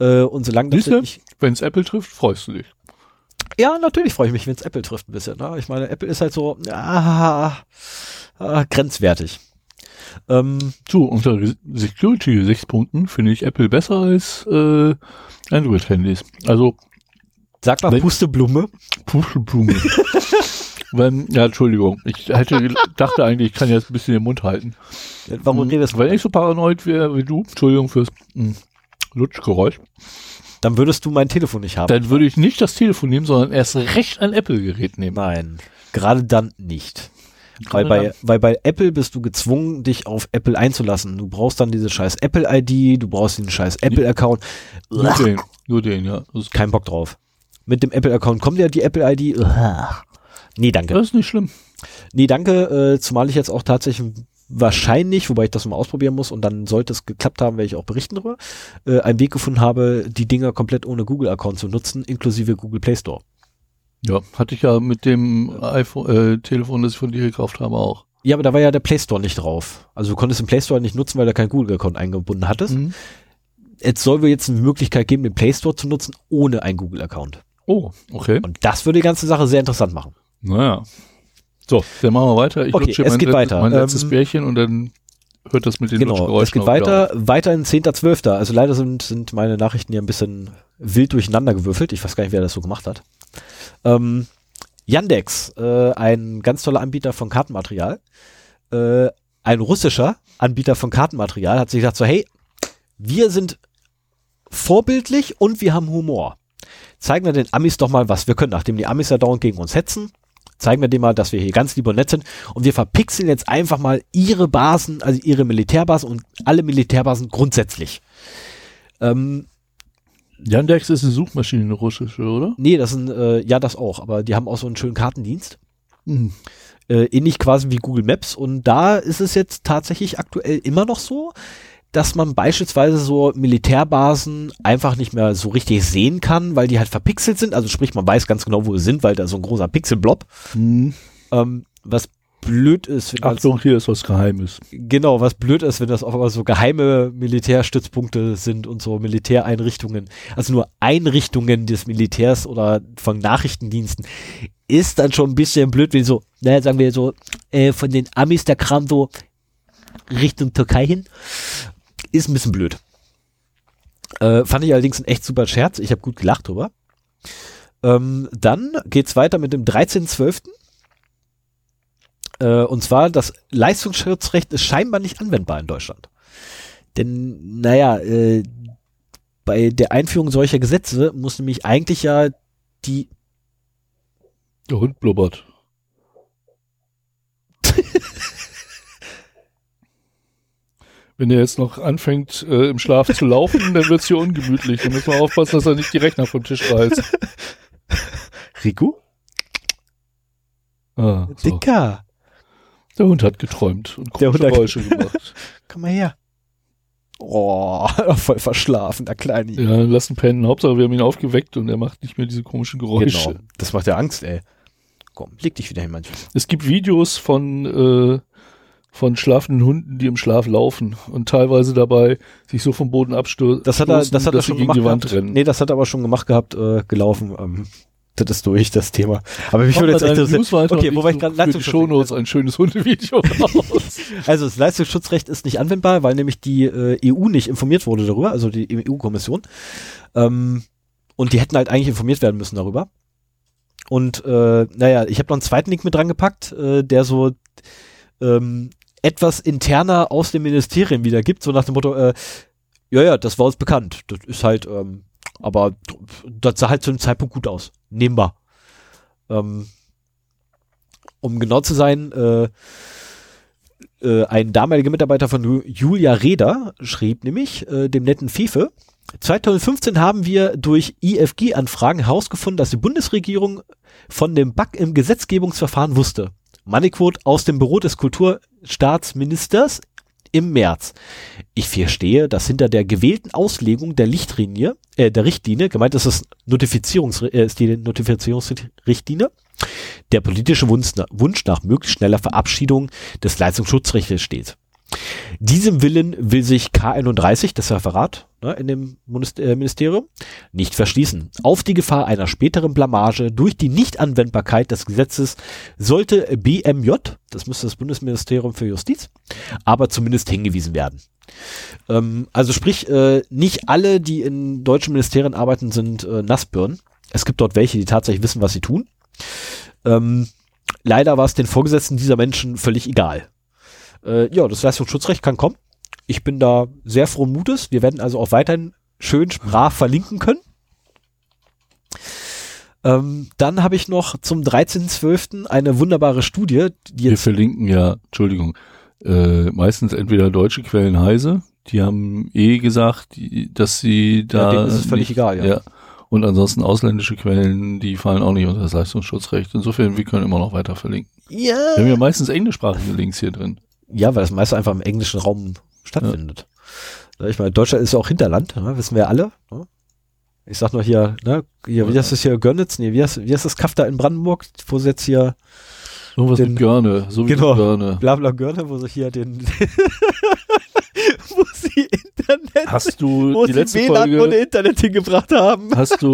Äh, und solange das nicht, Wenn es Apple trifft, freust du dich. Ja, natürlich freue ich mich, wenn es Apple trifft ein bisschen. Ne? Ich meine, Apple ist halt so ah, ah, grenzwertig. Ähm, So, unter Security-Gesichtspunkten finde ich Apple besser als äh, Android-Handys. Also, sag mal Wenn- Pusteblume. Puschelblume. Wenn, ja, Entschuldigung. Ich hätte, dachte eigentlich, ich kann jetzt ein bisschen den Mund halten. Warum Hm, redest du? Wenn ich so paranoid wäre wie du, Entschuldigung fürs hm, Lutschgeräusch, Dann würdest du mein Telefon nicht haben. dann würde ich nicht das Telefon nehmen, sondern erst recht ein Apple-Gerät nehmen. Nein, gerade dann nicht. Weil bei, weil bei Apple bist du gezwungen, dich auf Apple einzulassen. Du brauchst dann diese scheiß Apple-ID, du brauchst den scheiß Apple-Account. Nur den, nur den, ja. Kein Bock drauf. Mit dem Apple-Account kommt ja die Apple-ID. Nee, danke. das ist nicht schlimm. Nee, danke, äh, zumal ich jetzt auch tatsächlich wahrscheinlich, wobei ich das mal ausprobieren muss und dann sollte es geklappt haben, werde ich auch berichten darüber, äh, einen Weg gefunden habe, die Dinger komplett ohne Google-Account zu nutzen, inklusive Google Play Store. Ja, hatte ich ja mit dem iPhone, äh, Telefon, das ich von dir gekauft habe, auch. Ja, aber da war ja der Play Store nicht drauf. Also du konntest den Play Store nicht nutzen, weil du keinen Google-Account eingebunden hattest. Mhm. Jetzt soll wir jetzt eine Möglichkeit geben, den Play Store zu nutzen, ohne einen Google-Account. Oh, okay. Und das würde die ganze Sache sehr interessant machen. Naja. So, dann machen wir weiter. Ich Okay, lutsche es mein, geht letztes, weiter. mein letztes Ähm, Bärchen und dann hört das mit den Genau, es geht weiter, weiter in 10.12. Also leider sind, sind meine Nachrichten hier ein bisschen wild durcheinander gewürfelt. Ich weiß gar nicht, wer das so gemacht hat. Ähm, Yandex, äh, ein ganz toller Anbieter von Kartenmaterial, äh, ein russischer Anbieter von Kartenmaterial, hat sich gesagt so, hey, wir sind vorbildlich und wir haben Humor. Zeigen wir den Amis doch mal, was wir können, nachdem die Amis ja dauernd gegen uns hetzen. Zeigen wir dem mal, dass wir hier ganz lieb und nett sind. Und wir verpixeln jetzt einfach mal ihre Basen, also ihre Militärbasen und alle Militärbasen grundsätzlich. Ähm, Yandex ist eine Suchmaschine, eine russische, oder? Nee, das sind, äh, ja, das auch, aber die haben auch so einen schönen Kartendienst. Mhm. Äh, ähnlich quasi wie Google Maps. Und da ist es jetzt tatsächlich aktuell immer noch so, dass man beispielsweise so Militärbasen einfach nicht mehr so richtig sehen kann, weil die halt verpixelt sind. Also sprich, man weiß ganz genau, wo sie sind, weil da so ein großer Pixelblob. Mhm. Ähm, was blöd ist, wenn das, Achtung, hier ist was Geheimes. genau, was blöd ist, wenn das auf einmal so geheime Militärstützpunkte sind und so Militäreinrichtungen, also nur Einrichtungen des Militärs oder von Nachrichtendiensten, ist dann schon ein bisschen blöd, wenn so, naja, sagen wir so, äh, von den Amis der Kram so Richtung Türkei hin, ist ein bisschen blöd. Äh, fand ich allerdings ein echt super Scherz, ich habe gut gelacht drüber. Ähm, dann geht's weiter mit dem 13.12. Äh, und zwar, das Leistungsschutzrecht ist scheinbar nicht anwendbar in Deutschland. Denn, naja, äh, bei der Einführung solcher Gesetze muss nämlich eigentlich ja die, Der Hund blubbert. Wenn er jetzt noch anfängt, äh, im Schlaf zu laufen, dann wird's hier ungemütlich. Da müssen wir aufpassen, dass er nicht die Rechner vom Tisch reißt. Riku? Ah, so. Dicker, Der Hund hat geträumt und komische Geräusche gemacht. komm mal her. Oh, voll verschlafen, der Kleine. Ja, lassen pennen. Hauptsache, wir haben ihn aufgeweckt und er macht nicht mehr diese komischen Geräusche. Genau. Das macht ja Angst, ey. Komm, leg dich wieder hin, manchmal. Es gibt Videos von, äh, von schlafenden Hunden, die im Schlaf laufen und teilweise dabei sich so vom Boden abstürzen, Das hat er, das hat er schon gegen die Wand gehabt. rennen. Nee, das hat er aber schon gemacht gehabt, äh, gelaufen. Ähm, das ist durch, das Thema. Aber mich würde jetzt echt weiter Okay, wobei ich gerade für die Leistungsschutz- Shownotes ein schönes Hundevideo raus. Also das Leistungsschutzrecht ist nicht anwendbar, weil nämlich die äh, EU nicht informiert wurde darüber, also die EU-Kommission. Ähm, und die hätten halt eigentlich informiert werden müssen darüber. Und äh, naja, ich habe noch einen zweiten Link mit dran gepackt, äh, der so ähm, etwas interner aus dem Ministerium wieder gibt, so nach dem Motto, äh, ja, ja, das war uns bekannt. Das ist halt, ähm, aber das sah halt zu dem Zeitpunkt gut aus. Nehmbar. Ähm, um genau zu sein, äh, äh, ein damaliger Mitarbeiter von Ju- Julia Reda schrieb nämlich äh, dem netten Fefe, 2015 haben wir durch IFG-Anfragen herausgefunden, dass die Bundesregierung von dem Bug im Gesetzgebungsverfahren wusste. Moneyquote aus dem Büro des Kulturstaatsministers im März. Ich verstehe, dass hinter der gewählten Auslegung der Lichtlinie, äh, der Richtlinie, gemeint ist es Notifizierungs, äh, ist die Notifizierungsrichtlinie, der politische Wunsch, Wunsch nach möglichst schneller Verabschiedung des Leistungsschutzrechts steht. Diesem Willen will sich K31, das Referat ne, in dem äh, Ministerium, nicht verschließen. Auf die Gefahr einer späteren Blamage durch die Nichtanwendbarkeit des Gesetzes sollte BMJ, das müsste das Bundesministerium für Justiz, aber zumindest hingewiesen werden. Ähm, also sprich, äh, nicht alle, die in deutschen Ministerien arbeiten, sind äh, Nassbirnen. Es gibt dort welche, die tatsächlich wissen, was sie tun. Ähm, leider war es den Vorgesetzten dieser Menschen völlig egal. Äh, ja, das Leistungsschutzrecht kann kommen. Ich bin da sehr frohen Mutes. Wir werden also auch weiterhin schön brav verlinken können. Ähm, dann habe ich noch zum 13.12. eine wunderbare Studie, die Wir verlinken ja, Entschuldigung, äh, meistens entweder deutsche Quellen heise, die haben eh gesagt, die, dass sie da. denen ist es völlig egal, ja. ja. Und ansonsten ausländische Quellen, die fallen auch nicht unter das Leistungsschutzrecht. Insofern, wir können immer noch weiter verlinken. Wir haben ja, ja meistens englischsprachige Links hier drin. Ja, weil das meiste einfach im englischen Raum stattfindet. Ja, Ich meine, Deutschland ist ja auch Hinterland, ne? wissen wir alle. Ne? Ich sag nur hier, ne, hier, wie heißt das hier, Görnitz? Nee, wie heißt, wie heißt das Kaff da in Brandenburg, wo sie jetzt hier Irgendwas Den- mit Görne, so wie Genau. Görne. Blabla Görne, wo sie hier den wo sie Internet, Hast du wo die sie letzte WLAN ohne Folge, Internet hingebracht haben. hast du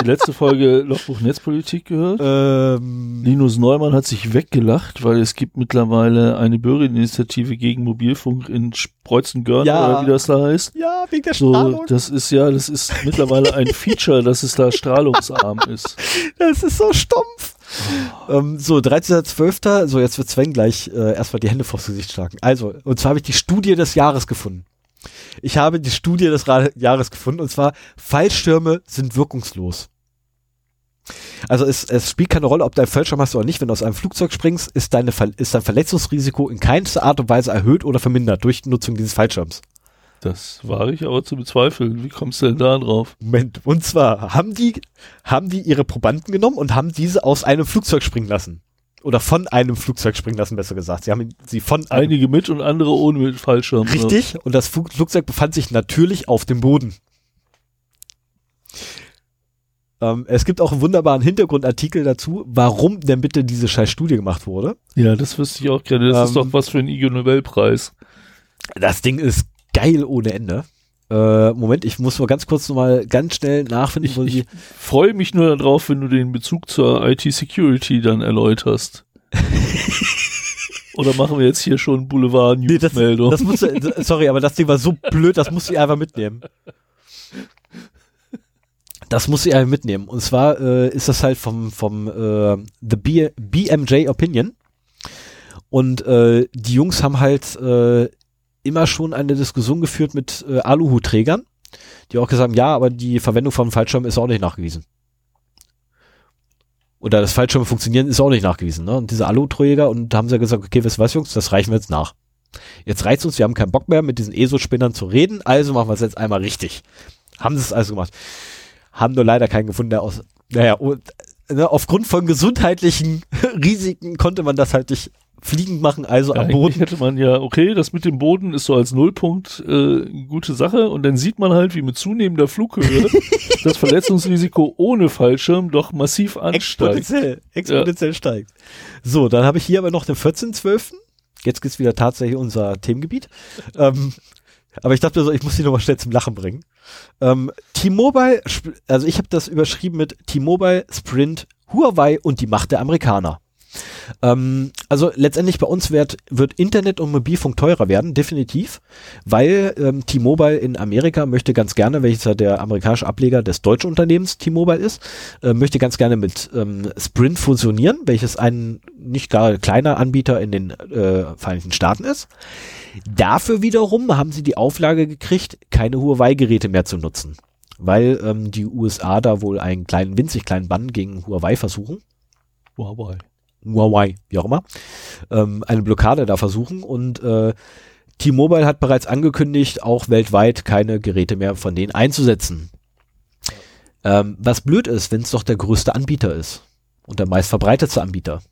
die letzte Folge Lochbuch Netzpolitik gehört? Ähm, Linus Neumann hat sich weggelacht, weil es gibt mittlerweile eine Bürgerinitiative gegen Mobilfunk in Spreuzen-Görn Ja. oder wie das da heißt. ja, wegen der So, Strahlung. das ist ja, das ist mittlerweile ein Feature, dass es da strahlungsarm ist. Das ist so stumpf. Ähm, so, 13.12. So, jetzt wird Sven gleich äh, erstmal die Hände vors Gesicht schlagen. Also, und zwar habe ich die Studie des Jahres gefunden. Ich habe die Studie des Ra Jahres gefunden und zwar Fallschirme sind wirkungslos. Also es, es spielt keine Rolle, ob du einen Fallschirm hast oder nicht. Wenn du aus einem Flugzeug springst, ist, deine, Ver- ist dein Verletzungsrisiko in keinster Art und Weise erhöht oder vermindert durch Nutzung dieses Fallschirms. Das wage ich aber zu bezweifeln. Wie kommst du denn da drauf? Moment, und zwar haben die, haben die ihre Probanden genommen und haben diese aus einem Flugzeug springen lassen. Oder von einem Flugzeug springen lassen, besser gesagt. Sie haben sie von Einige mit und andere ohne mit Fallschirm. Richtig, und das Flug- Flugzeug befand sich natürlich auf dem Boden. Ähm, es gibt auch einen wunderbaren Hintergrundartikel dazu, warum denn bitte diese scheiß Studie gemacht wurde. Ja, das wüsste ich auch gerne. Das ist Ähm, doch was für ein Ig Nobelpreis. Das Ding ist geil ohne Ende. Äh, Moment, ich muss mal ganz kurz noch mal ganz schnell nachfinden, Ich, ich freue mich nur darauf, wenn du den Bezug zur IT-Security dann erläuterst. Oder machen wir jetzt hier schon Nee, Boulevard-News-Meldung? musst du, sorry, aber das Ding war so blöd, das musst du einfach mitnehmen. Das musst du einfach mitnehmen. Und zwar äh, ist das halt vom, vom äh, The B BMJ Opinion. Und äh, die Jungs haben halt äh, immer schon eine Diskussion geführt mit äh, Aluhutträgern, die auch gesagt haben, ja, aber die Verwendung von Fallschirmen ist auch nicht nachgewiesen. Oder das Fallschirme funktionieren ist auch nicht nachgewiesen. Ne? Und diese Aluträger, und haben sie gesagt, okay, wisst was, Jungs, das reichen wir jetzt nach. Jetzt reizt uns, wir haben keinen Bock mehr, mit diesen ESO-Spinnern zu reden, also machen wir es jetzt einmal richtig. Haben sie es also gemacht. Haben nur leider keinen gefunden, der aus, naja, und, ne, aufgrund von gesundheitlichen Risiken konnte man das halt nicht fliegend machen, also Ja, am Boden. hätte man ja, okay, das mit dem Boden ist so als Nullpunkt äh, eine gute Sache und dann sieht man halt, wie mit zunehmender Flughöhe das Verletzungsrisiko ohne Fallschirm doch massiv ansteigt. Exponentiell, exponentiell steigt. So, dann habe ich hier aber noch den 14.12. Jetzt geht's wieder tatsächlich unser Themengebiet. ähm, aber ich dachte so, ich muss die nochmal schnell zum Lachen bringen. Ähm, T-Mobile, also ich habe das überschrieben mit T-Mobile, Sprint, Huawei und die Macht der Amerikaner. Ähm, also letztendlich bei uns wird, wird Internet und Mobilfunk teurer werden, definitiv, weil ähm, T-Mobile in Amerika möchte ganz gerne, welches ja der amerikanische Ableger des deutschen Unternehmens T-Mobile ist, äh, möchte ganz gerne mit ähm, Sprint fusionieren, welches ein nicht gar kleiner Anbieter in den äh, Vereinigten Staaten ist. Dafür wiederum haben sie die Auflage gekriegt, keine Huawei-Geräte mehr zu nutzen, weil ähm, die USA da wohl einen kleinen, winzig kleinen Bann gegen Huawei versuchen. Huawei. Huawei, wie auch immer, ähm, eine Blockade da versuchen und äh, T-Mobile hat bereits angekündigt, auch weltweit keine Geräte mehr von denen einzusetzen. Ähm, was blöd ist, wenn es doch der größte Anbieter ist und der meistverbreitetste Anbieter.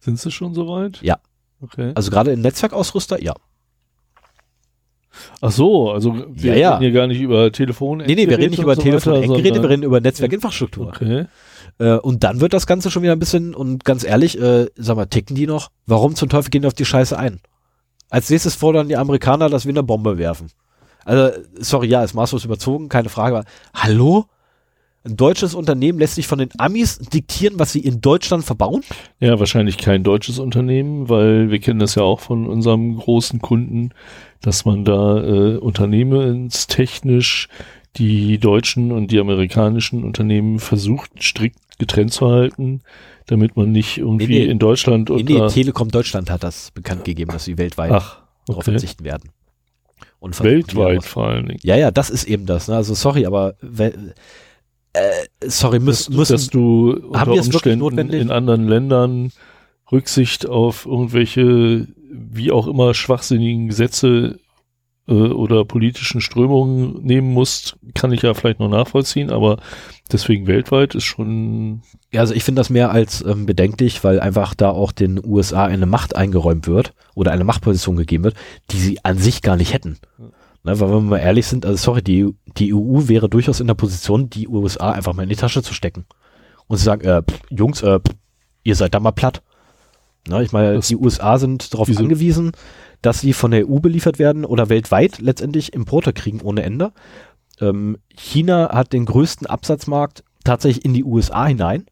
Sind sie schon soweit? Ja. Okay. Also gerade im Netzwerkausrüster, ja. Ach so, also wir Ja, ja. reden hier gar nicht über Telefon. Nee, nee, wir reden nicht über Telefon-Endgeräte, wir reden über Netzwerkinfrastruktur. Okay. Äh, und dann wird das Ganze schon wieder ein bisschen, und ganz ehrlich, äh, sag mal, ticken die noch? Warum zum Teufel gehen die auf die Scheiße ein? Als nächstes fordern die Amerikaner, dass wir eine Bombe werfen. Also, sorry, ja, ist maßlos überzogen, keine Frage, aber hallo? Ein deutsches Unternehmen lässt sich von den Amis diktieren, was sie in Deutschland verbauen? Ja, wahrscheinlich kein deutsches Unternehmen, weil wir kennen das ja auch von unserem großen Kunden, dass man da äh, unternehmenstechnisch die deutschen und die amerikanischen Unternehmen versucht, strikt getrennt zu halten, damit man nicht irgendwie Nee, nee. in Deutschland Nee, unter... nee, Telekom Deutschland hat das bekannt gegeben, dass sie weltweit Ach, darauf okay. verzichten werden. Und Weltweit vor allen Dingen. Ja, ja, das ist eben das. Ne? Also sorry, aber äh, sorry, müssen, dass, müssen dass du unter haben Umständen notwendig? in anderen Ländern Rücksicht auf irgendwelche, wie auch immer, schwachsinnigen Gesetze äh, oder politischen Strömungen nehmen musst, kann ich ja vielleicht noch nachvollziehen, aber deswegen weltweit ist schon, Ja, also ich finde das mehr als ähm, bedenklich, weil einfach da auch den USA eine Macht eingeräumt wird oder eine Machtposition gegeben wird, die sie an sich gar nicht hätten. Ne, weil wenn wir mal ehrlich sind, also sorry, die, die EU wäre durchaus in der Position, die USA einfach mal in die Tasche zu stecken. Und zu sagen, äh, pff, Jungs, äh, pff, ihr seid da mal platt. Ne, ich meine, Das- die USA sind darauf angewiesen, dass sie von der EU beliefert werden oder weltweit letztendlich Importe kriegen ohne Ende. Ähm, China hat den größten Absatzmarkt tatsächlich in die USA hinein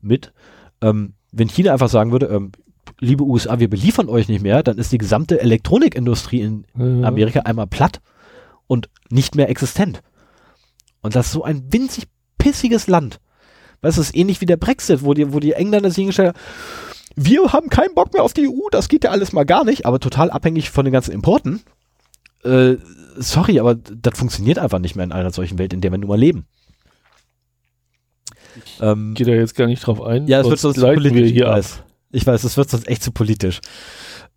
mit. Ähm, wenn China einfach sagen würde, ähm, liebe USA, wir beliefern euch nicht mehr, dann ist die gesamte Elektronikindustrie in äh, Amerika einmal platt und nicht mehr existent. Und das ist so ein winzig pissiges Land. Weißt du, es ist ähnlich wie der Brexit, wo die, wo die Engländer sich hingestellt haben, wir haben keinen Bock mehr auf die EU, das geht ja alles mal gar nicht, aber total abhängig von den ganzen Importen. Äh, sorry, aber das funktioniert einfach nicht mehr in einer solchen Welt, in der wir nun mal leben. Ähm, geht da jetzt gar nicht drauf ein. ja, es wird sonst politisch. wir hier ich ab. weiß. Ich weiß, es wird sonst echt zu politisch.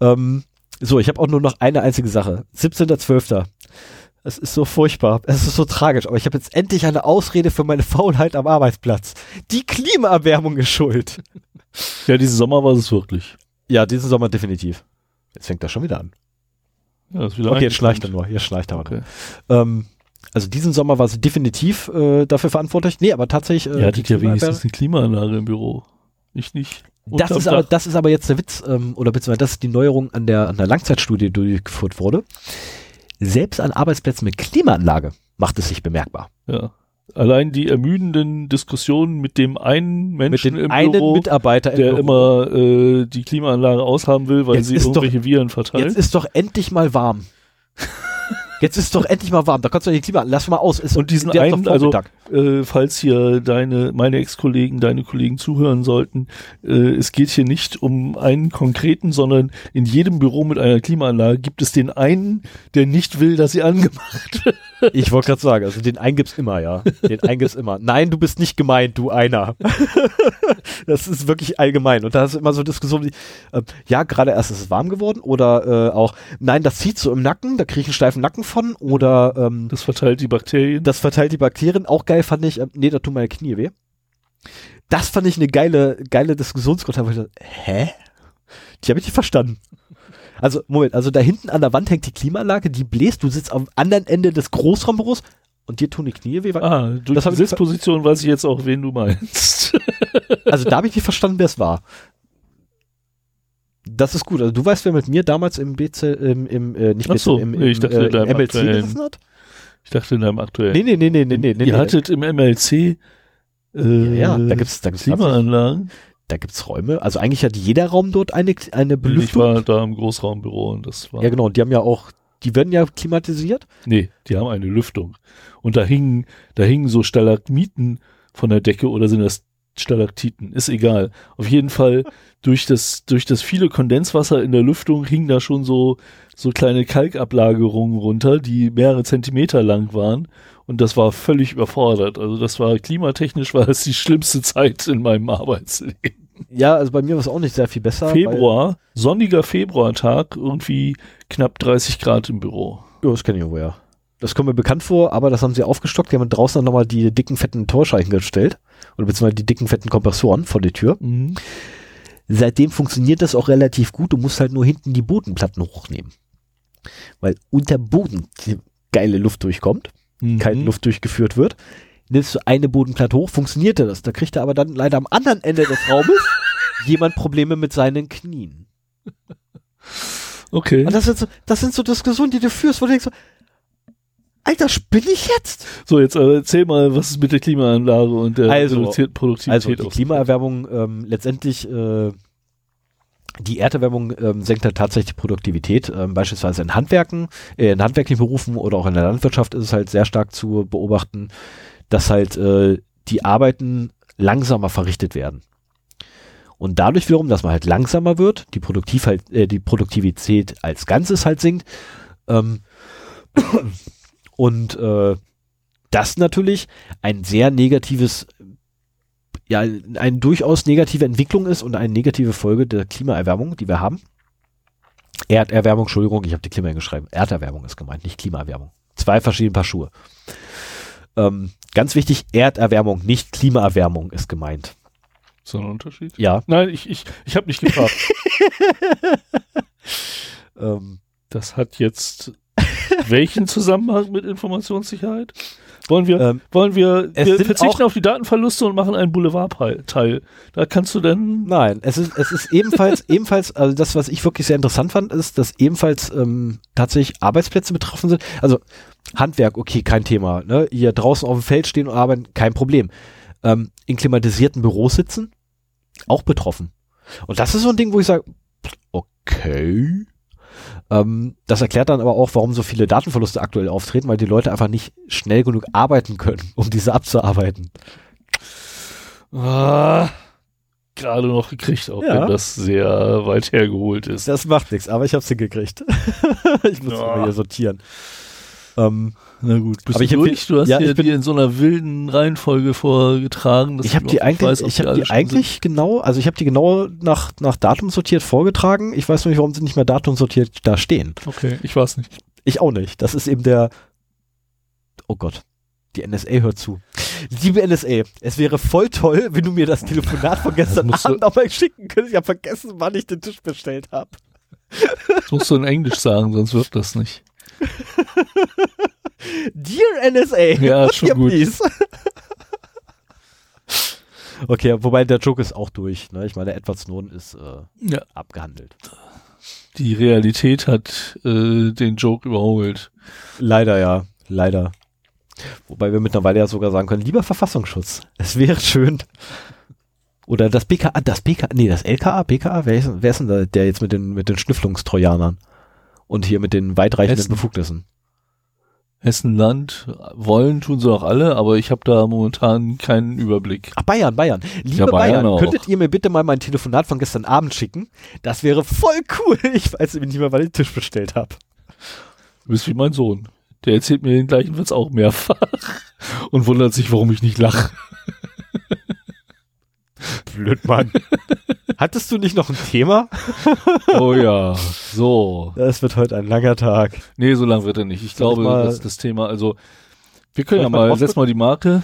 Ähm, So, ich habe auch nur noch eine einzige Sache. 17.12. Es ist so furchtbar. Es ist so tragisch. Aber ich habe jetzt endlich eine Ausrede für meine Faulheit am Arbeitsplatz. Die Klimaerwärmung ist schuld. Ja, diesen Sommer war es wirklich. Ja, diesen Sommer definitiv. Jetzt fängt das schon wieder an. Ja, ist wieder Okay, jetzt schleicht er nur. Jetzt schleicht er Okay. Ähm, also diesen Sommer war sie definitiv äh, dafür verantwortlich. Nee, aber tatsächlich. Äh, Ihr hattet ja wenigstens eine Klimaanlage im Büro. Ich nicht. Das ist, aber, das ist aber jetzt der Witz, ähm, oder beziehungsweise das ist die Neuerung an der, an der Langzeitstudie, die durchgeführt wurde. Selbst an Arbeitsplätzen mit Klimaanlage macht es sich bemerkbar. Ja. Allein die ermüdenden Diskussionen mit dem einen Mit Menschen dem im einen Büro, Mitarbeiter im der Büro. immer äh, die Klimaanlage aushaben will, weil Jetzt sie ist doch- irgendwelche Viren verteilt. Jetzt ist doch endlich mal warm. Jetzt ist doch endlich mal warm. Da kannst du die Klima, lass mal aus. Ist Und diesen einen, also äh, falls hier deine, meine Ex-Kollegen, deine Kollegen zuhören sollten, äh, es geht hier nicht um einen konkreten, sondern in jedem Büro mit einer Klimaanlage gibt es den einen, der nicht will, dass sie angemacht wird. Ich wollte gerade sagen, also den einen gibt's immer, ja. Den einen gibt's immer. Nein, du bist nicht gemeint, du einer. das ist wirklich allgemein. Und da ist immer so Diskussionen wie, äh, ja, gerade erst ist es warm geworden oder äh, auch, nein, das zieht so im Nacken, da kriege ich einen steifen Nacken von oder ähm, Das verteilt die Bakterien. das verteilt die Bakterien. Auch geil fand ich, äh, nee, da tun meine Knie weh. Das fand ich eine geile, geile Diskussionsgrundlage. wo ich dachte, Hä? Die habe ich nicht verstanden. Also, Moment, also da hinten an der Wand hängt die Klimaanlage, die bläst, du sitzt am anderen Ende des Großraumbüros und dir tun die Knie weh. ah, durch Das hab die Sitzposition weiß ich jetzt auch, wen du meinst. Also da habe ich nicht verstanden, wer es war. Das ist gut. Also du weißt, wer mit mir damals im BC, im, im äh, nicht BC, so, im, im nee, ich dachte, äh, deinem MLC aktuellen- gesessen hat? Ich dachte in deinem aktuellen. Nee, nee, nee, nee, nee, nee, nee. Ihr nee. hattet im MLC äh, ja, ja, da gibt's, da gibt's, Klimaanlagen. Da gibt's Räume. Also eigentlich hat jeder Raum dort eine, eine Ich Belüftung. war da im Großraumbüro und das war. Ja, genau. Die haben ja auch, die werden ja klimatisiert. Nee, die haben eine Lüftung. Und da hingen, da hingen so Stalagmiten von der Decke oder sind das Stalaktiten? Ist egal. Auf jeden Fall durch das, durch das viele Kondenswasser in der Lüftung hingen da schon so, so kleine Kalkablagerungen runter, die mehrere Zentimeter lang waren. Und das war völlig überfordert. Also das war klimatechnisch war das die schlimmste Zeit in meinem Arbeitsleben. Ja, also bei mir war es auch nicht sehr viel besser. Februar, sonniger Februartag, irgendwie knapp 30 Grad im Büro. Ja, das kenne ich woher. Das kommt mir bekannt vor, aber das haben sie aufgestockt. Die haben draußen dann nochmal die dicken, fetten Torscheichen gestellt. Oder beziehungsweise die dicken, fetten Kompressoren vor die Tür. Mhm. Seitdem funktioniert das auch relativ gut. Du musst halt nur hinten die Bodenplatten hochnehmen. Weil unter Boden die geile Luft durchkommt, Mhm. kalte Luft durchgeführt wird. Nimmst du eine Bodenplatte hoch, funktionierte das. Da kriegt er aber dann leider am anderen Ende des Raumes jemand Probleme mit seinen Knien. Okay. Und das sind, so, das sind so Diskussionen, die du führst, wo du denkst so, Alter, spinne ich jetzt? So, jetzt äh, erzähl mal, was ist mit der Klimaanlage und der Also, Produktivität Also die Klimaerwärmung ähm, letztendlich, äh, die Erderwärmung ähm, senkt halt tatsächlich die Produktivität. Ähm, beispielsweise in Handwerken, äh, in handwerklichen Berufen oder auch in der Landwirtschaft ist es halt sehr stark zu beobachten, dass halt äh, die Arbeiten langsamer verrichtet werden. Und dadurch wiederum, dass man halt langsamer wird, die, Produktiv halt, äh, die Produktivität als Ganzes halt sinkt. Ähm, und äh, das natürlich ein sehr negatives ja, eine durchaus negative Entwicklung ist und eine negative Folge der Klimaerwärmung, die wir haben. Erderwärmung, Entschuldigung, ich habe die Klima geschrieben. Erderwärmung ist gemeint, nicht Klimaerwärmung. Zwei verschiedene Paar Schuhe. Ähm, ganz wichtig, Erderwärmung, nicht Klimaerwärmung ist gemeint. So ein Unterschied? Ja. Nein, ich, ich, ich habe nicht gefragt. Ähm, das hat jetzt welchen Zusammenhang mit Informationssicherheit? Wollen wir, ähm, wollen wir, wir verzichten auf die Datenverluste und machen einen Boulevardteil. Da kannst du dann, nein, es ist, es ist ebenfalls, ebenfalls, also das, was ich wirklich sehr interessant fand, ist, dass ebenfalls ähm, tatsächlich Arbeitsplätze betroffen sind. Also Handwerk, okay, kein Thema. Ne? Hier draußen auf dem Feld stehen und arbeiten, kein Problem. Ähm, in klimatisierten Büros sitzen, auch betroffen. Und das ist so ein Ding, wo ich sage, okay. Ähm, das erklärt dann aber auch, warum so viele Datenverluste aktuell auftreten, weil die Leute einfach nicht schnell genug arbeiten können, um diese abzuarbeiten. ah, gerade noch gekriegt, auch Ja. wenn das sehr weit hergeholt ist. Das macht nichts, aber ich hab's hingekriegt. ich muss Ja. mal hier sortieren. Ähm, Na gut, bist Aber du ich hab durch? Du hast ja, bin- die in so einer wilden Reihenfolge vorgetragen. dass ich habe die eigentlich, weißt, ob ich habe alle die eigentlich genau, also ich habe die genau nach, nach Datum sortiert vorgetragen. Ich weiß nicht, warum sie nicht mehr Datum sortiert da stehen. Okay, ich weiß nicht. Ich auch nicht. Das ist eben der, oh Gott, die NSA hört zu. Liebe NSA, es wäre voll toll, wenn du mir das Telefonat von gestern Abend nochmal schicken könntest. Ich habe vergessen, wann ich den Tisch bestellt habe. Das musst du in Englisch sagen, sonst wird das nicht. Dear NSA. Ja, ist schon gut. please. okay, wobei der Joke ist auch durch. Ne? Ich meine, Edward Snowden ist äh, Ja. abgehandelt. Die Realität hat äh, den Joke überholt. Leider ja, leider. Wobei wir mittlerweile ja sogar sagen können, lieber Verfassungsschutz. Es wäre schön. Oder das BKA, das BKA, nee, das LKA, BKA, wer ist, wer ist denn da, der jetzt mit den, mit den Schnüfflungstrojanern? Und hier mit den weitreichenden Hessen. Befugnissen. Hessenland wollen tun sie auch alle, aber ich habe da momentan keinen Überblick. Ach, Bayern, Bayern. Liebe Ja, Bayern Bayern, könntet ihr mir bitte mal mein Telefonat von gestern Abend schicken? Das wäre voll cool. Ich weiß nämlich nicht mehr, wann ich den Tisch bestellt habe. Du bist wie mein Sohn. Der erzählt mir den gleichen Witz auch mehrfach und wundert sich, warum ich nicht lache. Blöd, Mann. Hattest du nicht noch ein Thema? Oh ja, so. Das wird heute ein langer Tag. Nee, so lang wird er nicht. Ich Soll ich glaube, mal- dass das Thema, also wir können ja ich mal setz mal die Marke.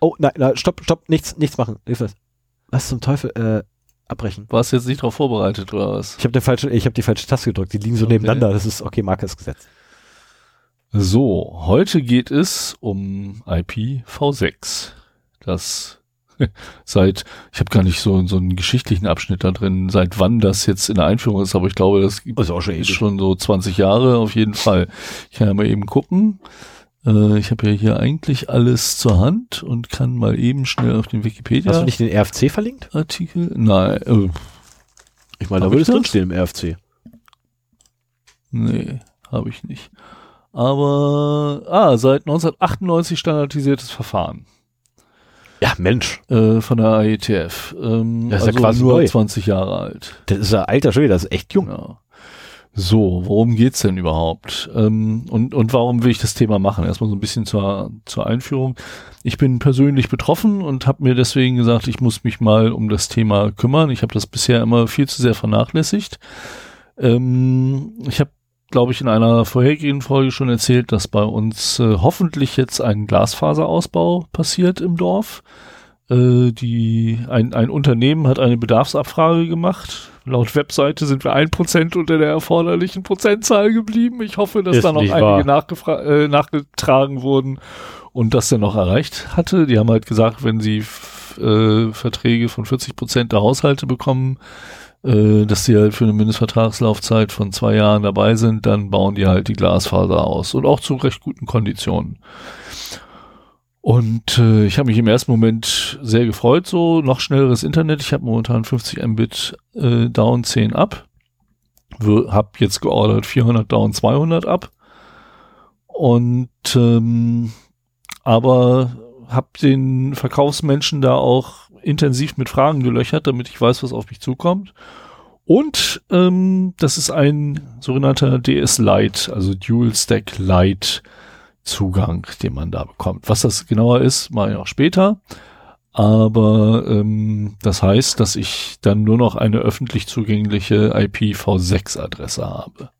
Oh, nein, nein, stopp, stopp, nichts, nichts machen. Was zum Teufel? Äh, abbrechen. Warst du jetzt nicht darauf vorbereitet oder was? Ich habe falsche, ich habe die falsche Taste gedrückt. Die liegen so Okay. nebeneinander. Das ist okay. Marke ist gesetzt. So, heute geht es um IPv6. Das seit, ich habe gar nicht so, so einen geschichtlichen Abschnitt da drin, seit wann das jetzt in der Einführung ist, aber ich glaube, das gibt Also schon ist schon so 20 Jahre auf jeden Fall. Ich kann ja mal eben gucken. Äh, ich habe ja hier eigentlich alles zur Hand und kann mal eben schnell auf den Wikipedia Hast du nicht den RFC verlinkt? Artikel. Nein, äh, Ich meine, da würde es drinstehen im RFC. nee, habe ich nicht. Aber ah, seit 1998 standardisiertes Verfahren Ja, Mensch. äh, von der AETF. Ähm, Das ist ja also quasi nur neu. 20 Jahre alt. Das ist ja alter Schwede. Das ist echt jung. Ja. So, worum geht's denn überhaupt? Ähm, und, und warum will ich das Thema machen? Erstmal so ein bisschen zur, zur Einführung. Ich bin persönlich betroffen und habe mir deswegen gesagt, ich muss mich mal um das Thema kümmern. Ich habe das bisher immer viel zu sehr vernachlässigt. Ähm, ich habe, glaube ich, in einer vorhergehenden Folge schon erzählt, dass bei uns äh, hoffentlich jetzt ein Glasfaserausbau passiert im Dorf. Äh, die, ein, ein Unternehmen hat eine Bedarfsabfrage gemacht. Laut Webseite sind wir ein Prozent unter der erforderlichen Prozentzahl geblieben. Ich hoffe, dass Ist da noch einige äh, nachgetragen wurden und das dann noch erreicht hatte. Die haben halt gesagt, wenn sie äh, Verträge von 40 Prozent der Haushalte bekommen, äh, dass sie halt für eine Mindestvertragslaufzeit von zwei Jahren dabei sind, dann bauen die halt die Glasfaser aus und auch zu recht guten Konditionen. Und äh, ich habe mich im ersten Moment sehr gefreut, so noch schnelleres Internet. Ich habe momentan 50 Mbit äh, down, 10 up. Habe jetzt geordert 400 down, 200 up. Und ähm, aber habe den Verkaufsmenschen da auch intensiv mit Fragen gelöchert, damit ich weiß, was auf mich zukommt. Und ähm, das ist ein sogenannter DS Lite, also Dual Stack Lite Zugang, den man da bekommt. Was das genauer ist, mache ich auch später. Aber ähm, das heißt, dass ich dann nur noch eine öffentlich zugängliche IPv6-Adresse habe.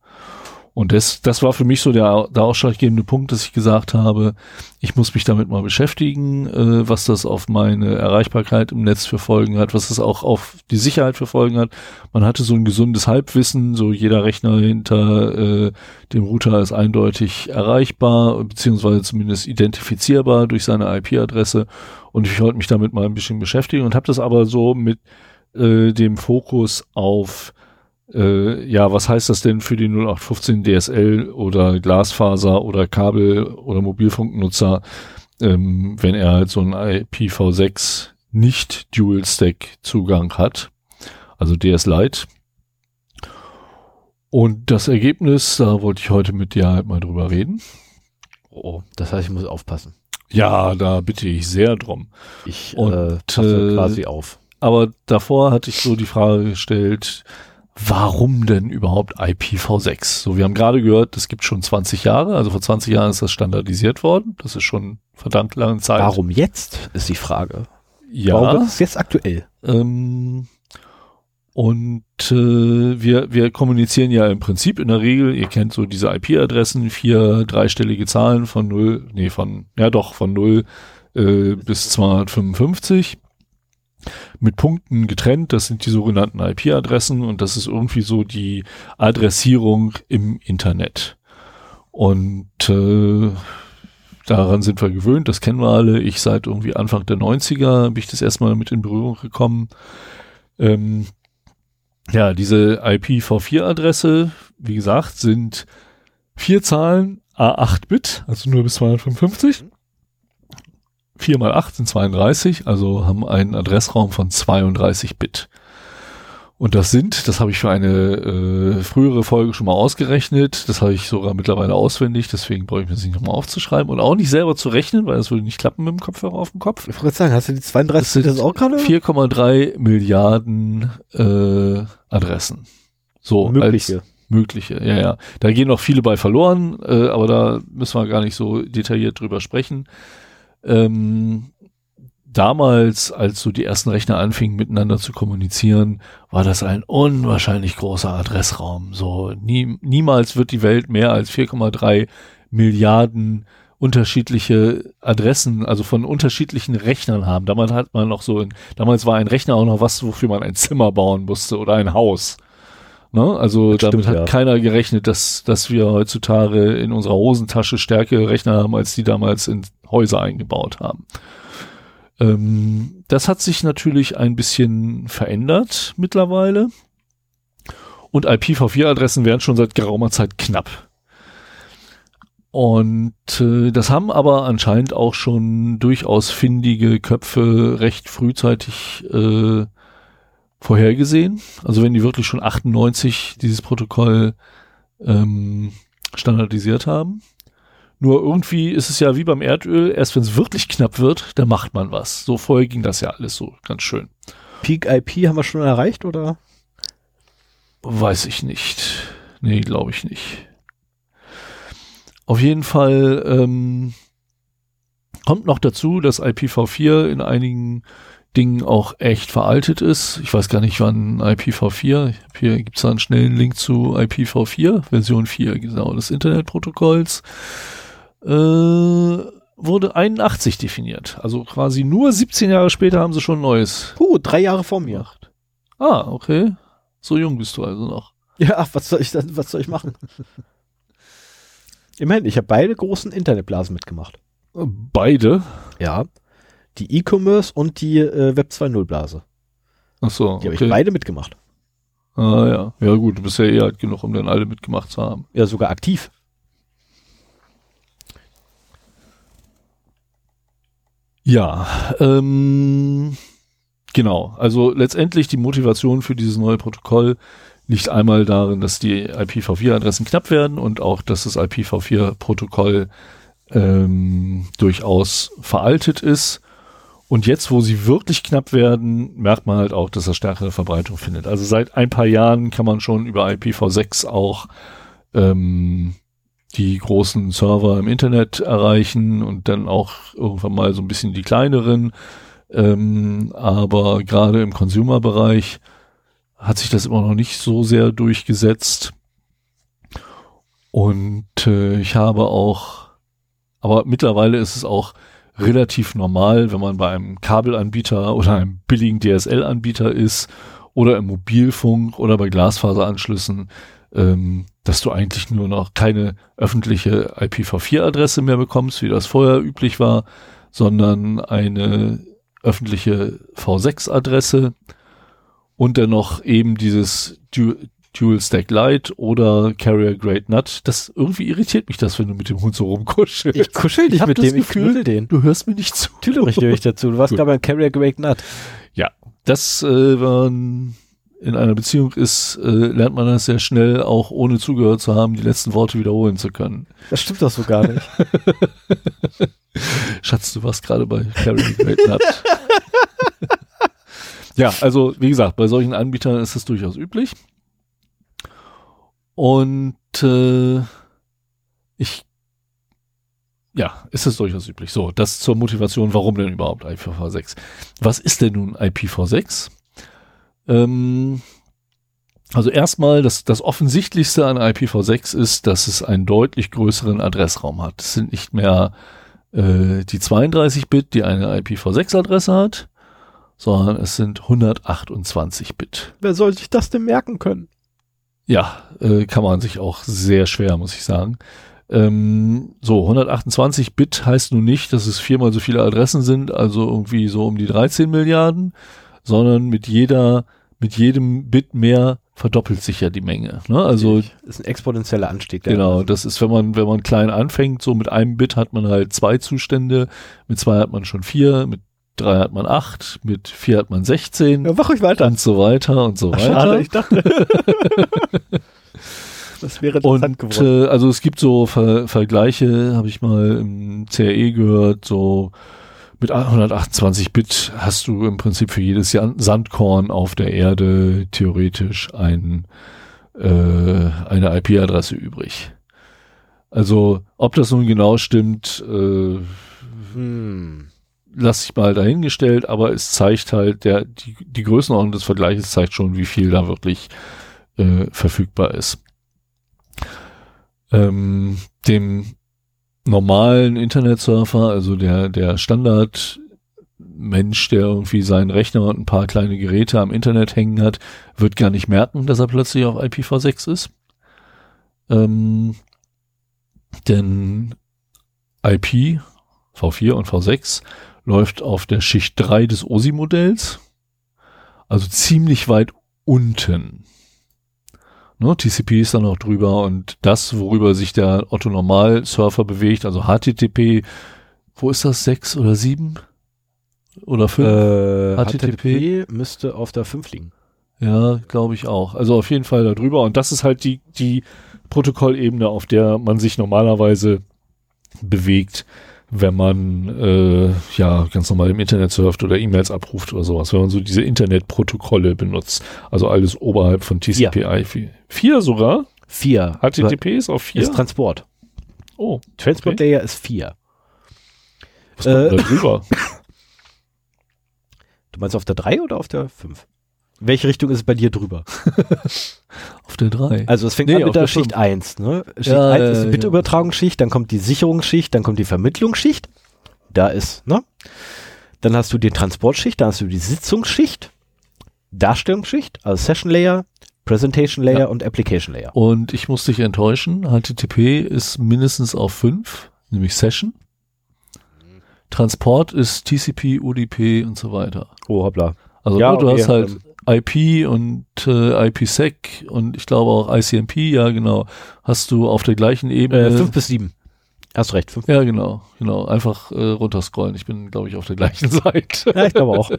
Und das, das war für mich so der, der ausschlaggebende Punkt, dass ich gesagt habe, ich muss mich damit mal beschäftigen, äh, was das auf meine Erreichbarkeit im Netz für Folgen hat, was das auch auf die Sicherheit für Folgen hat. Man hatte so ein gesundes Halbwissen, so jeder Rechner hinter äh, dem Router ist eindeutig erreichbar, beziehungsweise zumindest identifizierbar durch seine IP-Adresse. Und ich wollte mich damit mal ein bisschen beschäftigen und habe das aber so mit äh, dem Fokus auf äh, ja, was heißt das denn für die 0815 DSL oder Glasfaser oder Kabel- oder Mobilfunknutzer, ähm, wenn er halt so ein IPv6 nicht Dual-Stack-Zugang hat, also DS Lite. Und das Ergebnis, da wollte ich heute mit dir halt mal drüber reden. Oh, das heißt, ich muss aufpassen. Ja, da bitte ich sehr drum. Ich Und, äh, passe äh, quasi auf. Aber davor hatte ich so die Frage gestellt, warum denn überhaupt IPv6? So, wir haben gerade gehört, das gibt schon 20 Jahre, also vor 20 Jahren ist das standardisiert worden. Das ist schon verdammt lange Zeit. Warum jetzt, ist die Frage. Ja. Warum ist es jetzt aktuell? Ähm, und äh, wir, wir kommunizieren ja im Prinzip in der Regel, ihr kennt so diese IP-Adressen, vier dreistellige Zahlen von 0, nee, von, ja doch, von 0 äh, bis 255 mit Punkten getrennt. Das sind die sogenannten IP-Adressen und das ist irgendwie so die Adressierung im Internet. Und äh, daran sind wir gewöhnt, das kennen wir alle. Ich seit irgendwie Anfang der 90er bin ich das erstmal mit in Berührung gekommen. Ähm, ja, diese IPv4-Adresse, wie gesagt, sind vier Zahlen A8-Bit, also nur bis 255. 4 mal 8 sind 32, also haben einen Adressraum von 32 Bit. Und das sind, das habe ich für eine äh, frühere Folge schon mal ausgerechnet, das habe ich sogar mittlerweile auswendig, deswegen brauche ich mir das nicht nochmal aufzuschreiben und auch nicht selber zu rechnen, weil das würde nicht klappen mit dem Kopfhörer auf dem Kopf. Ich wollte sagen, hast du die 32 Das sind auch gerade? 4,3 Milliarden äh, Adressen. So Mögliche. mögliche. Ja, ja. Da gehen noch viele bei verloren, äh, aber da müssen wir gar nicht so detailliert drüber sprechen. Ähm, damals, als so die ersten Rechner anfingen miteinander zu kommunizieren, war das ein unwahrscheinlich großer Adressraum. So nie, niemals wird die Welt mehr als 4,3 Milliarden unterschiedliche Adressen, also von unterschiedlichen Rechnern haben. Damals hat man noch so, in, damals war ein Rechner auch noch was, wofür man ein Zimmer bauen musste oder ein Haus. Ne? Also Das damit stimmt, hat ja. keiner gerechnet, dass, dass wir heutzutage in unserer Hosentasche stärkere Rechner haben, als die damals in Häuser eingebaut haben. Ähm, das hat sich natürlich ein bisschen verändert mittlerweile. Und IPv4-Adressen werden schon seit geraumer Zeit knapp. Und äh, das haben aber anscheinend auch schon durchaus findige Köpfe recht frühzeitig äh, vorhergesehen. Also wenn die wirklich schon 98 dieses Protokoll ähm, standardisiert haben. Nur irgendwie ist es ja wie beim Erdöl, erst wenn es wirklich knapp wird, da macht man was. So vorher ging das ja alles so ganz schön. Peak IP haben wir schon erreicht, oder? Weiß ich nicht. Nee, glaube ich nicht. Auf jeden Fall ähm, kommt noch dazu, dass IPv4 in einigen Dingen auch echt veraltet ist. Ich weiß gar nicht, wann IPv4, ich hab hier gibt's da einen schnellen Link zu IPv4, Version 4, genau, des Internetprotokolls, äh, wurde 81 definiert. Also quasi nur 17 Jahre später haben sie schon ein neues Puh, drei Jahre vor mir. Ah, okay. So jung bist du also noch. Ja, was soll ich dann, was soll ich machen? Immerhin, ich habe beide großen Internetblasen mitgemacht. Beide? Ja. Die E-Commerce und die äh, Web 2.0 Blase. Ach so. Die habe okay. ich beide mitgemacht. Ah ja. Ja gut, du bist ja eh alt genug, um dann alle mitgemacht zu haben. Ja, sogar aktiv. Ja, ähm, genau. Also letztendlich die Motivation für dieses neue Protokoll liegt einmal darin, dass die IPv4-Adressen knapp werden und auch, dass das IPv4-Protokoll ähm, durchaus veraltet ist. Und jetzt, wo sie wirklich knapp werden, merkt man halt auch, dass das stärkere Verbreitung findet. Also seit ein paar Jahren kann man schon über IPv6 auch ähm, die großen Server im Internet erreichen und dann auch irgendwann mal so ein bisschen die kleineren. Ähm, aber gerade im Consumer-Bereich hat sich das immer noch nicht so sehr durchgesetzt. Und äh, ich habe auch, aber mittlerweile ist es auch relativ normal, wenn man bei einem Kabelanbieter oder einem billigen DSL-Anbieter ist oder im Mobilfunk oder bei Glasfaseranschlüssen, ähm, dass du eigentlich nur noch keine öffentliche IPv4-Adresse mehr bekommst, wie das vorher üblich war, sondern eine öffentliche V6-Adresse und dann noch eben dieses du Dual Stack Lite oder Carrier Grade Nut. Das irgendwie irritiert mich das, wenn du mit dem Hund so rumkuschelst. Ich kuschel dich hab mit dem, ich Gefühl, knuddel den. Du hörst mir nicht zu. Natürlich höre ich dazu. Du warst Gut. gerade beim Carrier Great Nut. Ja, das, äh, wenn man in einer Beziehung ist, äh, lernt man das sehr schnell, auch ohne zugehört zu haben, die letzten Worte wiederholen zu können. Das stimmt doch so gar nicht. Schatz, du warst gerade bei Carry Great Nut. ja, also wie gesagt, bei solchen Anbietern ist es durchaus üblich. Und äh, ich ja, ist es durchaus üblich. So, das zur Motivation, warum denn überhaupt IPv6? Was ist denn nun IPv6? Ähm, also erstmal, das, das Offensichtlichste an IPv6 ist, dass es einen deutlich größeren Adressraum hat. Es sind nicht mehr äh, die 32-Bit, die eine IPv6-Adresse hat, sondern es sind 128-Bit. Wer soll sich das denn merken können? Ja, äh, kann man sich auch sehr schwer, muss ich sagen. Ähm, so, 128 Bit heißt nun nicht, dass es viermal so viele Adressen sind, also irgendwie so um die 13 Milliarden, sondern mit jeder, mit jedem Bit mehr verdoppelt sich ja die Menge. Ne? Also das ist ein exponentieller Anstieg. Genau, das ist, wenn man, wenn man klein anfängt, so mit einem Bit hat man halt zwei Zustände, mit zwei hat man schon vier, mit drei hat man acht, mit vier hat man 16. Ja, mach euch weiter. Und so weiter und so Ach, weiter. Schade, ich dachte. das wäre interessant und, geworden. Äh, also es gibt so Ver Vergleiche, habe ich mal im CRE gehört, so mit 128 Bit hast du im Prinzip für jedes Sandkorn auf der Erde theoretisch ein, äh, eine IP-Adresse übrig. Also ob das nun genau stimmt, äh, hm. lasse ich mal dahingestellt, aber es zeigt halt, der, die, die Größenordnung des Vergleiches zeigt schon, wie viel da wirklich äh, verfügbar ist. Ähm, dem normalen Internetsurfer, also der, der Standard Mensch, der irgendwie seinen Rechner und ein paar kleine Geräte am Internet hängen hat, wird gar nicht merken, dass er plötzlich auf IPv6 ist. Ähm, denn IP, V4 und V6 läuft auf der Schicht 3 des OSI-Modells, also ziemlich weit unten. Ne, TCP ist dann noch drüber und das, worüber sich der Otto-Normal-Surfer bewegt, also HTTP, wo ist das, 6 oder 7? Oder 5? Äh, HTTP, HTTP müsste auf der 5 liegen. Ja, glaube ich auch. Also auf jeden Fall da drüber und das ist halt die, die Protokollebene, auf der man sich normalerweise bewegt, wenn man äh, ja ganz normal im Internet surft oder E-Mails abruft oder sowas, wenn man so diese Internetprotokolle benutzt. Also alles oberhalb von TCP/IP. Vier. sogar? Vier. HTTP ist auf vier? Ist Transport. Oh. Transport okay. Layer ist vier. Was kommt äh, da drüber? Du meinst auf der 3 oder auf der 5? Welche Richtung ist es bei dir drüber? auf der 3. Also es fängt nee, an mit der, der Schicht 1. Ne? Schicht ja, 1 ist die Bitübertragungsschicht, dann kommt die Sicherungsschicht, dann kommt die Vermittlungsschicht. Da ist, ne? Dann hast du die Transportschicht, dann hast du die Sitzungsschicht, Darstellungsschicht, also Session Layer, Presentation Layer ja. und Application Layer. Und ich muss dich enttäuschen, HTTP ist mindestens auf 5, nämlich Session. Transport ist TCP, UDP und so weiter. Oh, hoppla. Also ja, du okay, hast halt ähm, IP und äh, IPsec und ich glaube auch ICMP, ja genau, hast du auf der gleichen Ebene. Äh, fünf bis sieben. Hast recht. Fünf. Ja, genau, genau. Einfach äh, runterscrollen. Ich bin, glaube ich, auf der gleichen Seite. Ja, ich glaube auch.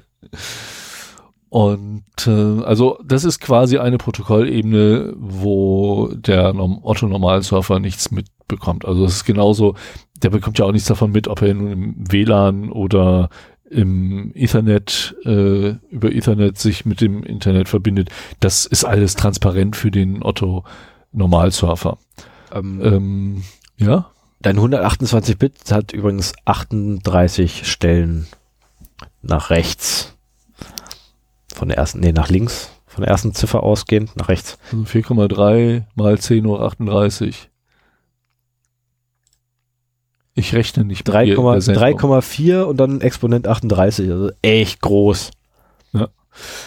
Und äh, also das ist quasi eine Protokollebene, wo der Otto-Normalsurfer nichts mitbekommt. Also es ist genauso, der bekommt ja auch nichts davon mit, ob er nun im WLAN oder im Ethernet, äh, über Ethernet sich mit dem Internet verbindet. Das ist alles transparent für den Otto Normalsurfer. Ähm, ähm, ja? Dein 128-Bit hat übrigens 38 Stellen nach rechts. Von der ersten, nee, nach links. Von der ersten Ziffer ausgehend, nach rechts. Also 4,3 mal 10 Uhr 38. Ich rechne nicht 3,4 und dann Exponent 38, also echt groß. Ja.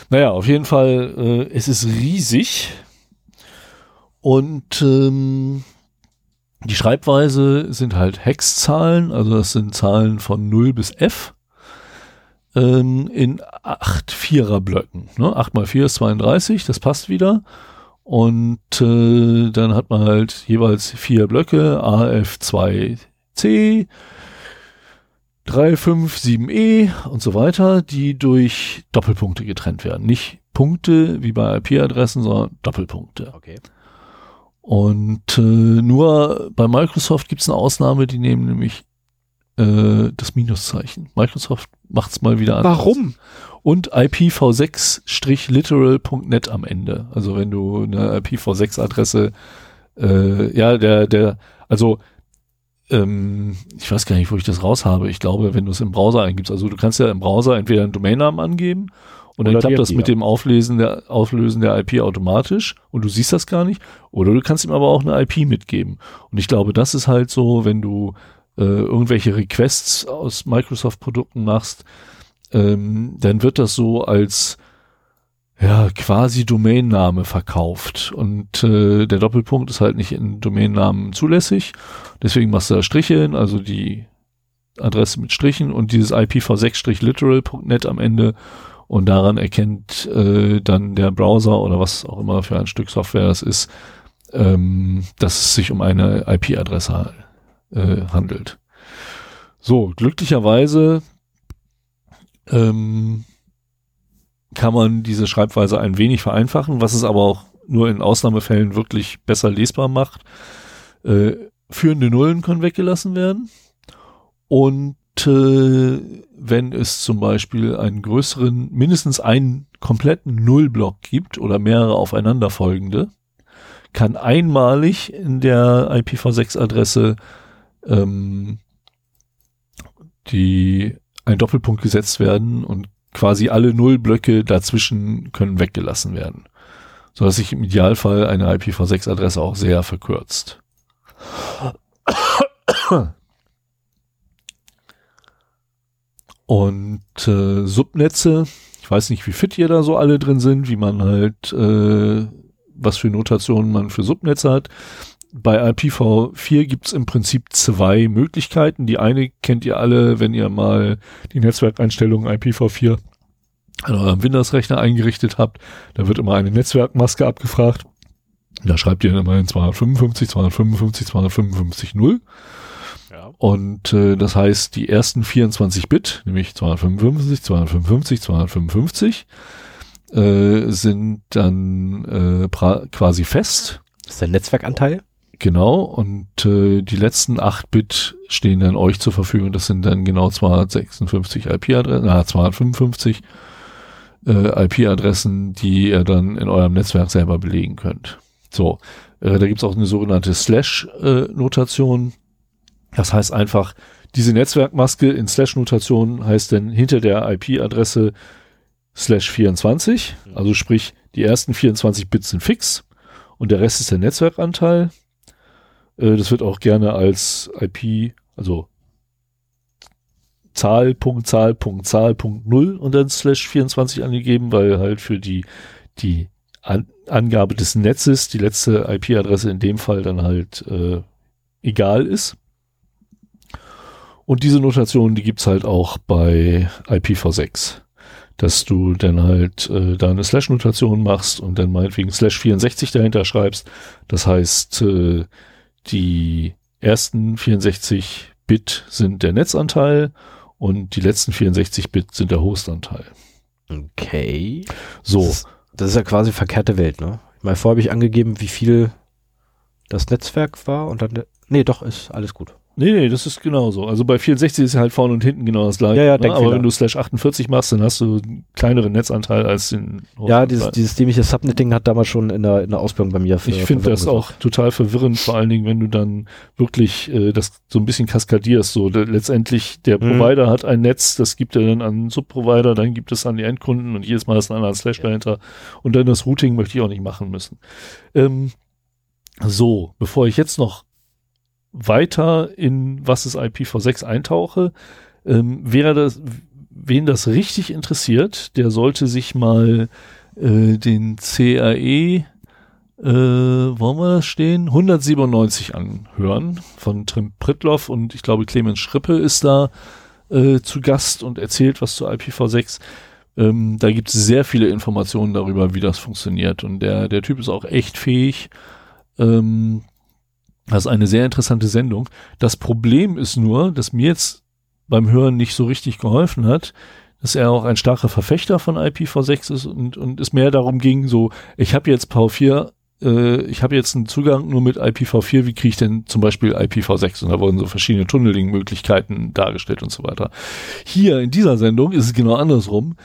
Naja, auf jeden Fall, äh, es ist riesig und ähm, die Schreibweise sind halt Hexzahlen, also das sind Zahlen von 0 bis F ähm, in 8 Viererblöcken. Ne? 8 mal 4 ist 32, das passt wieder. Und äh, dann hat man halt jeweils vier Blöcke, AF2 C, 357E und so weiter, die durch Doppelpunkte getrennt werden. Nicht Punkte wie bei IP-Adressen, sondern Doppelpunkte. Okay. Und äh, nur bei Microsoft gibt es eine Ausnahme, die nehmen nämlich äh, das Minuszeichen. Microsoft macht es mal wieder anders. Warum? und IPv6-literal.net am Ende. Also wenn du eine IPv6-Adresse, äh, ja, der, der, also ähm, ich weiß gar nicht, wo ich das raus habe. Ich glaube, wenn du es im Browser eingibst, also du kannst ja im Browser entweder einen Domainnamen angeben und dann klappt das mit dem Auflesen der, Auflösen der IP automatisch und du siehst das gar nicht. Oder du kannst ihm aber auch eine IP mitgeben. Und ich glaube, das ist halt so, wenn du äh, irgendwelche Requests aus Microsoft-Produkten machst, ähm, dann wird das so als ja, quasi Domainname verkauft. Und äh, der Doppelpunkt ist halt nicht in Domainnamen zulässig. Deswegen machst du da Striche hin, also die Adresse mit Strichen und dieses IPv6-literal.net am Ende. Und daran erkennt äh, dann der Browser oder was auch immer für ein Stück Software das ist, ähm, dass es sich um eine IP-Adresse äh, handelt. So, glücklicherweise ähm, kann man diese Schreibweise ein wenig vereinfachen, was es aber auch nur in Ausnahmefällen wirklich besser lesbar macht. Äh, führende Nullen können weggelassen werden. Und äh, wenn es zum Beispiel einen größeren, mindestens einen kompletten Nullblock gibt oder mehrere aufeinanderfolgende, kann einmalig in der IPv6-Adresse ähm, die ein Doppelpunkt gesetzt werden und quasi alle Nullblöcke dazwischen können weggelassen werden. So dass sich im Idealfall eine IPv6-Adresse auch sehr verkürzt. Und äh, Subnetze, ich weiß nicht, wie fit ihr da so alle drin sind, wie man halt, äh, was für Notationen man für Subnetze hat. Bei IPv4 gibt's im Prinzip zwei Möglichkeiten. Die eine kennt ihr alle, wenn ihr mal die Netzwerkeinstellungen IPv4 an eurem Windows-Rechner eingerichtet habt. Da wird immer eine Netzwerkmaske abgefragt. Da schreibt ihr immer in 255, 255, 255, 0. Ja. Und äh, das heißt, die ersten 24 Bit, nämlich 255, 255, 255, äh, sind dann äh, quasi fest. Das ist der Netzwerkanteil? Genau, und äh, die letzten 8 Bit stehen dann euch zur Verfügung. Das sind dann genau 256 IP-Adressen, na, 255 äh, IP-Adressen, die ihr dann in eurem Netzwerk selber belegen könnt. So, äh, da gibt's auch eine sogenannte Slash-Notation. Äh, das heißt einfach, diese Netzwerkmaske in Slash-Notation heißt dann hinter der IP-Adresse Slash 24, also sprich, die ersten 24 Bits sind fix und der Rest ist der Netzwerkanteil. Äh, das wird auch gerne als IP, also Zahl, Punkt, Zahl, Punkt, Zahl, Punkt, Null und dann Slash 24 angegeben, weil halt für die, die An Angabe des Netzes die letzte IP-Adresse in dem Fall dann halt äh, egal ist. Und diese Notation, die gibt's halt auch bei IPv6 dass du dann halt äh, da eine Slash-Notation machst und dann meinetwegen Slash 64 dahinter schreibst. Das heißt, äh, die ersten 64 Bit sind der Netzanteil und die letzten 64 Bit sind der Hostanteil. Okay. So. Das ist, das ist ja quasi verkehrte Welt, ne? Ich meine, vorher habe ich angegeben, wie viel das Netzwerk war und dann, nee, doch, ist alles gut. Nee, nee, das ist genauso. Also bei 64 ist halt vorne und hinten genau das gleiche. Ja, ja, ne? Aber wenn du slash 48 machst, dann hast du einen kleineren Netzanteil als den Ja, dieses, dieses dämliche Subnetting hat damals schon in der, in der Ausbildung bei mir für, Ich finde das auch total verwirrend, vor allen Dingen, wenn du dann wirklich äh, das so ein bisschen kaskadierst. So letztendlich, der mhm. Provider hat ein Netz, das gibt er dann an einen Subprovider, dann gibt es an die Endkunden und jedes Mal ist ein anderer Slash ja. dahinter. Und dann das Routing möchte ich auch nicht machen müssen. Ähm, so, bevor ich jetzt noch weiter in was ist IPv6 eintauche, ähm, wäre das, wen das richtig interessiert, der sollte sich mal äh, den CAE, äh, wollen wir das stehen? 197 anhören von Trim Pritloff und ich glaube Clemens Schrippe ist da äh, zu Gast und erzählt was zu IPv6. Ähm, da gibt es sehr viele Informationen darüber, wie das funktioniert und der, der Typ ist auch echt fähig. Ähm, das ist eine sehr interessante Sendung. Das Problem ist nur, dass mir jetzt beim Hören nicht so richtig geholfen hat, dass er auch ein starker Verfechter von IPv6 ist und, und es mehr darum ging, so, ich habe jetzt PV4, äh, ich habe jetzt einen Zugang nur mit IPv4, wie kriege ich denn zum Beispiel IPv6? Und da wurden so verschiedene Tunneling-Möglichkeiten dargestellt und so weiter. Hier in dieser Sendung ist es genau andersrum.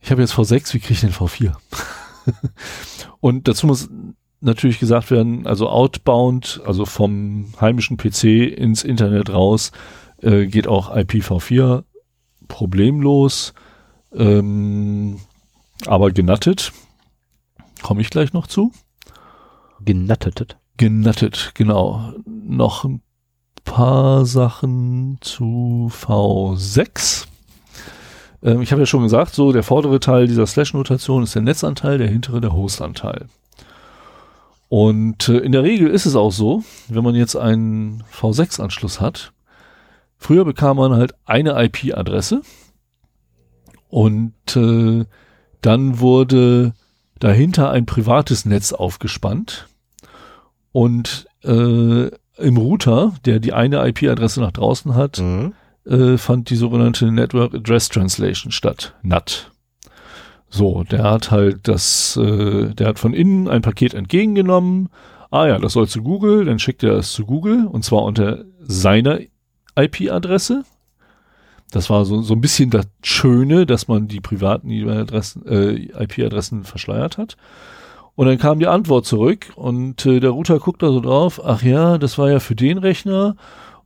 ich habe jetzt V6, wie kriege ich denn V4? und dazu muss natürlich gesagt werden, also outbound, also vom heimischen PC ins Internet raus, äh, geht auch IPv4 problemlos, ähm, aber genattet. Komme ich gleich noch zu. Genattet. Genattet, genau. Noch ein paar Sachen zu V6. Ähm, ich habe ja schon gesagt, so der vordere Teil dieser Slash-Notation ist der Netzanteil, der hintere der Hostanteil. Und äh, in der Regel ist es auch so, wenn man jetzt einen V6-Anschluss hat, früher bekam man halt eine IP-Adresse und äh, dann wurde dahinter ein privates Netz aufgespannt und äh, im Router, der die eine IP-Adresse nach draußen hat, mhm. äh, fand die sogenannte Network Address Translation statt, NAT. So, der hat halt das, äh, der hat von innen ein Paket entgegengenommen. Ah ja, das soll zu Google, dann schickt er es zu Google und zwar unter seiner IP-Adresse. Das war so, so ein bisschen das Schöne, dass man die privaten IP-Adressen äh, IP verschleiert hat. Und dann kam die Antwort zurück und äh, der Router guckt da so drauf, ach ja, das war ja für den Rechner.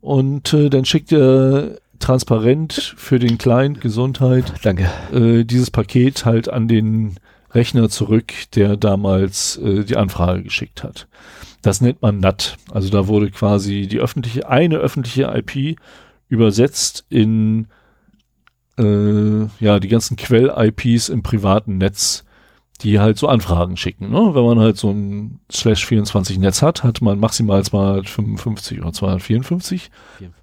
Und äh, dann schickt er transparent für den Client Gesundheit Danke. Äh, dieses Paket halt an den Rechner zurück, der damals äh, die Anfrage geschickt hat. Das nennt man NAT. Also da wurde quasi die öffentliche, eine öffentliche IP übersetzt in äh, ja die ganzen Quell-IPs im privaten Netz die halt so Anfragen schicken. Ne? Wenn man halt so ein Slash 24 Netz hat, hat man maximal 255 oder 254. 54.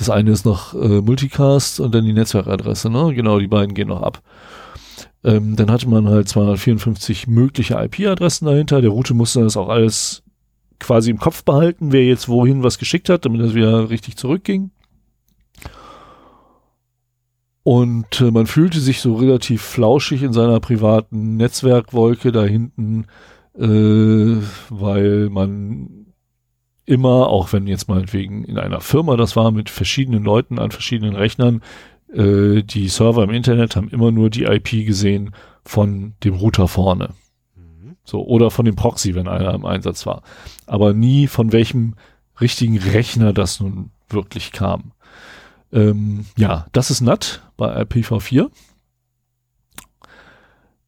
Das eine ist noch äh, Multicast und dann die Netzwerkadresse. Ne? Genau, die beiden gehen noch ab. Ähm, dann hatte man halt 254 mögliche IP-Adressen dahinter. Der Route musste das auch alles quasi im Kopf behalten, wer jetzt wohin was geschickt hat, damit das wieder richtig zurückging. Und äh, man fühlte sich so relativ flauschig in seiner privaten Netzwerkwolke da hinten, äh, weil man immer, auch wenn jetzt meinetwegen in einer Firma das war, mit verschiedenen Leuten an verschiedenen Rechnern, äh, die Server im Internet haben immer nur die IP gesehen von dem Router vorne. Mhm. So, oder von dem Proxy, wenn einer im Einsatz war. Aber nie von welchem richtigen Rechner das nun wirklich kam. Ähm, ja, das ist NAT bei IPv4.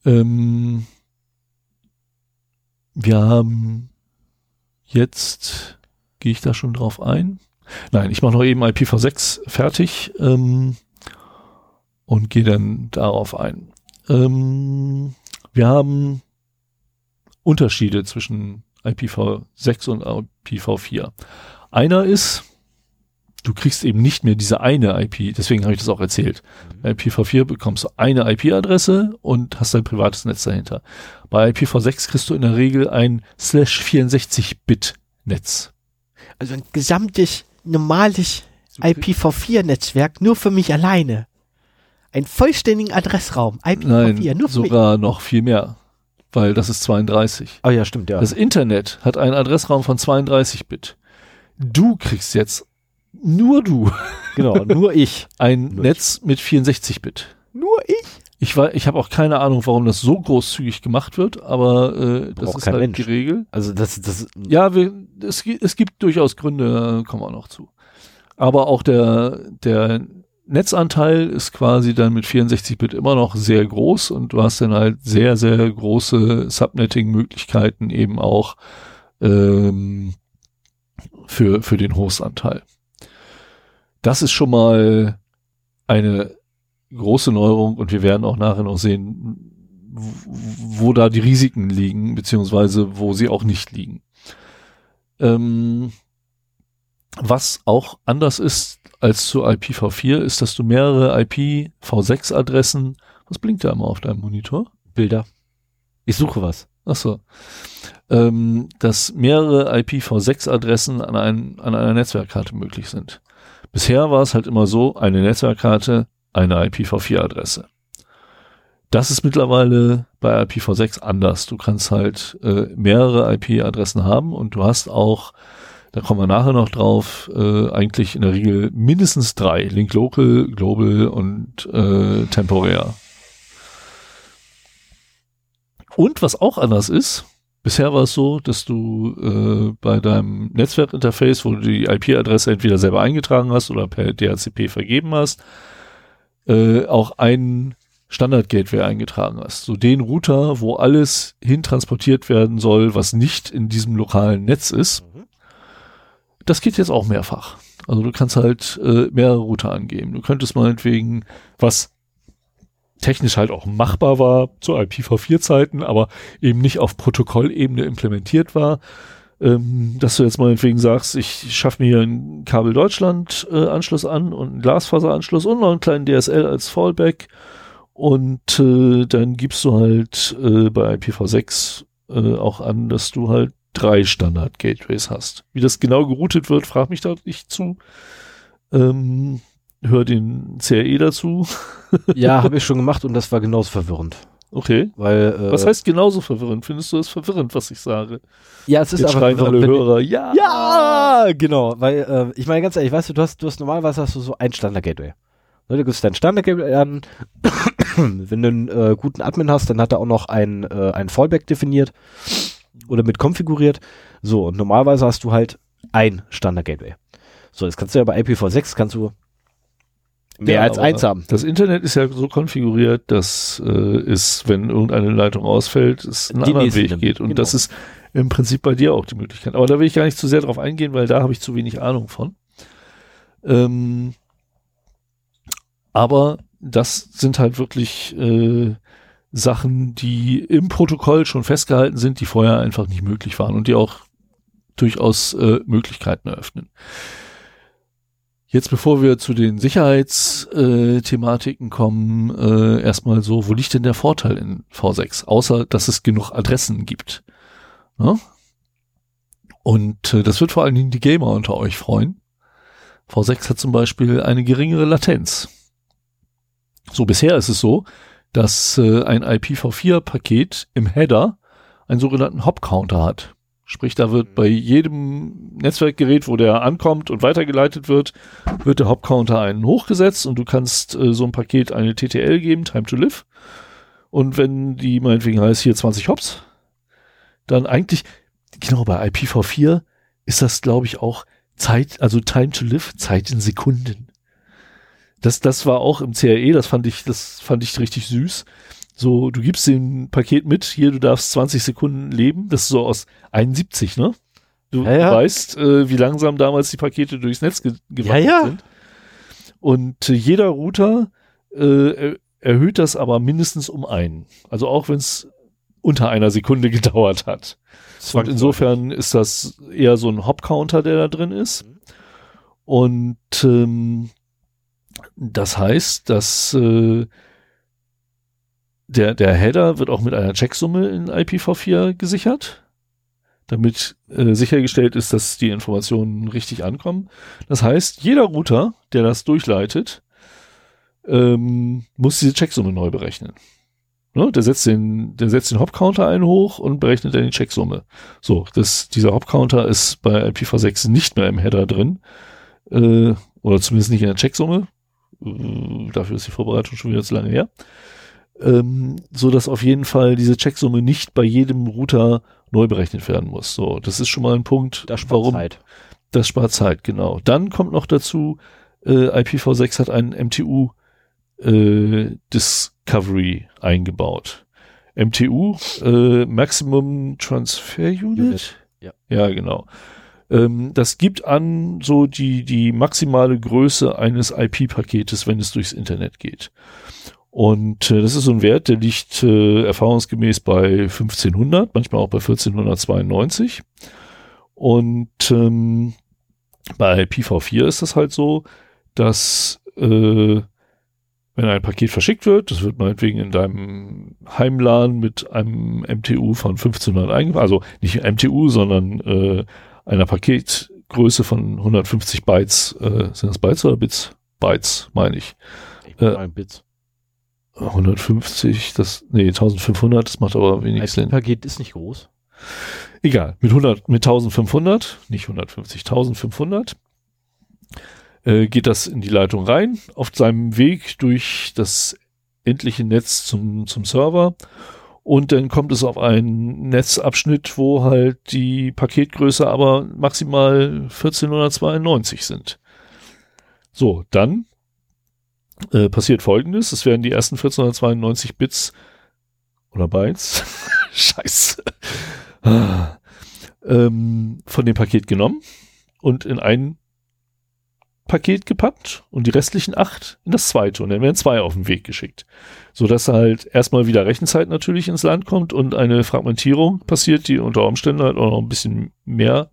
Ähm, wir haben jetzt, gehe ich da schon drauf ein? Nein, ich mache noch eben IPv6 fertig ähm, und gehe dann darauf ein. Ähm, wir haben Unterschiede zwischen IPv6 und IPv4. Einer ist, du kriegst eben nicht mehr diese eine IP, deswegen habe ich das auch erzählt. Mhm. Bei IPv4 bekommst du eine IP-Adresse und hast dein privates Netz dahinter. Bei IPv6 kriegst du in der Regel ein slash 64-Bit-Netz. Also ein gesamtes, normales IPv4-Netzwerk nur für mich alleine. Ein vollständigen Adressraum. IPv4, Nein, nur für sogar mich. noch viel mehr. Weil das ist 32. Ah ja, stimmt, ja. Das Internet hat einen Adressraum von 32 Bit. Du kriegst jetzt nur du. Genau, nur ich. Ein nur Netz ich. mit 64 Bit. Nur ich? Ich, war, ich habe auch keine Ahnung, warum das so großzügig gemacht wird, aber äh, das ist halt Mensch. die Regel. Also das, das ja, wir, es, es gibt durchaus Gründe, kommen wir noch zu. Aber auch der, der Netzanteil ist quasi dann mit 64-Bit immer noch sehr groß und du hast dann halt sehr, sehr große Subnetting-Möglichkeiten eben auch ähm, für, für den Hostanteil. Das ist schon mal eine große Neuerung und wir werden auch nachher noch sehen, wo da die Risiken liegen, beziehungsweise wo sie auch nicht liegen. Ähm, was auch anders ist als zu IPv4, ist, dass du mehrere IPv6-Adressen, was blinkt da immer auf deinem Monitor? Bilder. Ich suche was. Ach so. Ähm, dass mehrere IPv6-Adressen an, ein, an einer Netzwerkkarte möglich sind. Bisher war es halt immer so, eine Netzwerkkarte, eine IPv4-Adresse. Das ist mittlerweile bei IPv6 anders. Du kannst halt äh, mehrere IP-Adressen haben und du hast auch, da kommen wir nachher noch drauf, äh, eigentlich in der Regel mindestens drei. Link Local, Global und äh, temporär. Und was auch anders ist, bisher war es so, dass du äh, bei deinem Netzwerkinterface, wo du die IP-Adresse entweder selber eingetragen hast oder per DHCP vergeben hast, äh, auch einen Standard-Gateway eingetragen hast. So den Router, wo alles hin transportiert werden soll, was nicht in diesem lokalen Netz ist. Mhm. Das geht jetzt auch mehrfach. Also du kannst halt äh, mehrere Router angeben. Du könntest meinetwegen, was technisch halt auch machbar war zu IPv4-Zeiten, aber eben nicht auf Protokollebene implementiert war, ähm, dass du jetzt meinetwegen sagst, ich schaffe mir hier einen Kabel Deutschland äh, an und einen Glasfaseranschluss und noch einen kleinen DSL als Fallback und äh, dann gibst du halt äh, bei IPv6 äh, auch an, dass du halt drei Standard-Gateways hast. Wie das genau geroutet wird, frag mich da nicht zu. Ähm, hör den CRE dazu. Ja, habe ich schon gemacht und das war genauso verwirrend. Okay. Weil, äh, Was heißt genauso verwirrend? Findest du es verwirrend, was ich sage? ja, es ist Jetzt aber schreien alle Hörer, ja! Ja, genau, weil äh, ich meine ganz ehrlich, weißt du, du hast, du hast normalerweise hast du so ein Standard-Gateway. Ne, du gibst dein Standard-Gateway an. Wenn du einen äh, guten Admin hast, dann hat er auch noch ein, äh, ein Fallback definiert oder mit konfiguriert. So, und normalerweise hast du halt ein Standard-Gateway. So, jetzt kannst du ja bei IPv6 kannst du mehr Ja, als eins haben. Das Internet ist ja so konfiguriert, dass äh, es, wenn irgendeine Leitung ausfällt, es einen Die anderen Weg geht. Und genau. das ist im Prinzip bei dir auch die Möglichkeit. Aber da will ich gar nicht zu sehr drauf eingehen, weil da habe ich zu wenig Ahnung von. Ähm, aber das sind halt wirklich äh, Sachen, die im Protokoll schon festgehalten sind, die vorher einfach nicht möglich waren und die auch durchaus äh, Möglichkeiten eröffnen. Jetzt bevor wir zu den Sicherheitsthematiken kommen, äh, erstmal so, wo liegt denn der Vorteil in V6? Außer, dass es genug Adressen gibt. Ja? Und äh, das wird vor allen Dingen die Gamer unter euch freuen. V6 hat zum Beispiel eine geringere Latenz. So, bisher ist es so, dass äh, ein IPv4-Paket im Header einen sogenannten Hop-Counter hat. Sprich, da wird bei jedem Netzwerkgerät, wo der ankommt und weitergeleitet wird, wird der Hop-Counter einen hochgesetzt und du kannst äh, so ein Paket eine TTL geben, Time to Live. Und wenn die meinetwegen heißt hier 20 Hops, dann eigentlich, genau bei IPv4 ist das, glaube ich, auch Zeit, also Time to Live, Zeit in Sekunden. Das, das war auch im CRE, das fand ich, das fand ich richtig süß. So, du gibst dem Paket mit, hier, du darfst 20 Sekunden leben. Das ist so aus 71, ne? Du Ja, ja. weißt, äh, wie langsam damals die Pakete durchs Netz ge gewandert Ja, sind. Und äh, jeder Router äh, er erhöht das aber mindestens um einen. Also auch wenn es unter einer Sekunde gedauert hat. Und insofern ist das eher so ein Hop-Counter, der da drin ist. Und ähm, das heißt, dass äh, der, der Header wird auch mit einer Checksumme in IPv4 gesichert, damit äh, sichergestellt ist, dass die Informationen richtig ankommen. Das heißt, jeder Router, der das durchleitet, ähm, muss diese Checksumme neu berechnen. Ne? Der setzt den, der setzt den Hop-Counter ein hoch und berechnet dann die Checksumme. So, das, dieser Hop-Counter ist bei IPv6 nicht mehr im Header drin, äh, oder zumindest nicht in der Checksumme. Äh, dafür ist die Vorbereitung schon wieder zu lange her. Ähm, so dass auf jeden Fall diese Checksumme nicht bei jedem Router neu berechnet werden muss. So, das ist schon mal ein Punkt, da spart warum Zeit. das spart Zeit, genau. Dann kommt noch dazu, äh, IPv6 hat einen MTU äh, Discovery eingebaut. MTU, äh, Maximum Transfer Unit? Unit, ja. Ja, genau. Ähm, das gibt an so die, die maximale Größe eines IP-Paketes, wenn es durchs Internet geht. Und äh, das ist so ein Wert, der liegt äh, erfahrungsgemäß bei 1500, manchmal auch bei 1492. Und ähm, bei IPv4 ist das halt so, dass äh, wenn ein Paket verschickt wird, das wird meinetwegen in deinem Heimlan mit einem MTU von 1500 eingebaut, also nicht MTU, sondern äh, einer Paketgröße von 150 Bytes, äh, sind das Bytes oder Bits? Bytes, meine ich. Ich Äh, Bits. 150, das, nee, 1500, das macht aber wenig Sinn. IP-Paket ist nicht groß. Egal, mit 100, mit 1500, nicht 150, 1500, äh, geht das in die Leitung rein, auf seinem Weg durch das endliche Netz zum, zum Server Und dann kommt es auf einen Netzabschnitt, wo halt die Paketgröße aber maximal 1492 sind. So, dann äh, passiert folgendes. Es werden die ersten 1492 Bits oder Bytes, scheiße, ah, ähm, von dem Paket genommen und in ein Paket gepackt und die restlichen acht in das zweite und dann werden zwei auf den Weg geschickt. So dass halt erstmal wieder Rechenzeit natürlich ins Land kommt und eine Fragmentierung passiert, die unter Umständen halt auch noch ein bisschen mehr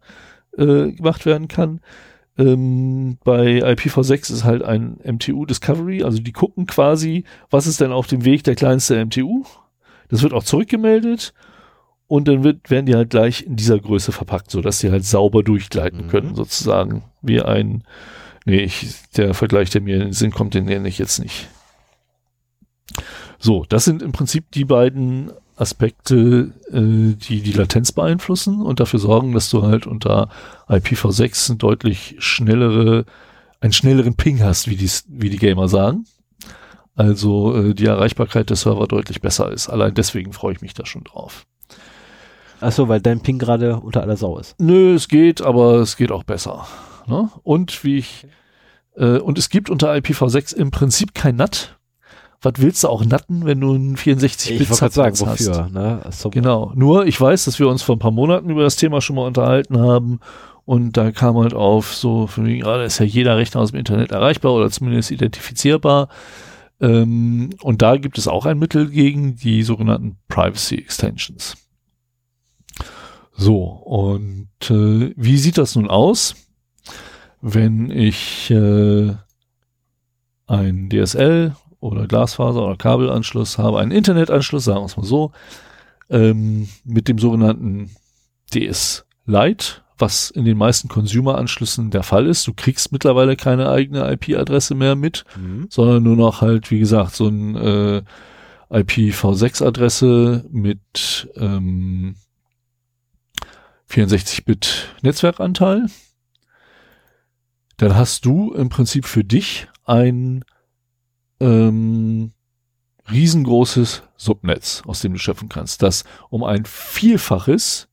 äh, gemacht werden kann. Ähm, bei IPv6 ist halt ein MTU Discovery, also die gucken quasi, was ist denn auf dem Weg der kleinste MTU. Das wird auch zurückgemeldet und dann wird, werden die halt gleich in dieser Größe verpackt, so dass sie halt sauber durchgleiten Mhm. können, sozusagen, wie ein Nee, ich, der Vergleich, der mir in den Sinn kommt, den nenne ich jetzt nicht. So, das sind im Prinzip die beiden Aspekte, äh, die die Latenz beeinflussen und dafür sorgen, dass du halt unter IPv6 eine deutlich schnellere, einen schnelleren Ping hast, wie, dies, wie die Gamer sagen. Also äh, die Erreichbarkeit der Server deutlich besser ist. Allein deswegen freue ich mich da schon drauf. Achso, weil dein Ping gerade unter aller Sau ist. Nö, es geht, aber es geht auch besser. Ne? Und wie ich, äh, und es gibt unter IPv6 im Prinzip kein NAT. Was willst du auch natten, wenn du einen 64 Ich bit wollte gerade sagen, hast? wofür. Ne? So, Genau. Nur, ich weiß, dass wir uns vor ein paar Monaten über das Thema schon mal unterhalten haben. Und da kam halt auf, so, für mich gerade ist ja jeder Rechner aus dem Internet erreichbar oder zumindest identifizierbar. Ähm, und da gibt es auch ein Mittel gegen die sogenannten Privacy Extensions. So, und äh, wie sieht das nun aus, wenn ich äh, ein DSL oder Glasfaser oder Kabelanschluss habe, einen Internetanschluss, sagen wir es mal so, ähm, mit dem sogenannten DS Lite, was in den meisten Consumer-Anschlüssen der Fall ist. Du kriegst mittlerweile keine eigene IP-Adresse mehr mit, Mhm. sondern nur noch halt, wie gesagt, so ein äh, IPv6-Adresse mit ähm, 64-Bit Netzwerkanteil. Dann hast du im Prinzip für dich ein ähm, riesengroßes Subnetz, aus dem du schöpfen kannst, das um ein Vielfaches,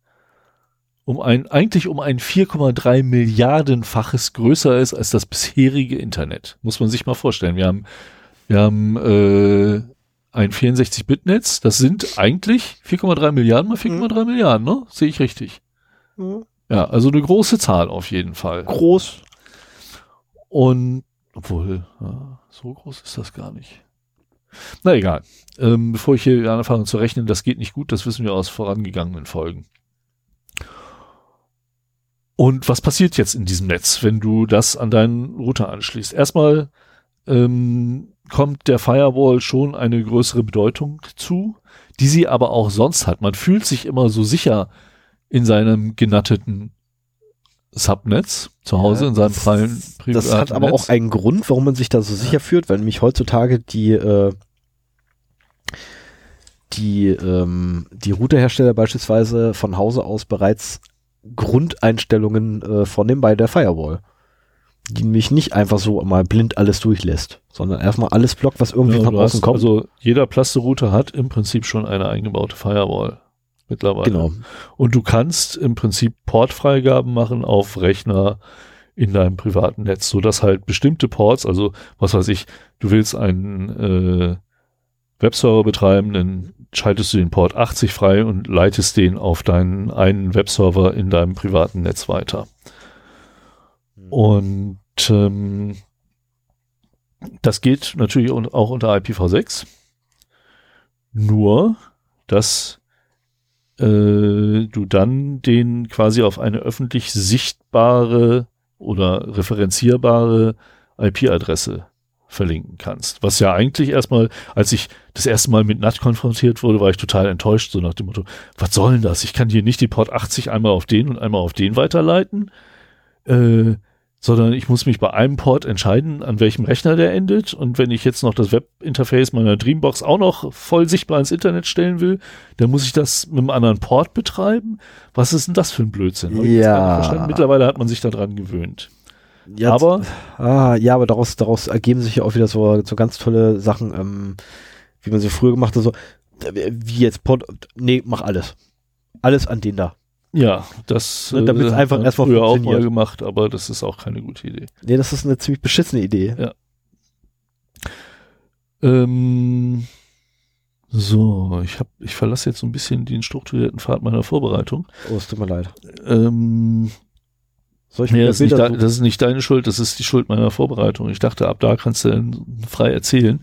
um ein, eigentlich um ein 4,3 Milliardenfaches größer ist als das bisherige Internet. Muss man sich mal vorstellen. Wir haben, wir haben äh, ein 64-Bit-Netz, das sind eigentlich 4,3 Milliarden mal 4,3 Milliarden, ne? Sehe ich richtig. Mhm. Ja, also eine große Zahl auf jeden Fall. Groß. Und obwohl, ja, so groß ist das gar nicht. Na egal. Ähm, bevor ich hier anfange zu rechnen, das geht nicht gut, das wissen wir aus vorangegangenen Folgen. Und was passiert jetzt in diesem Netz, wenn du das an deinen Router anschließt? Erstmal ähm, kommt der Firewall schon eine größere Bedeutung zu, die sie aber auch sonst hat. Man fühlt sich immer so sicher in seinem genatteten Subnetz zu Hause Ja, in seinem freien privaten Das hat aber Netz. auch einen Grund, warum man sich da so sicher fühlt, weil nämlich heutzutage die, äh, die, ähm, die Routerhersteller beispielsweise von Hause aus bereits Grundeinstellungen äh, vornehmen bei der Firewall. Die nämlich nicht einfach so mal blind alles durchlässt, sondern erstmal alles blockt, was irgendwie Ja, von außen hast, kommt. Also jeder Plaste-Router hat im Prinzip schon eine eingebaute Firewall mittlerweile. genau. Und du kannst im Prinzip Portfreigaben machen auf Rechner in deinem privaten Netz, so dass halt bestimmte Ports, also was weiß ich, du willst einen äh, Webserver betreiben, dann schaltest du den Port 80 frei und leitest den auf deinen einen Webserver in deinem privaten Netz weiter. Und ähm, das geht natürlich auch unter IPv6. Nur, dass äh, du dann den quasi auf eine öffentlich sichtbare oder referenzierbare IP-Adresse verlinken kannst. Was ja eigentlich erstmal, als ich das erste Mal mit NAT konfrontiert wurde, war ich total enttäuscht, so nach dem Motto, was soll denn das? Ich kann hier nicht den Port 80 einmal auf den und einmal auf den weiterleiten, äh, sondern ich muss mich bei einem Port entscheiden, an welchem Rechner der endet. Und wenn ich jetzt noch das Webinterface meiner Dreambox auch noch voll sichtbar ins Internet stellen will, dann muss ich das mit einem anderen Port betreiben. Was ist denn das für ein Blödsinn? Jetzt Ja. Mittlerweile hat man sich daran gewöhnt. Ja, Aber Ah, ja, aber daraus, daraus ergeben sich ja auch wieder so, so ganz tolle Sachen, ähm, wie man sie früher gemacht hat, so, Wie jetzt Pod, nee, mach alles. Alles an den da. Ja, das Ne, damit's einfach hat erstmal früher auch mal gemacht, aber das ist auch keine gute Idee. Nee, das ist eine ziemlich beschissene Idee. Ähm, so, ich hab, ich verlasse jetzt so ein bisschen den strukturierten Pfad meiner Vorbereitung. Oh, es tut mir leid. Ähm, Soll ich nee, das, ist suchen? das ist nicht deine Schuld, das ist die Schuld meiner Vorbereitung. Ich dachte, ab da kannst du dann frei erzählen.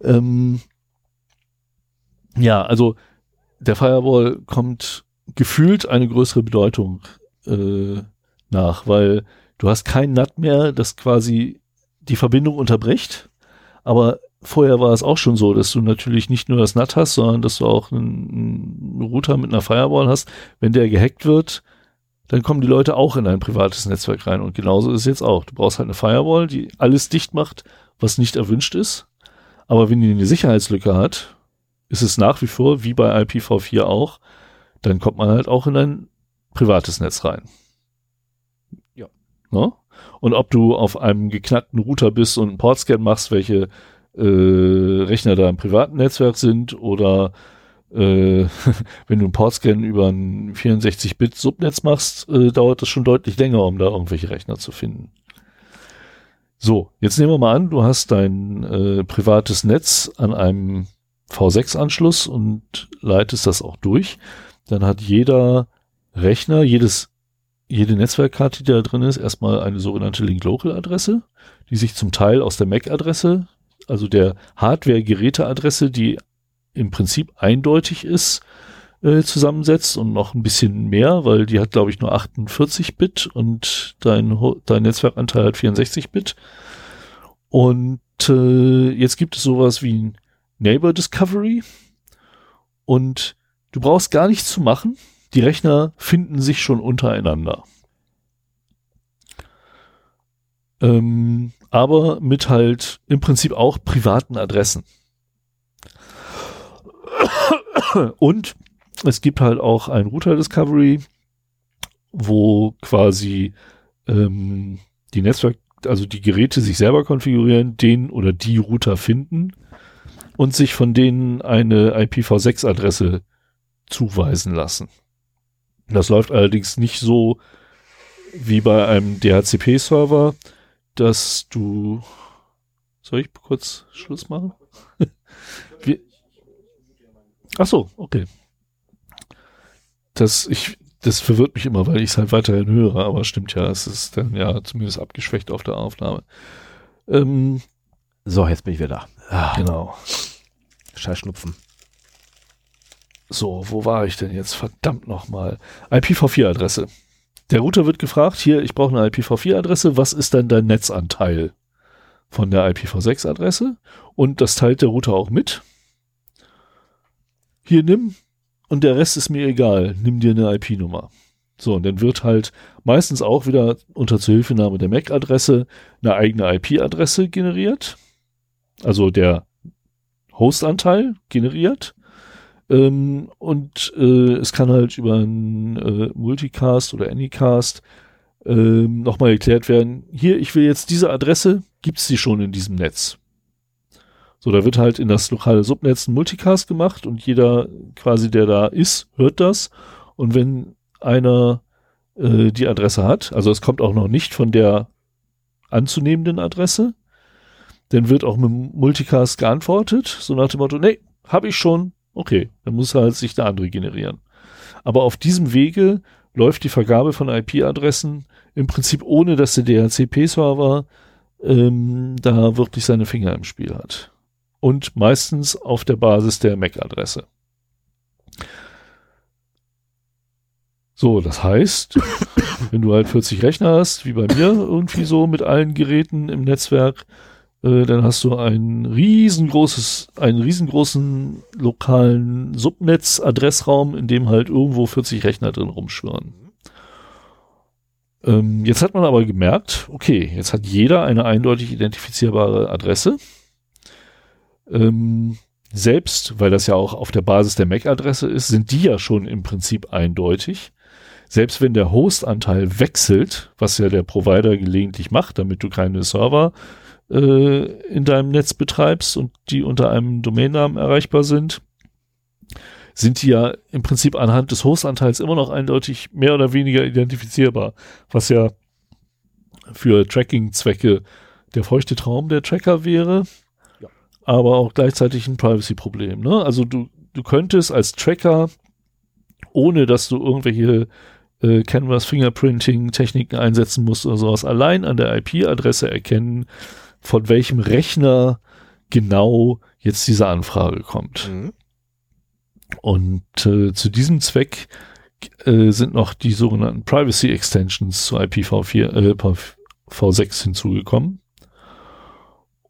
Ähm, ja, also der Firewall kommt gefühlt eine größere Bedeutung äh, nach, weil du hast kein NAT mehr, das quasi die Verbindung unterbricht. Aber vorher war es auch schon so, dass du natürlich nicht nur das NAT hast, sondern dass du auch einen, einen Router mit einer Firewall hast. Wenn der gehackt wird, dann kommen die Leute auch in dein privates Netzwerk rein. Und genauso ist es jetzt auch. Du brauchst halt eine Firewall, die alles dicht macht, was nicht erwünscht ist. Aber wenn die eine Sicherheitslücke hat, ist es nach wie vor, wie bei IPv4 auch, dann kommt man halt auch in dein privates Netz rein. Ja. Ne? Und ob du auf einem geknackten Router bist und einen Portscan machst, welche äh, Rechner da im privaten Netzwerk sind oder äh, wenn du einen Portscan über ein 64-Bit-Subnetz machst, äh, dauert das schon deutlich länger, um da irgendwelche Rechner zu finden. So, jetzt nehmen wir mal an, du hast dein äh, privates Netz an einem V6-Anschluss und leitest das auch durch. Dann hat jeder Rechner, jedes, jede Netzwerkkarte, die da drin ist, erstmal eine sogenannte Link-Local-Adresse, die sich zum Teil aus der MAC-Adresse, also der Hardware-Geräte-Adresse, die im Prinzip eindeutig ist, äh, zusammensetzt und noch ein bisschen mehr, weil die hat, glaube ich, nur 48 Bit und dein, dein Netzwerkanteil hat 64 Bit. Und äh, jetzt gibt es sowas wie ein Neighbor Discovery und du brauchst gar nichts zu machen. Die Rechner finden sich schon untereinander. Ähm, aber mit halt im Prinzip auch privaten Adressen. Und es gibt halt auch ein Router Discovery, wo quasi ähm, die Netzwerk, also die Geräte sich selber konfigurieren, den oder die Router finden und sich von denen eine IPv6-Adresse zuweisen lassen. Das läuft allerdings nicht so wie bei einem DHCP-Server, dass du. Soll ich kurz Schluss machen? Wir, ach so, okay. Das, ich, das verwirrt mich immer, weil ich es halt weiterhin höre, aber stimmt ja, es ist dann ja zumindest abgeschwächt auf der Aufnahme. Ähm, So, jetzt bin ich wieder da. Ah, genau. Scheiß Schnupfen. So, wo war ich denn jetzt? Verdammt nochmal. IPv4-Adresse. Der Router wird gefragt, hier, ich brauche eine IPv4-Adresse, was ist denn dein Netzanteil von der IPv6-Adresse? Und das teilt der Router auch mit. Hier nimm und der Rest ist mir egal, nimm dir eine IP-Nummer. So, und dann wird halt meistens auch wieder unter Zuhilfenahme der MAC-Adresse eine eigene IP-Adresse generiert. Also der Hostanteil generiert. Ähm, und äh, es kann halt über einen äh, Multicast oder Anycast ähm, nochmal erklärt werden, hier, ich will jetzt diese Adresse, gibt's die schon in diesem Netz? So, da wird halt in das lokale Subnetz ein Multicast gemacht und jeder quasi, der da ist, hört das. Und wenn einer äh, die Adresse hat, also es kommt auch noch nicht von der anzunehmenden Adresse, dann wird auch mit dem Multicast geantwortet, so nach dem Motto, nee, habe ich schon, okay, dann muss halt sich eine andere generieren. Aber auf diesem Wege läuft die Vergabe von IP-Adressen im Prinzip ohne, dass der DHCP-Server ähm, da wirklich seine Finger im Spiel hat. Und meistens auf der Basis der MAC-Adresse. So, das heißt, wenn du halt 40 Rechner hast, wie bei mir irgendwie so mit allen Geräten im Netzwerk, äh, dann hast du ein riesengroßes, einen riesengroßen lokalen Subnetz-Adressraum, in dem halt irgendwo 40 Rechner drin rumschwirren. Ähm, jetzt hat man aber gemerkt, okay, jetzt hat jeder eine eindeutig identifizierbare Adresse. Ähm, selbst, weil das ja auch auf der Basis der MAC-Adresse ist, sind die ja schon im Prinzip eindeutig. Selbst wenn der Hostanteil wechselt, was ja der Provider gelegentlich macht, damit du keine Server äh, in deinem Netz betreibst und die unter einem Domainnamen erreichbar sind, sind die ja im Prinzip anhand des Hostanteils immer noch eindeutig mehr oder weniger identifizierbar, was ja für Tracking-Zwecke der feuchte Traum der Tracker wäre, Ja. aber auch gleichzeitig ein Privacy-Problem. Ne? Also du, du könntest als Tracker, ohne dass du irgendwelche äh, Canvas Fingerprinting Techniken einsetzen musst oder sowas, allein an der IP-Adresse erkennen, von welchem Rechner genau jetzt diese Anfrage kommt. Mhm. Und äh, zu diesem Zweck äh, sind noch die sogenannten Privacy Extensions zu IPv4, äh, V6 hinzugekommen.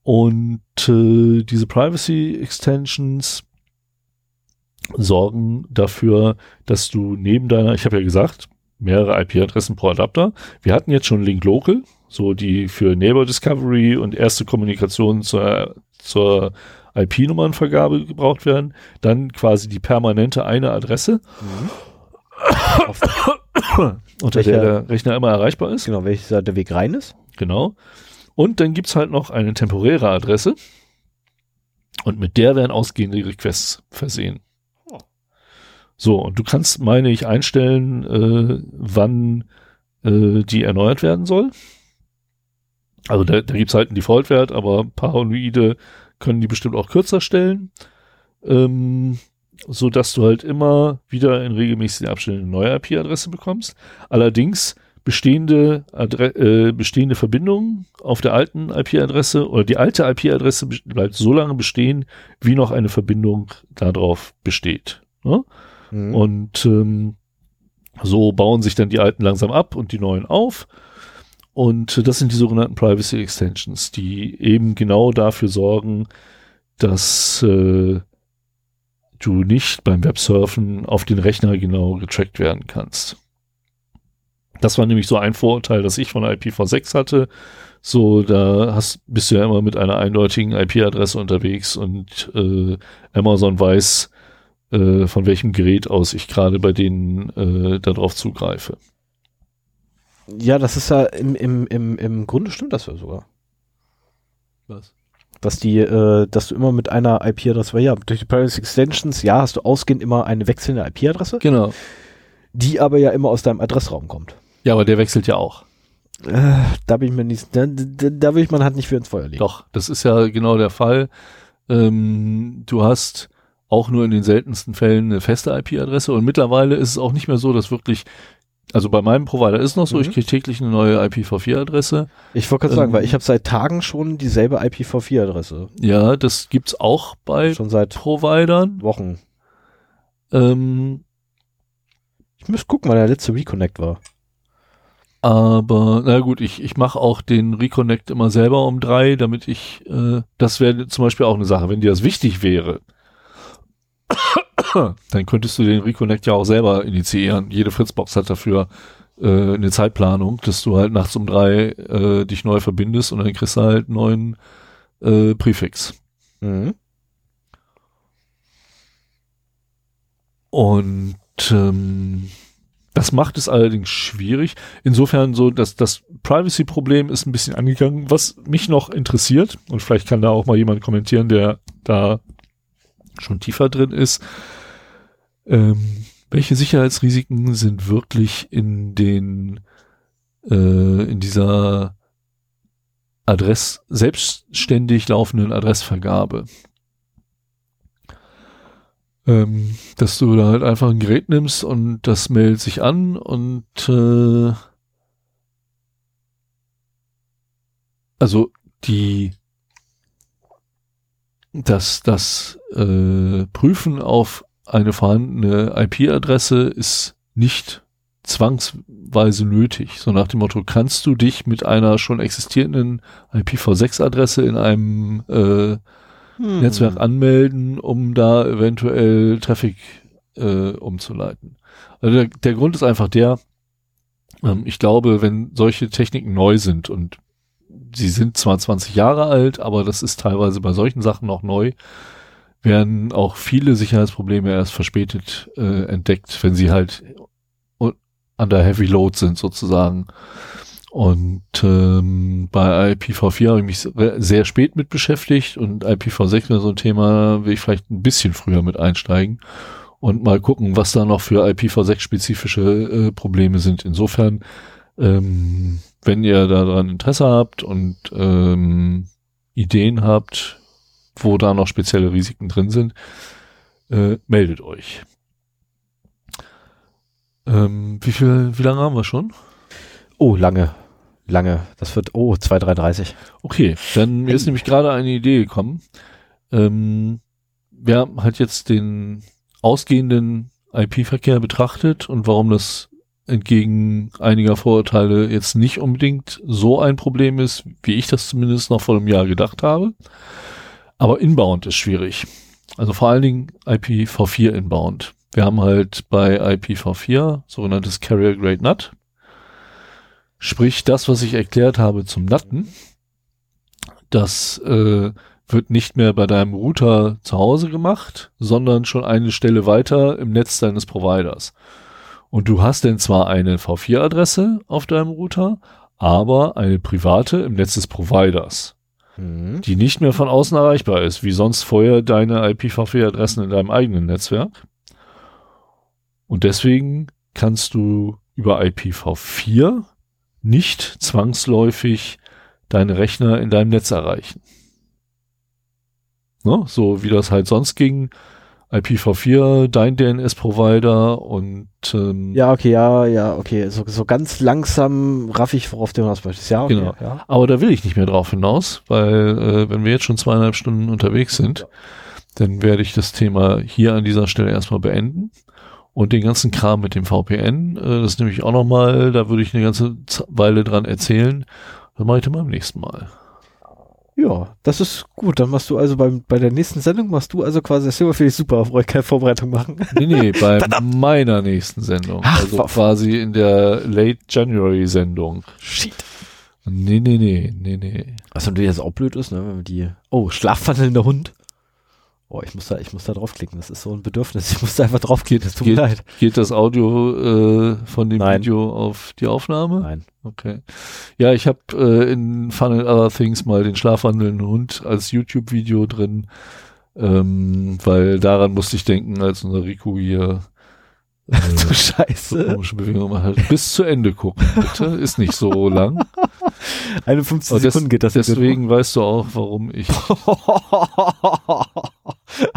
Und äh, diese Privacy Extensions sorgen dafür, dass du neben deiner, ich habe ja gesagt, mehrere IP-Adressen pro Adapter. Wir hatten jetzt schon Link Local, so die für Neighbor Discovery und erste Kommunikation zur, zur IP-Nummernvergabe gebraucht werden. Dann quasi die permanente eine Adresse, Auf, unter Welcher- der der Rechner immer erreichbar ist. genau, welcher der Weg rein ist. Genau. Und dann gibt's halt noch eine temporäre Adresse. Und mit der werden ausgehende Requests versehen. So, und du kannst, meine ich, einstellen, äh, wann äh, die erneuert werden soll. Also da, da gibt's halt einen Default-Wert, aber Paranoide können die bestimmt auch kürzer stellen. Ähm, so dass du halt immer wieder in regelmäßigen Abständen eine neue IP-Adresse bekommst. Allerdings bestehende, Adre äh, bestehende Verbindungen auf der alten IP-Adresse oder die alte IP-Adresse bleibt so lange bestehen, wie noch eine Verbindung darauf besteht. Ne? Mhm. Und ähm, so bauen sich dann die alten langsam ab und die neuen auf. Und das sind die sogenannten Privacy Extensions, die eben genau dafür sorgen, dass äh, du nicht beim Websurfen auf den Rechner genau getrackt werden kannst. Das war nämlich so ein Vorurteil, das ich von IPv6 hatte. So, da hast, bist du ja immer mit einer eindeutigen IP-Adresse unterwegs und äh, Amazon weiß, äh, von welchem Gerät aus ich gerade bei denen äh, darauf zugreife. Ja, das ist ja im, im, im, im Grunde stimmt das ja sogar. Was? Dass die, äh, dass du immer mit einer IP-Adresse, weil ja, durch die Privacy Extensions, ja, hast du ausgehend immer eine wechselnde IP-Adresse, Genau. die aber ja immer aus deinem Adressraum kommt. Ja, aber der wechselt ja auch. Äh, da bin ich mir nicht, da, da, da will ich man halt nicht für ins Feuer legen. Doch, das ist ja genau der Fall. Ähm, du hast auch nur in den seltensten Fällen eine feste IP-Adresse und mittlerweile ist es auch nicht mehr so, dass wirklich, also bei meinem Provider ist noch so, Mhm. ich kriege täglich eine neue IPv4-Adresse. Ich wollte gerade sagen, Ähm, weil ich habe seit Tagen schon dieselbe IPv4-Adresse. Ja, das gibt's auch bei Schon seit Providern. Wochen. Ähm, Ich muss gucken, wann der letzte Reconnect war. Aber na gut, ich, ich mache auch den Reconnect immer selber um drei, damit ich, äh, das wäre zum Beispiel auch eine Sache, wenn dir das wichtig wäre, dann könntest du den Reconnect ja auch selber initiieren. Jede Fritzbox hat dafür äh, eine Zeitplanung, dass du halt nachts um drei äh, dich neu verbindest und dann kriegst du halt einen neuen äh, Präfix. Mhm. Und ähm, das macht es allerdings schwierig. Insofern so, dass das Privacy-Problem ist ein bisschen angegangen. Was mich noch interessiert, und vielleicht kann da auch mal jemand kommentieren, der da schon tiefer drin ist, ähm, welche Sicherheitsrisiken sind wirklich in den äh, in dieser Adress selbstständig laufenden Adressvergabe? ähm, dass du da halt einfach ein Gerät nimmst und das meldet sich an und äh, also die das das äh, Prüfen auf eine vorhandene IP-Adresse ist nicht zwangsweise nötig. So nach dem Motto, kannst du dich mit einer schon existierenden IPv6-Adresse in einem äh, Hm. Netzwerk anmelden, um da eventuell Traffic äh, umzuleiten. Also der, der Grund ist einfach der, ähm, ich glaube, wenn solche Techniken neu sind und sie sind zwar 20 Jahre alt, aber das ist teilweise bei solchen Sachen noch neu, werden auch viele Sicherheitsprobleme erst verspätet äh, entdeckt, wenn sie halt under heavy load sind sozusagen. Und ähm, bei IPv4 habe ich mich se- sehr spät mit beschäftigt und IPv6 wäre so ein Thema, will ich vielleicht ein bisschen früher mit einsteigen und mal gucken, was da noch für IPv6-spezifische äh, Probleme sind. Insofern, ähm, wenn ihr daran Interesse habt und ähm, Ideen habt, wo da noch spezielle Risiken drin sind, äh, meldet euch. Ähm, wie viel, wie lange haben wir schon? Oh, lange. Lange. Das wird, oh, 2,330. Okay, dann mir ist nämlich gerade eine Idee gekommen. Ähm, wir haben halt jetzt den ausgehenden IP-Verkehr betrachtet und warum das entgegen einiger Vorurteile jetzt nicht unbedingt so ein Problem ist, wie ich das zumindest noch vor einem Jahr gedacht habe. Aber Inbound ist schwierig. Also vor allen Dingen IPv4 Inbound. Wir haben halt bei IPv4 sogenanntes Carrier Grade NAT. Sprich, das, was ich erklärt habe zum Natten, das äh, wird nicht mehr bei deinem Router zu Hause gemacht, sondern schon eine Stelle weiter im Netz deines Providers. Und du hast denn zwar eine V4-Adresse auf deinem Router, aber eine private im Netz des Providers, Mhm. die nicht mehr von außen erreichbar ist, wie sonst vorher deine IPv4-Adressen in deinem eigenen Netzwerk. Und deswegen kannst du über IPv4 nicht zwangsläufig deine Rechner in deinem Netz erreichen. Ne? So wie das halt sonst ging. IPv4, dein DNS-Provider und ähm, Ja, okay, ja, ja, okay. So, so ganz langsam raff ich, worauf du hinaus möchtest. Ja, okay, Genau. ja. Aber da will ich nicht mehr drauf hinaus, weil äh, wenn wir jetzt schon zweieinhalb Stunden unterwegs sind, dann werde ich das Thema hier an dieser Stelle erstmal beenden. Und den ganzen Kram mit dem VPN, äh, das nehme ich auch nochmal, da würde ich eine ganze Weile dran erzählen. Das mache ich dann beim nächsten Mal. Ja, das ist gut. Dann machst du also beim, bei der nächsten Sendung machst du also quasi das Thema finde ich super, brauche ich keine Vorbereitung machen. Nee, nee, bei meiner nächsten Sendung. Ach, also quasi in der Late January Sendung. Shit. Nee, nee, nee, nee, nee. Was natürlich jetzt auch blöd ist, ne, wenn wir die. Oh, schlafwandelnder Hund. Oh, ich muss da, ich muss da draufklicken. Das ist so ein Bedürfnis. Ich muss da einfach draufklicken. Es tut mir Geht- leid. Geht das Audio äh, von dem Nein. Video auf die Aufnahme? Nein. Okay. Ja, ich habe äh, in Fun and Other Things mal den schlafwandelnden Hund als YouTube-Video drin, ähm, weil daran musste ich denken, als unser Rico hier äh, Du so Scheiße. komische Bewegungen gemacht hat. Bis zu Ende gucken, bitte. Ist nicht so lang. 51 Aber des- Sekunden geht das jetzt Deswegen weißt du auch, warum ich.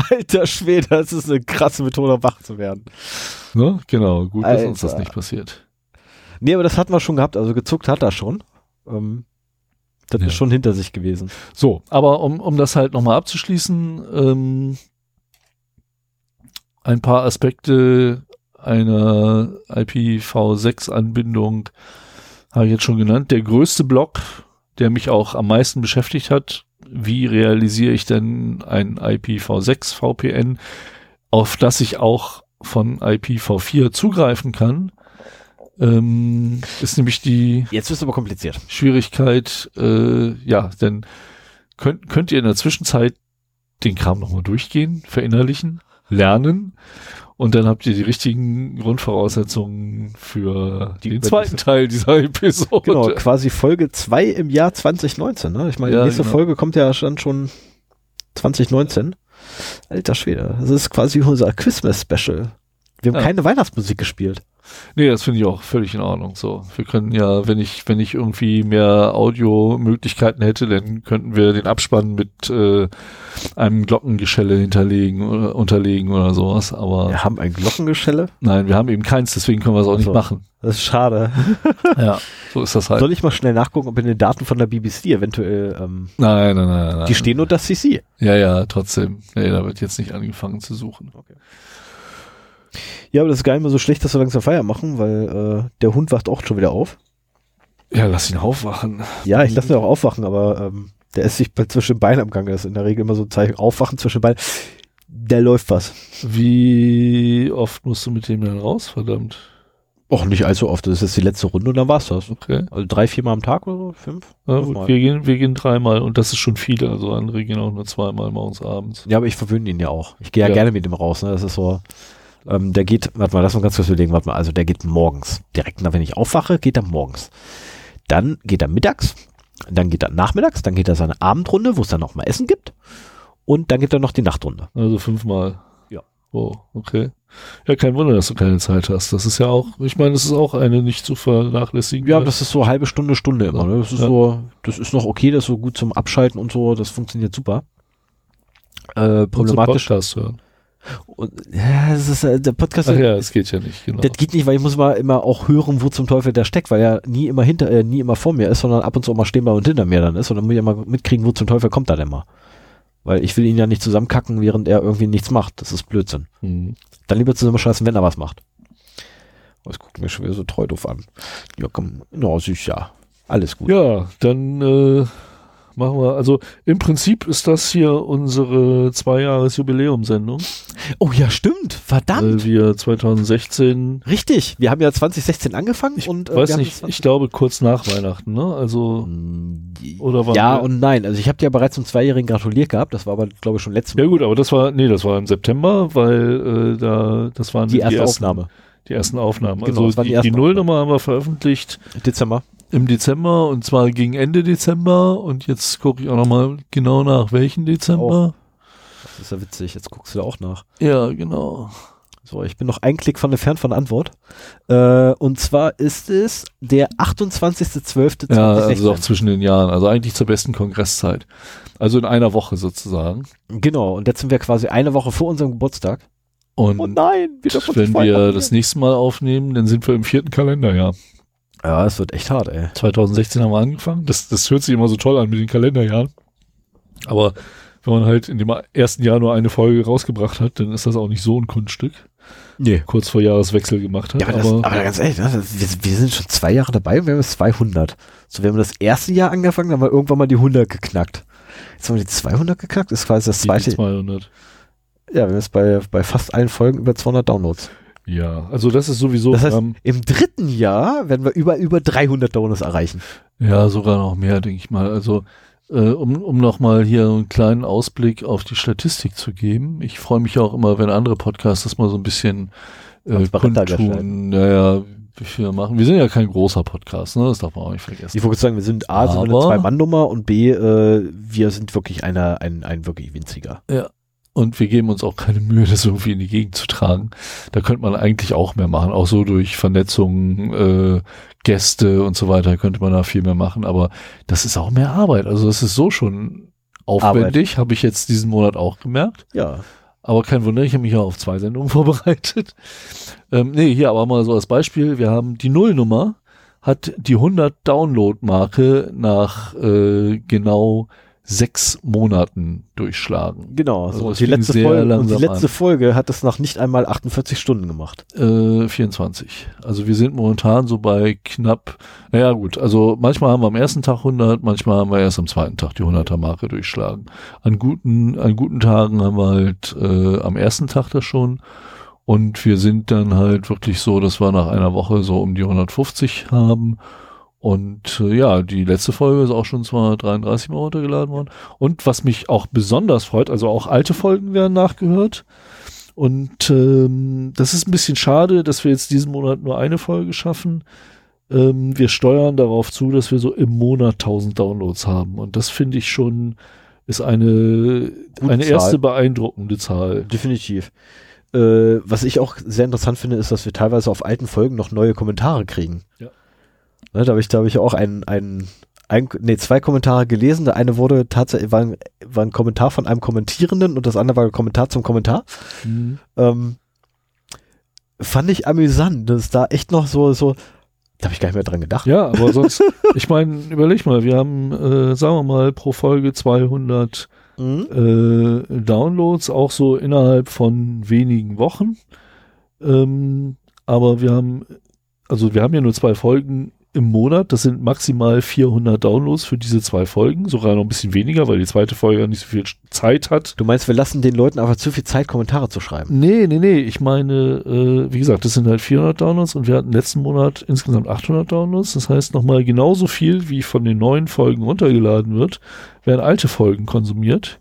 Alter Schwede, das ist eine krasse Methode, wach zu werden. Ne? Genau, gut, dass uns das Alter. nicht passiert. Nee, aber das hatten wir schon gehabt. Also gezuckt hat er schon. Ähm, das Ja. ist schon hinter sich gewesen. So, aber um, um das halt nochmal abzuschließen, ähm, ein paar Aspekte einer IPv6-Anbindung habe ich jetzt schon genannt. Der größte Block, der mich auch am meisten beschäftigt hat, wie realisiere ich denn ein IPv6 VPN, auf das ich auch von IPv4 zugreifen kann, ähm, ist nämlich die Jetzt ist aber kompliziert. Schwierigkeit, äh, ja, denn könnt, könnt ihr in der Zwischenzeit den Kram nochmal durchgehen, verinnerlichen, lernen und dann habt ihr die richtigen Grundvoraussetzungen für Die den zweiten Teil dieser Episode. Genau, quasi Folge 2 im Jahr 2019. Ne? Ich meine, Ja, die nächste genau. Folge kommt ja dann schon 2019. Alter Schwede, das ist quasi unser Christmas-Special. Wir haben Ja. keine Weihnachtsmusik gespielt. Nee, das finde ich auch völlig in Ordnung. So, wir können ja, wenn ich, wenn ich irgendwie mehr Audio-Möglichkeiten hätte, dann könnten wir den Abspann mit äh, einem Glockengeschelle hinterlegen oder unterlegen oder sowas. Aber Wir haben ein Glockengeschelle. nein, wir haben eben keins, deswegen können wir es auch Ach so. nicht machen. Das ist schade. Ja, so ist das halt. Soll ich mal schnell nachgucken, ob in den Daten von der BBC eventuell, ähm, Nein, nein, nein, nein. die stehen unter CC. Ja, ja, trotzdem. Nee, da wird jetzt nicht angefangen zu suchen. Ja, aber das ist gar nicht mal so schlecht, dass wir langsam Feier machen, weil äh, der Hund wacht auch schon wieder auf. Ja, lass ihn aufwachen. Ja, ich lasse ihn auch aufwachen, aber ähm, der ist sich zwischen den Beinen am Gange. Das ist in der Regel immer so ein Zeichen, aufwachen zwischen den Beinen. Der läuft was. Wie oft musst du mit dem dann raus, verdammt? Och, nicht allzu oft. Das ist jetzt die letzte Runde und dann war's das. Okay. Also drei, viermal am Tag oder so? Fünf? Ja, gut, wir gehen, wir gehen dreimal und das ist schon viel. Also andere gehen auch nur zweimal morgens, abends. Ja, aber ich verwöhne ihn ja auch. Ich gehe ja, Ja. gerne mit ihm raus. Ne? Das ist so. Ähm, der geht, warte mal, lass mal ganz kurz überlegen, warte mal. Also der geht morgens. Direkt, nach, wenn ich aufwache, geht er morgens. Dann geht er mittags, dann geht er nachmittags, dann geht er seine Abendrunde, wo es dann noch mal Essen gibt. Und dann gibt er noch die Nachtrunde. Also fünfmal. Ja. Oh, okay. Ja, kein Wunder, dass du keine Zeit hast. Das ist ja auch, ich meine, das ist auch eine nicht zu vernachlässigen. Ja, das ist so halbe Stunde, Stunde immer. Ne? Das ist Ja. so, das ist noch okay, das ist so gut zum Abschalten und so, das funktioniert super. Äh, problematisch. Podcast hören. Und, ja, das ist, äh, der Podcast, Ach ja, das geht ja nicht, genau. das geht nicht, weil ich muss mal immer auch hören, wo zum Teufel der steckt, weil er nie immer hinter, äh, nie immer vor mir ist, sondern ab und zu auch mal stehen bei und hinter mir dann ist. Und dann muss ich ja mal mitkriegen, wo zum Teufel kommt er denn mal. Weil ich will ihn ja nicht zusammenkacken, während er irgendwie nichts macht. Das ist Blödsinn. Hm. Dann lieber zusammenscheißen, wenn er was macht. Das guckt mir schon wieder so treu doof an. Ja, komm, na, süß, ja. Alles gut. Ja, dann äh, machen wir, also im Prinzip ist das hier unsere Zwei-Jahres-Jubiläum-Sendung, Oh ja, stimmt. Verdammt. weil wir 2016, Richtig. Wir haben ja 2016 angefangen ich und äh, weiß wir nicht, 20 ich glaube kurz nach Weihnachten, ne? Also, oder war ja und nein. Also ich habe dir ja bereits zum Zweijährigen gratuliert gehabt. Das war aber, glaube ich, schon letztes Mal ja gut, aber das war, nee, das war im September, weil äh, da, das waren die erste ersten, Aufnahme. Die ersten Aufnahmen. Genau, also die die, die Nullnummer haben wir veröffentlicht Dezember. Im Dezember und zwar gegen Ende Dezember und jetzt gucke ich auch nochmal genau nach, welchen Dezember. Das ist ja witzig. Jetzt guckst du da auch nach. Ja, genau. So, ich bin noch ein Klick von entfernt von der Antwort. Äh, und zwar ist es der 28.12.2016. Ja, also auch zwischen den Jahren. Also eigentlich zur besten Kongresszeit. Also in einer Woche sozusagen. Genau. Und jetzt sind wir quasi eine Woche vor unserem Geburtstag. Und Oh nein, wir wenn wir das nächste Mal aufnehmen, dann sind wir im vierten Kalenderjahr. Ja, es wird echt hart, ey. 2016 haben wir angefangen. Das, das hört sich immer so toll an mit den Kalenderjahren. Aber wenn man halt in dem ersten Jahr nur eine Folge rausgebracht hat, dann ist das auch nicht so ein Kunststück. Nee. Kurz vor Jahreswechsel gemacht hat. Ja, aber, das, aber, aber ganz ehrlich, ne, das, wir, wir sind schon zwei Jahre dabei und wir haben jetzt 200. So, wir haben das erste Jahr angefangen, dann haben wir irgendwann mal die 100 geknackt. Jetzt haben wir die 200 geknackt, das ist quasi das die zweite. 200. Ja, wir haben jetzt bei, bei fast allen Folgen über 200 Downloads. Ja, also das ist sowieso, Das heißt, ähm, im dritten Jahr werden wir über, über 300 Downloads erreichen. ja, sogar noch mehr, denke ich mal. Also, äh, um, um nochmal hier einen kleinen Ausblick auf die Statistik zu geben. Ich freue mich auch immer, wenn andere Podcasts das mal so ein bisschen äh, kundtun. Naja, wie viel wir machen. Wir sind ja kein großer Podcast, ne? Das darf man auch nicht vergessen. Ich wollte sagen, wir sind A, sind wir eine Zwei-Mann-Nummer und B, äh, wir sind wirklich einer, ein, ein wirklich winziger. Und wir geben uns auch keine Mühe, das irgendwie in die Gegend zu tragen. Da könnte man eigentlich auch mehr machen, auch so durch Vernetzung, äh, Gäste und so weiter könnte man da viel mehr machen. Aber das ist auch mehr Arbeit. Also das ist so schon aufwendig, habe ich jetzt diesen Monat auch gemerkt. Ja. Aber kein Wunder, ich habe mich ja auf zwei Sendungen vorbereitet. Ähm, nee, hier aber mal so als Beispiel. Wir haben die Nullnummer, hat die 100 Download-Marke nach äh, genau sechs Monaten durchschlagen. Genau. Also So, das und, die letzte Folge, und die letzte an. Folge hat es nach nicht einmal 48 Stunden gemacht. Äh, 24. Also wir sind momentan so bei knapp, naja gut, also manchmal haben wir am ersten Tag 100, manchmal haben wir erst am zweiten Tag die 100er Marke durchschlagen. An guten, an guten Tagen haben wir halt äh, am ersten Tag das schon und wir sind dann halt wirklich so, dass wir nach einer Woche so um die 150 haben und äh, ja, die letzte Folge ist auch schon 233 Mal runtergeladen worden. Und was mich auch besonders freut, also auch alte Folgen werden nachgehört. Und ähm, das ist ein bisschen schade, dass wir jetzt diesen Monat nur eine Folge schaffen. Ähm, wir steuern darauf zu, dass wir so im Monat 1000 Downloads haben. Und das finde ich schon, ist eine, Gute eine Zahl. erste beeindruckende Zahl. Definitiv. Äh, was ich auch sehr interessant finde, ist, dass wir teilweise auf alten Folgen noch neue Kommentare kriegen. Ja. Ne, da habe ich, da hab ich auch einen, einen, ein, nee, zwei Kommentare gelesen. Der eine wurde tatsächlich, war ein, war ein Kommentar von einem Kommentierenden und das andere war ein Kommentar zum Kommentar. Ähm, fand ich amüsant, dass da echt noch so, so, da habe ich gar nicht mehr dran gedacht. Ja, aber sonst, ich meine, überleg mal, wir haben, äh, sagen wir mal, pro Folge 200 Mhm. äh, Downloads, auch so innerhalb von wenigen Wochen. Ähm, aber wir haben, also wir haben ja nur zwei Folgen im Monat. Das sind maximal 400 Downloads für diese zwei Folgen. Sogar noch ein bisschen weniger, weil die zweite Folge ja nicht so viel Zeit hat. Du meinst, wir lassen den Leuten einfach zu viel Zeit, Kommentare zu schreiben? Nee, nee, nee. Ich meine, äh, wie gesagt, das sind halt 400 Downloads und wir hatten letzten Monat insgesamt 800 Downloads. Das heißt nochmal genauso viel, wie von den neuen Folgen runtergeladen wird, werden alte Folgen konsumiert.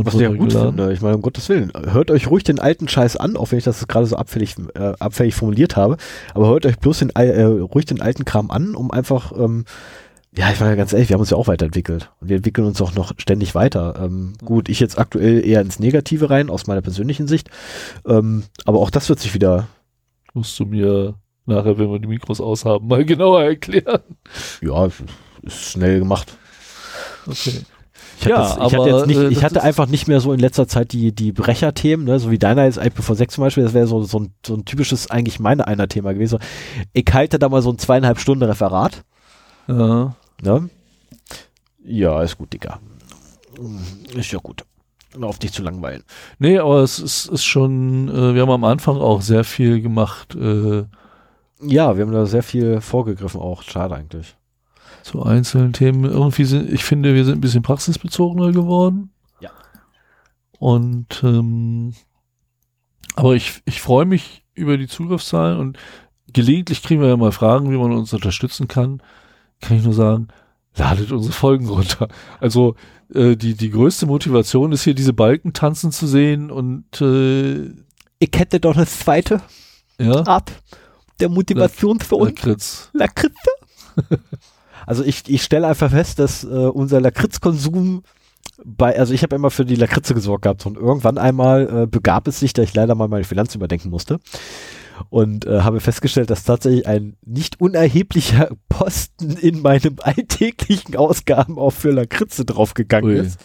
Und Was ich ja gut runtergeladen. finde. Ich meine, um Gottes Willen. Hört euch ruhig den alten Scheiß an, auch wenn ich das gerade so abfällig, äh, abfällig formuliert habe. Aber hört euch bloß den, äh, ruhig den alten Kram an, um einfach, ähm, ja, ich meine ganz ehrlich, wir haben uns ja auch weiterentwickelt. Und wir entwickeln uns auch noch ständig weiter. Ähm, gut, ich jetzt aktuell eher ins Negative rein, aus meiner persönlichen Sicht. Ähm, aber auch das wird sich wieder, Musst du mir nachher, wenn wir die Mikros aushaben, mal genauer erklären. ja, ist schnell gemacht. Okay. Ich hatte, Ja, das, ich hatte, aber, jetzt nicht, äh, ich hatte einfach nicht mehr so in letzter Zeit die, die Brecherthemen, ne? so wie deiner ist IPv6 zum Beispiel, das wäre so, so, ein, so ein typisches, eigentlich meine einer Thema gewesen. Ich halte da mal so ein zweieinhalb Stunden Referat. Ja. Ne? Ja, ist gut, Digga. Ist ja gut. Auf dich zu langweilen. Nee, aber es ist, ist schon, äh, wir haben am Anfang auch sehr viel gemacht äh, Ja, wir haben da sehr viel vorgegriffen auch. Schade eigentlich. Zu einzelnen Themen. Irgendwie sind, ich finde, wir sind ein bisschen praxisbezogener geworden. Ja. Und ähm, aber ich, ich freue mich über die Zugriffszahlen und gelegentlich kriegen wir ja mal Fragen, wie man uns unterstützen kann. Kann ich nur sagen, ladet unsere Folgen runter. Also äh, die, die größte Motivation ist hier, diese Balken tanzen zu sehen und äh, Ich hätte doch eine zweite ja, Art der Motivation für uns. Lakritz. Lakritze? also ich, ich stelle einfach fest, dass äh, unser Lakritzkonsum bei, also ich habe immer für die Lakritze gesorgt gehabt und irgendwann einmal äh, begab es sich, da ich leider mal meine Finanzen überdenken musste und äh, habe festgestellt, dass tatsächlich ein nicht unerheblicher Posten in meinem alltäglichen Ausgaben auch für Lakritze draufgegangen Ui. ist.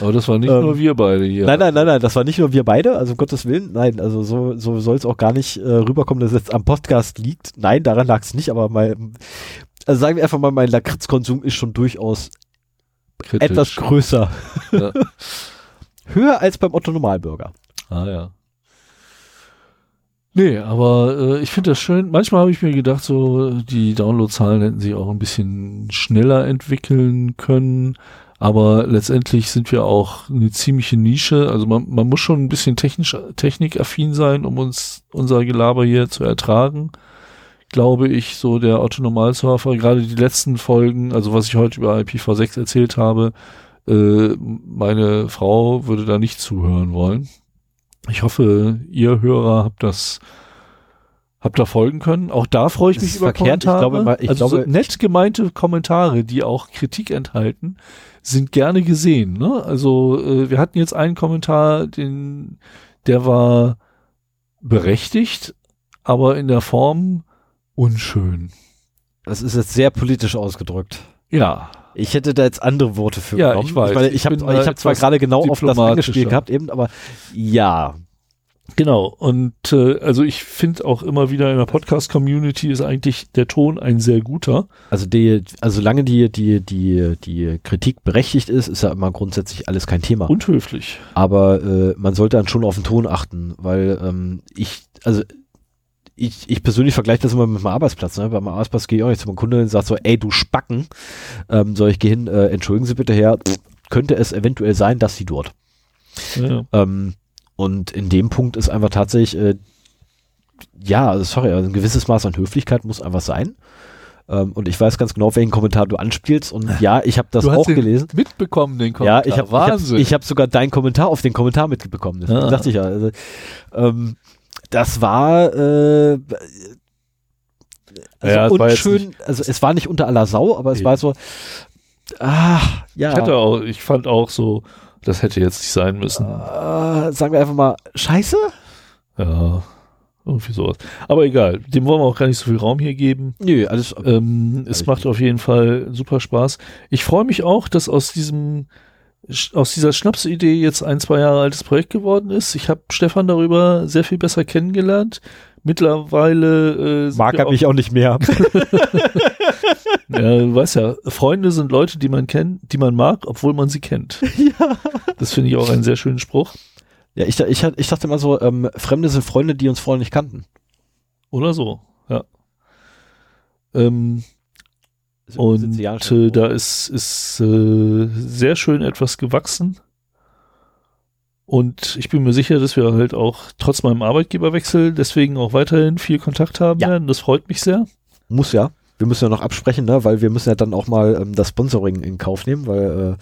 Aber das war nicht Ähm, nur wir beide hier. Nein, nein, nein, nein, das war nicht nur wir beide, also um Gottes Willen, nein, also so, so soll es auch gar nicht äh, rüberkommen, dass es jetzt am Podcast liegt. Nein, daran lag es nicht, aber mein, also sagen wir einfach mal, mein Lakritzkonsum ist schon durchaus Kritisch. etwas größer. Ja. Höher als beim Otto Normalbürger. Ah ja. Nee, aber äh, ich finde das schön. Manchmal habe ich mir gedacht, so die Downloadzahlen hätten sich auch ein bisschen schneller entwickeln können. Aber letztendlich sind wir auch eine ziemliche Nische. Also man, man muss schon ein bisschen technisch, technikaffin sein, um uns unser Gelaber hier zu ertragen. Glaube ich, so der Autonomalsurfer, gerade die letzten Folgen, also was ich heute über IPv6 erzählt habe, äh, meine Frau würde da nicht zuhören wollen. Ich hoffe, ihr Hörer habt das habt da folgen können. Auch da freue ich Das mich über verkehrt. Ich Kommentare. glaube mal- ich also glaube- so nett gemeinte Kommentare, die auch Kritik enthalten, sind gerne gesehen. Ne? Also äh, wir hatten jetzt einen Kommentar, den der war berechtigt, aber in der Form unschön. Das ist jetzt sehr politisch ausgedrückt. Ja, Ich hätte da jetzt andere Worte für Ja, genommen. ich weiß. Ich, meine, Ich ich habe ich hab zwar etwas gerade genau auf das angespielt gehabt eben, aber ja, Genau, und äh, also ich finde auch immer wieder in der Podcast-Community ist eigentlich der Ton ein sehr guter. Also die, also solange die, die, die, die Kritik berechtigt ist, ist ja immer grundsätzlich alles kein Thema. Und höflich. Aber äh, man sollte dann schon auf den Ton achten, weil ähm, ich, also ich, ich persönlich vergleiche das immer mit meinem Arbeitsplatz. Ne? Bei meinem Arbeitsplatz gehe ich auch nicht zu meinem Kunden und sage so, ey, du Spacken, ähm, soll ich gehen, äh, entschuldigen Sie bitte her, könnte es eventuell sein, dass Sie dort. Ja. Ähm, und in dem Punkt ist einfach tatsächlich, äh, ja, also sorry, also ein gewisses Maß an Höflichkeit muss einfach sein. Ähm, und ich weiß ganz genau, welchen Kommentar du anspielst. Und ja, ich habe das auch gelesen. mitbekommen, den Ja, Kommentar. ich habe ich Wahnsinn. hab, ich hab sogar deinen Kommentar auf den Kommentar mitbekommen. Das Ah. dachte ich ja. Also, ähm, das war äh, also Ja, es war unschön. also es war nicht unter aller Sau, aber es Nee. war so. Ah, ja. ich hatte auch, ich fand auch so, das hätte jetzt nicht sein müssen. äh, sagen wir einfach mal Scheiße. Ja, irgendwie sowas. Aber egal, dem wollen wir auch gar nicht so viel Raum hier geben. Nö, alles. Ähm, es macht auf jeden Fall super Spaß. Ich freue mich auch, dass aus diesem aus dieser Schnapsidee jetzt ein, zwei Jahre altes Projekt geworden ist. Ich habe Stefan darüber sehr viel besser kennengelernt. Mittlerweile äh, Mag er mich auch nicht mehr. Ja, du weißt ja, Freunde sind Leute, die man kennt, die man mag, obwohl man sie kennt. ja. Das finde ich auch einen sehr schönen Spruch. Ja, ich, ich, ich dachte immer so, ähm, Fremde sind Freunde, die uns vorher nicht kannten. Oder so, ja. Ähm, und äh, da ist, ist äh, sehr schön etwas gewachsen. Und ich bin mir sicher, dass wir halt auch trotz meinem Arbeitgeberwechsel deswegen auch weiterhin viel Kontakt haben Ja. werden. Das freut mich sehr. Muss ja. wir müssen ja noch absprechen, ne, weil wir müssen ja dann auch mal ähm, das Sponsoring in Kauf nehmen, weil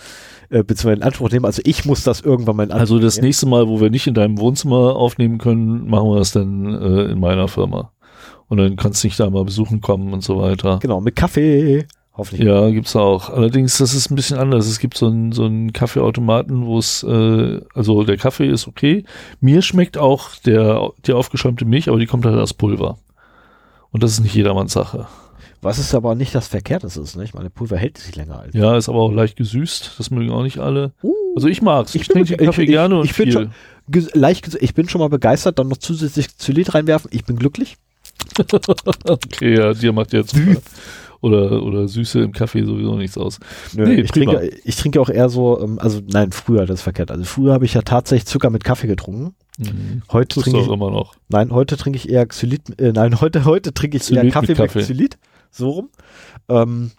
äh, äh, beziehungsweise in Anspruch nehmen. Also ich muss das irgendwann mal in Anspruch Also das nehmen. nächste Mal, wo wir nicht in deinem Wohnzimmer aufnehmen können, machen wir das dann äh, in meiner Firma. Und dann kannst du dich da mal besuchen kommen und so weiter. Genau, mit Kaffee. Hoffentlich. Ja, gibt's auch. Allerdings, das ist ein bisschen anders. Es gibt so einen so einen Kaffeeautomaten, wo es, äh, also der Kaffee ist okay. Mir schmeckt auch der, die aufgeschäumte Milch, aber die kommt halt aus Pulver. Und das ist nicht jedermanns Sache. Was ist aber nicht das Verkehrteste ist, ne? Ich meine, Pulver hält sich länger als. Ja, ist aber auch leicht gesüßt. Das mögen auch nicht alle. Uh, Also ich mag's. Ich, Ich trinke den Kaffee ich- ich- gerne und ich bin viel. schon- leicht ich bin schon mal begeistert, dann noch zusätzlich Zylit reinwerfen. Ich bin glücklich. okay, ja, dir macht jetzt oder oder Süße im Kaffee sowieso nichts aus. Nö, Nee, ich, prima. trinke, ich trinke auch eher so, ähm, also nein, früher, das ist verkehrt. Also früher habe ich ja tatsächlich Zucker mit Kaffee getrunken. Mhm. Heute Tust trinke ich, immer noch. nein, heute trinke ich eher Xylit, äh, nein, heute, heute trinke ich eher Xylit Kaffee mit mit, Kaffee. Xylit. So rum. Ähm,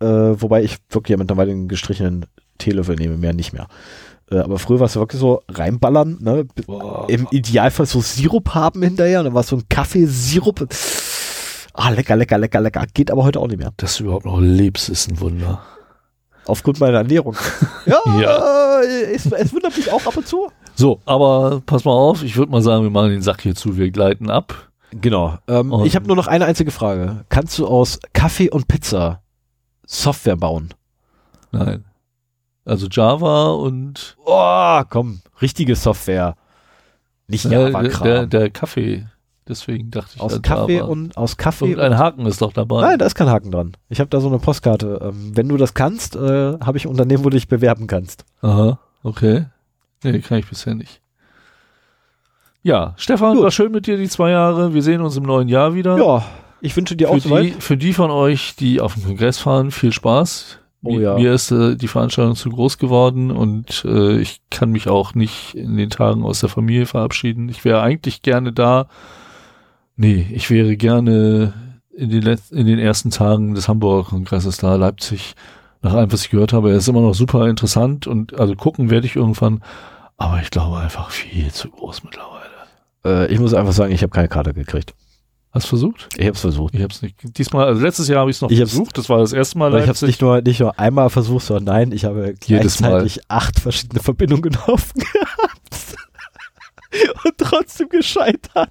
äh, wobei ich wirklich ja mittlerweile einen gestrichenen Teelöffel nehme, mehr nicht mehr. Äh, aber früher war es wirklich so reinballern, ne? Boah. Im Idealfall so Sirup haben hinterher dann war es so ein Kaffeesirup. Ah, lecker, lecker, lecker, lecker. Geht aber heute auch nicht mehr. Dass du überhaupt noch lebst, ist ein Wunder. Aufgrund meiner Ernährung. ja, Ja. Es, es wundert mich auch ab und zu. So, aber pass mal auf, ich würde mal sagen, wir machen den Sack hier zu, wir gleiten ab. Genau. Ähm, Und- ich habe nur noch eine einzige Frage. Kannst du aus Kaffee und Pizza Software bauen? Nein. Also Java und Oh, komm, richtige Software. Nicht äh, der, Java-Kram. der Kaffee. Deswegen dachte ich Aus an Kaffee und aus Kaffee. und ein Haken ist doch dabei. Nein, da ist kein Haken dran. Ich habe da so eine Postkarte. Ähm, wenn du das kannst, äh, habe ich ein Unternehmen, wo du dich bewerben kannst. Aha, okay. Nee, kann ich bisher nicht. Ja, Stefan, Gut. war schön mit dir die zwei Jahre. Wir sehen uns im neuen Jahr wieder. Ja, ich wünsche dir auch für, die, soweit. für die von euch, die auf den Kongress fahren, viel Spaß. Oh mir, ja. mir ist äh, die Veranstaltung zu groß geworden und äh, ich kann mich auch nicht in den Tagen aus der Familie verabschieden. Ich wäre eigentlich gerne da. Nee, ich wäre gerne in den, letz- in den ersten Tagen des Hamburger Kongresses da. Leipzig, nach allem, was ich gehört habe, er ist immer noch super interessant und also gucken werde ich irgendwann. Aber ich glaube einfach viel zu groß mittlerweile. Äh, ich muss einfach sagen, ich habe keine Karte gekriegt. Hast du versucht? Ich habe es versucht. Ich habe es nicht. Diesmal, also letztes Jahr habe ich es noch Ich versucht. Das war das erste Mal ich habe es nicht nur, nicht nur einmal versucht, sondern nein, ich habe Jedes Mal. gleichzeitig acht verschiedene Verbindungen offen gehabt. Und trotzdem gescheitert.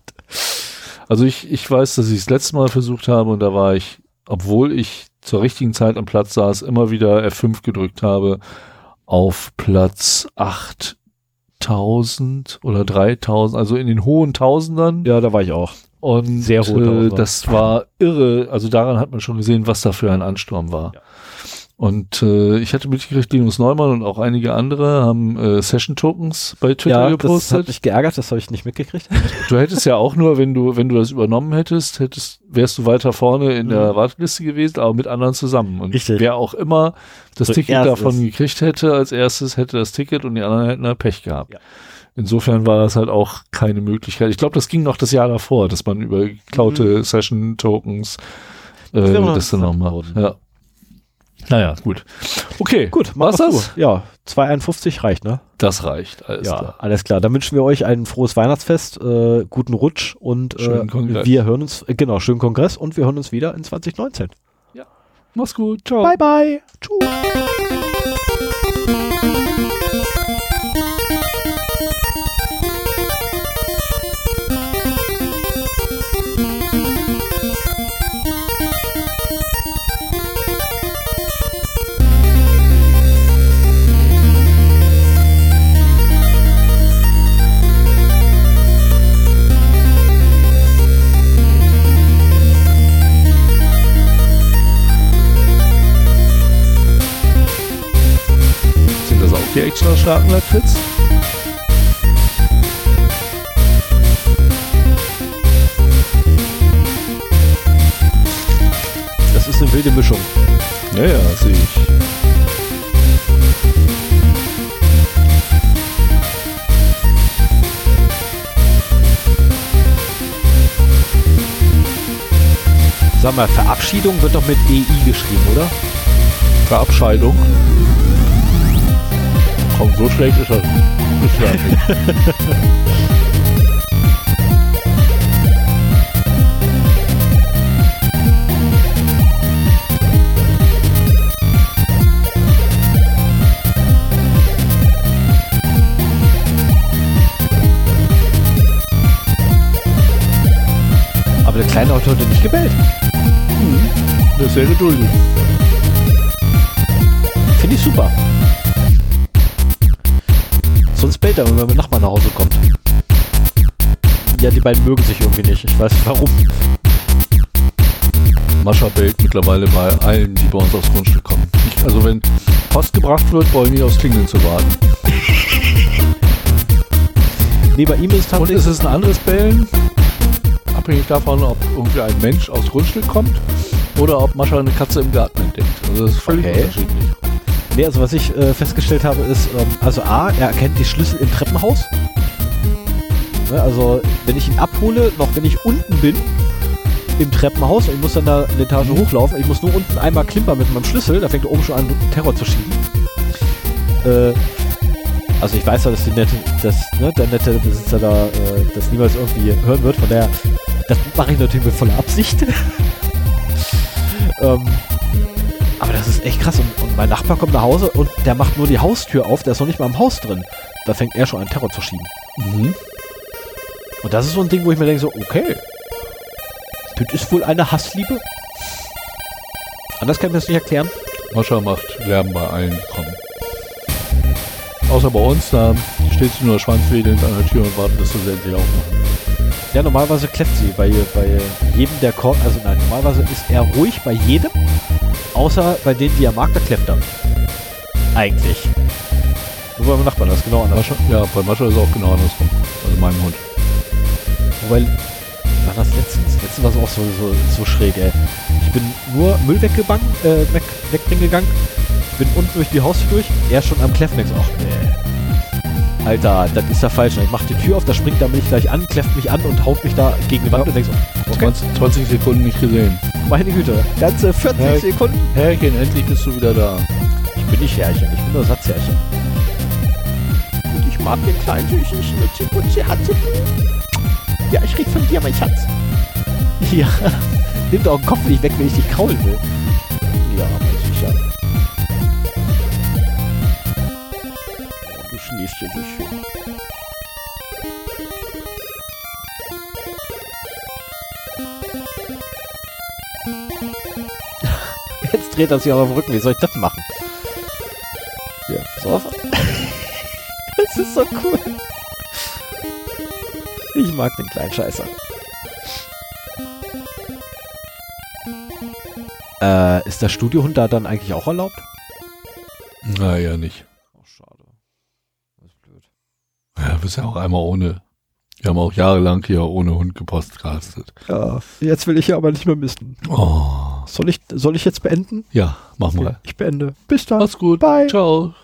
Also ich, ich weiß, dass ich es letzte Mal versucht habe und da war ich, obwohl ich zur richtigen Zeit am Platz saß, immer wieder F5 gedrückt habe, auf Platz 8000 oder 3000, also in den hohen Tausendern. Ja, da war ich auch. Und Sehr hohe äh, das war irre. Also daran hat man schon gesehen, was da für ein Ansturm war. Ja. Und äh, ich hatte mitgekriegt, Linus Neumann und auch einige andere haben äh, Session-Tokens bei Twitter Ja, das gepostet. hat mich geärgert, das habe ich nicht mitgekriegt. Du hättest ja auch nur, wenn du, wenn du das übernommen hättest, hättest, wärst du weiter vorne in der Mhm. Warteliste gewesen, aber mit anderen zusammen. Und Richtig. wer auch immer das Zuerst Ticket davon ist. gekriegt hätte, als erstes hätte das Ticket und die anderen hätten da Pech gehabt. Ja. Insofern war das halt auch keine Möglichkeit. Ich glaube, das ging noch das Jahr davor, dass man über geklaute Session-Tokens äh, Mhm. immer noch das dann noch macht. worden. Ja. Naja, gut. Okay, Gut, war's mach's das? gut. Ja, 2,51 reicht, ne? Das reicht. Alles ja, klar. alles klar. Dann wünschen wir euch ein frohes Weihnachtsfest, äh, guten Rutsch und äh, wir hören uns, äh, genau, schönen Kongress und wir hören uns wieder in 2019. Mach's gut. Ciao. Bye, bye. Tschüss. Die extra starken Lakritz? Das ist eine wilde Mischung. Ja, ja, sehe ich. Sag mal, Verabschiedung wird doch mit EI geschrieben, oder? Verabscheidung. Komm, so schlecht ist das nicht. Das. Aber der kleine Auto hat nicht gebellt. Hm, das ist sehr geduldig. Finde ich super. Sonst bellt er, wenn mein Nachbar nach Hause kommt. Ja, die beiden mögen sich irgendwie nicht. Ich weiß nicht warum. Mascha bellt mittlerweile bei allen, die bei uns aufs Grundstück kommen. Ich, also wenn Post gebracht wird, wollen die aufs Klingeln zu warten. Nee, bei ihm ist es Und ist es ein anderes Bellen? Abhängig davon, ob irgendwie ein Mensch aufs Grundstück kommt oder ob Mascha eine Katze im Garten entdeckt. Also das ist völlig Okay. unterschiedlich. Nee, also was ich äh, festgestellt habe, ist, ähm, also A, er erkennt die Schlüssel im Treppenhaus. Ne, also, wenn ich ihn abhole, noch wenn ich unten bin, im Treppenhaus, und ich muss dann da eine Etage hochlaufen, ich muss nur unten einmal klimpern mit meinem Schlüssel, da fängt er oben schon an, Terror zu schieben. Äh, also ich weiß ja, dass die nette, dass, ne, der nette Besitzer da äh, das niemals irgendwie hören wird, von daher, das mache ich natürlich mit voller Absicht. ähm, das ist echt krass. Und, und mein Nachbar kommt nach Hause und der macht nur die Haustür auf, der ist noch nicht mal im Haus drin. Da fängt er schon an Terror zu schieben. Mhm. Und das ist so ein Ding, wo ich mir denke, so, okay. Das ist wohl eine Hassliebe. Anders kann ich mir das nicht erklären. Mascha macht Lärm bei allen, kommen. Außer bei uns, da steht sie nur schwanzwedelnd an der Tür und wartet, dass wir sie endlich aufmachen. Ja, normalerweise kläfft sie bei, bei jedem, der kommt. Also nein, normalerweise ist er ruhig bei jedem. Außer bei denen, die mag, da kläfft er. Eigentlich. Nur bei meinem Nachbarn, das ist genau anders. Ja, bei Mascha ist es auch genau andersrum. Also meinem Hund. Wobei, war das letztens? Letztens war es auch so, so, so schräg, ey. Ich bin nur Müll weggegangen, äh, weg, wegbringen gegangen, bin unten durch die Haustür durch, er schon am so, ach nee. Alter, das ist ja falsch. Ich mach die Tür auf, da springt er mich gleich an, kläfft mich an und haut mich da gegen die Wand Ja. und denk so, okay, 20, 20 Sekunden nicht gesehen. meine Güte, ganze 40 Ja. Sekunden. Herrchen, endlich bist du wieder da. Ich bin nicht Härchen, ich bin nur Satzhärchen. Und ich mag den kleinen süßen Schnitzel und sie hat Ja, ich krieg von dir, mein Schatz. Ja, nimm doch den Kopf nicht weg, wenn ich dich kraulen will. Ja, aber sicher. Oh, du schläfst ja so dreht er sich auf den Rücken. Wie soll ich das machen? Ja, pass auf. das ist so cool. Ich mag den kleinen Scheißer. Äh, ist der Studiohund da dann eigentlich auch erlaubt? Naja, nicht. Oh, schade. Das ist blöd. Ja, bist ja auch einmal ohne. Wir haben auch jahrelang hier ohne Hund gepostcastet. Ja, jetzt will ich ja aber nicht mehr missen. Oh. Soll ich, soll ich jetzt beenden? Ja, mach mal. Ich beende. Bis dann. Mach's gut. Bye. Ciao.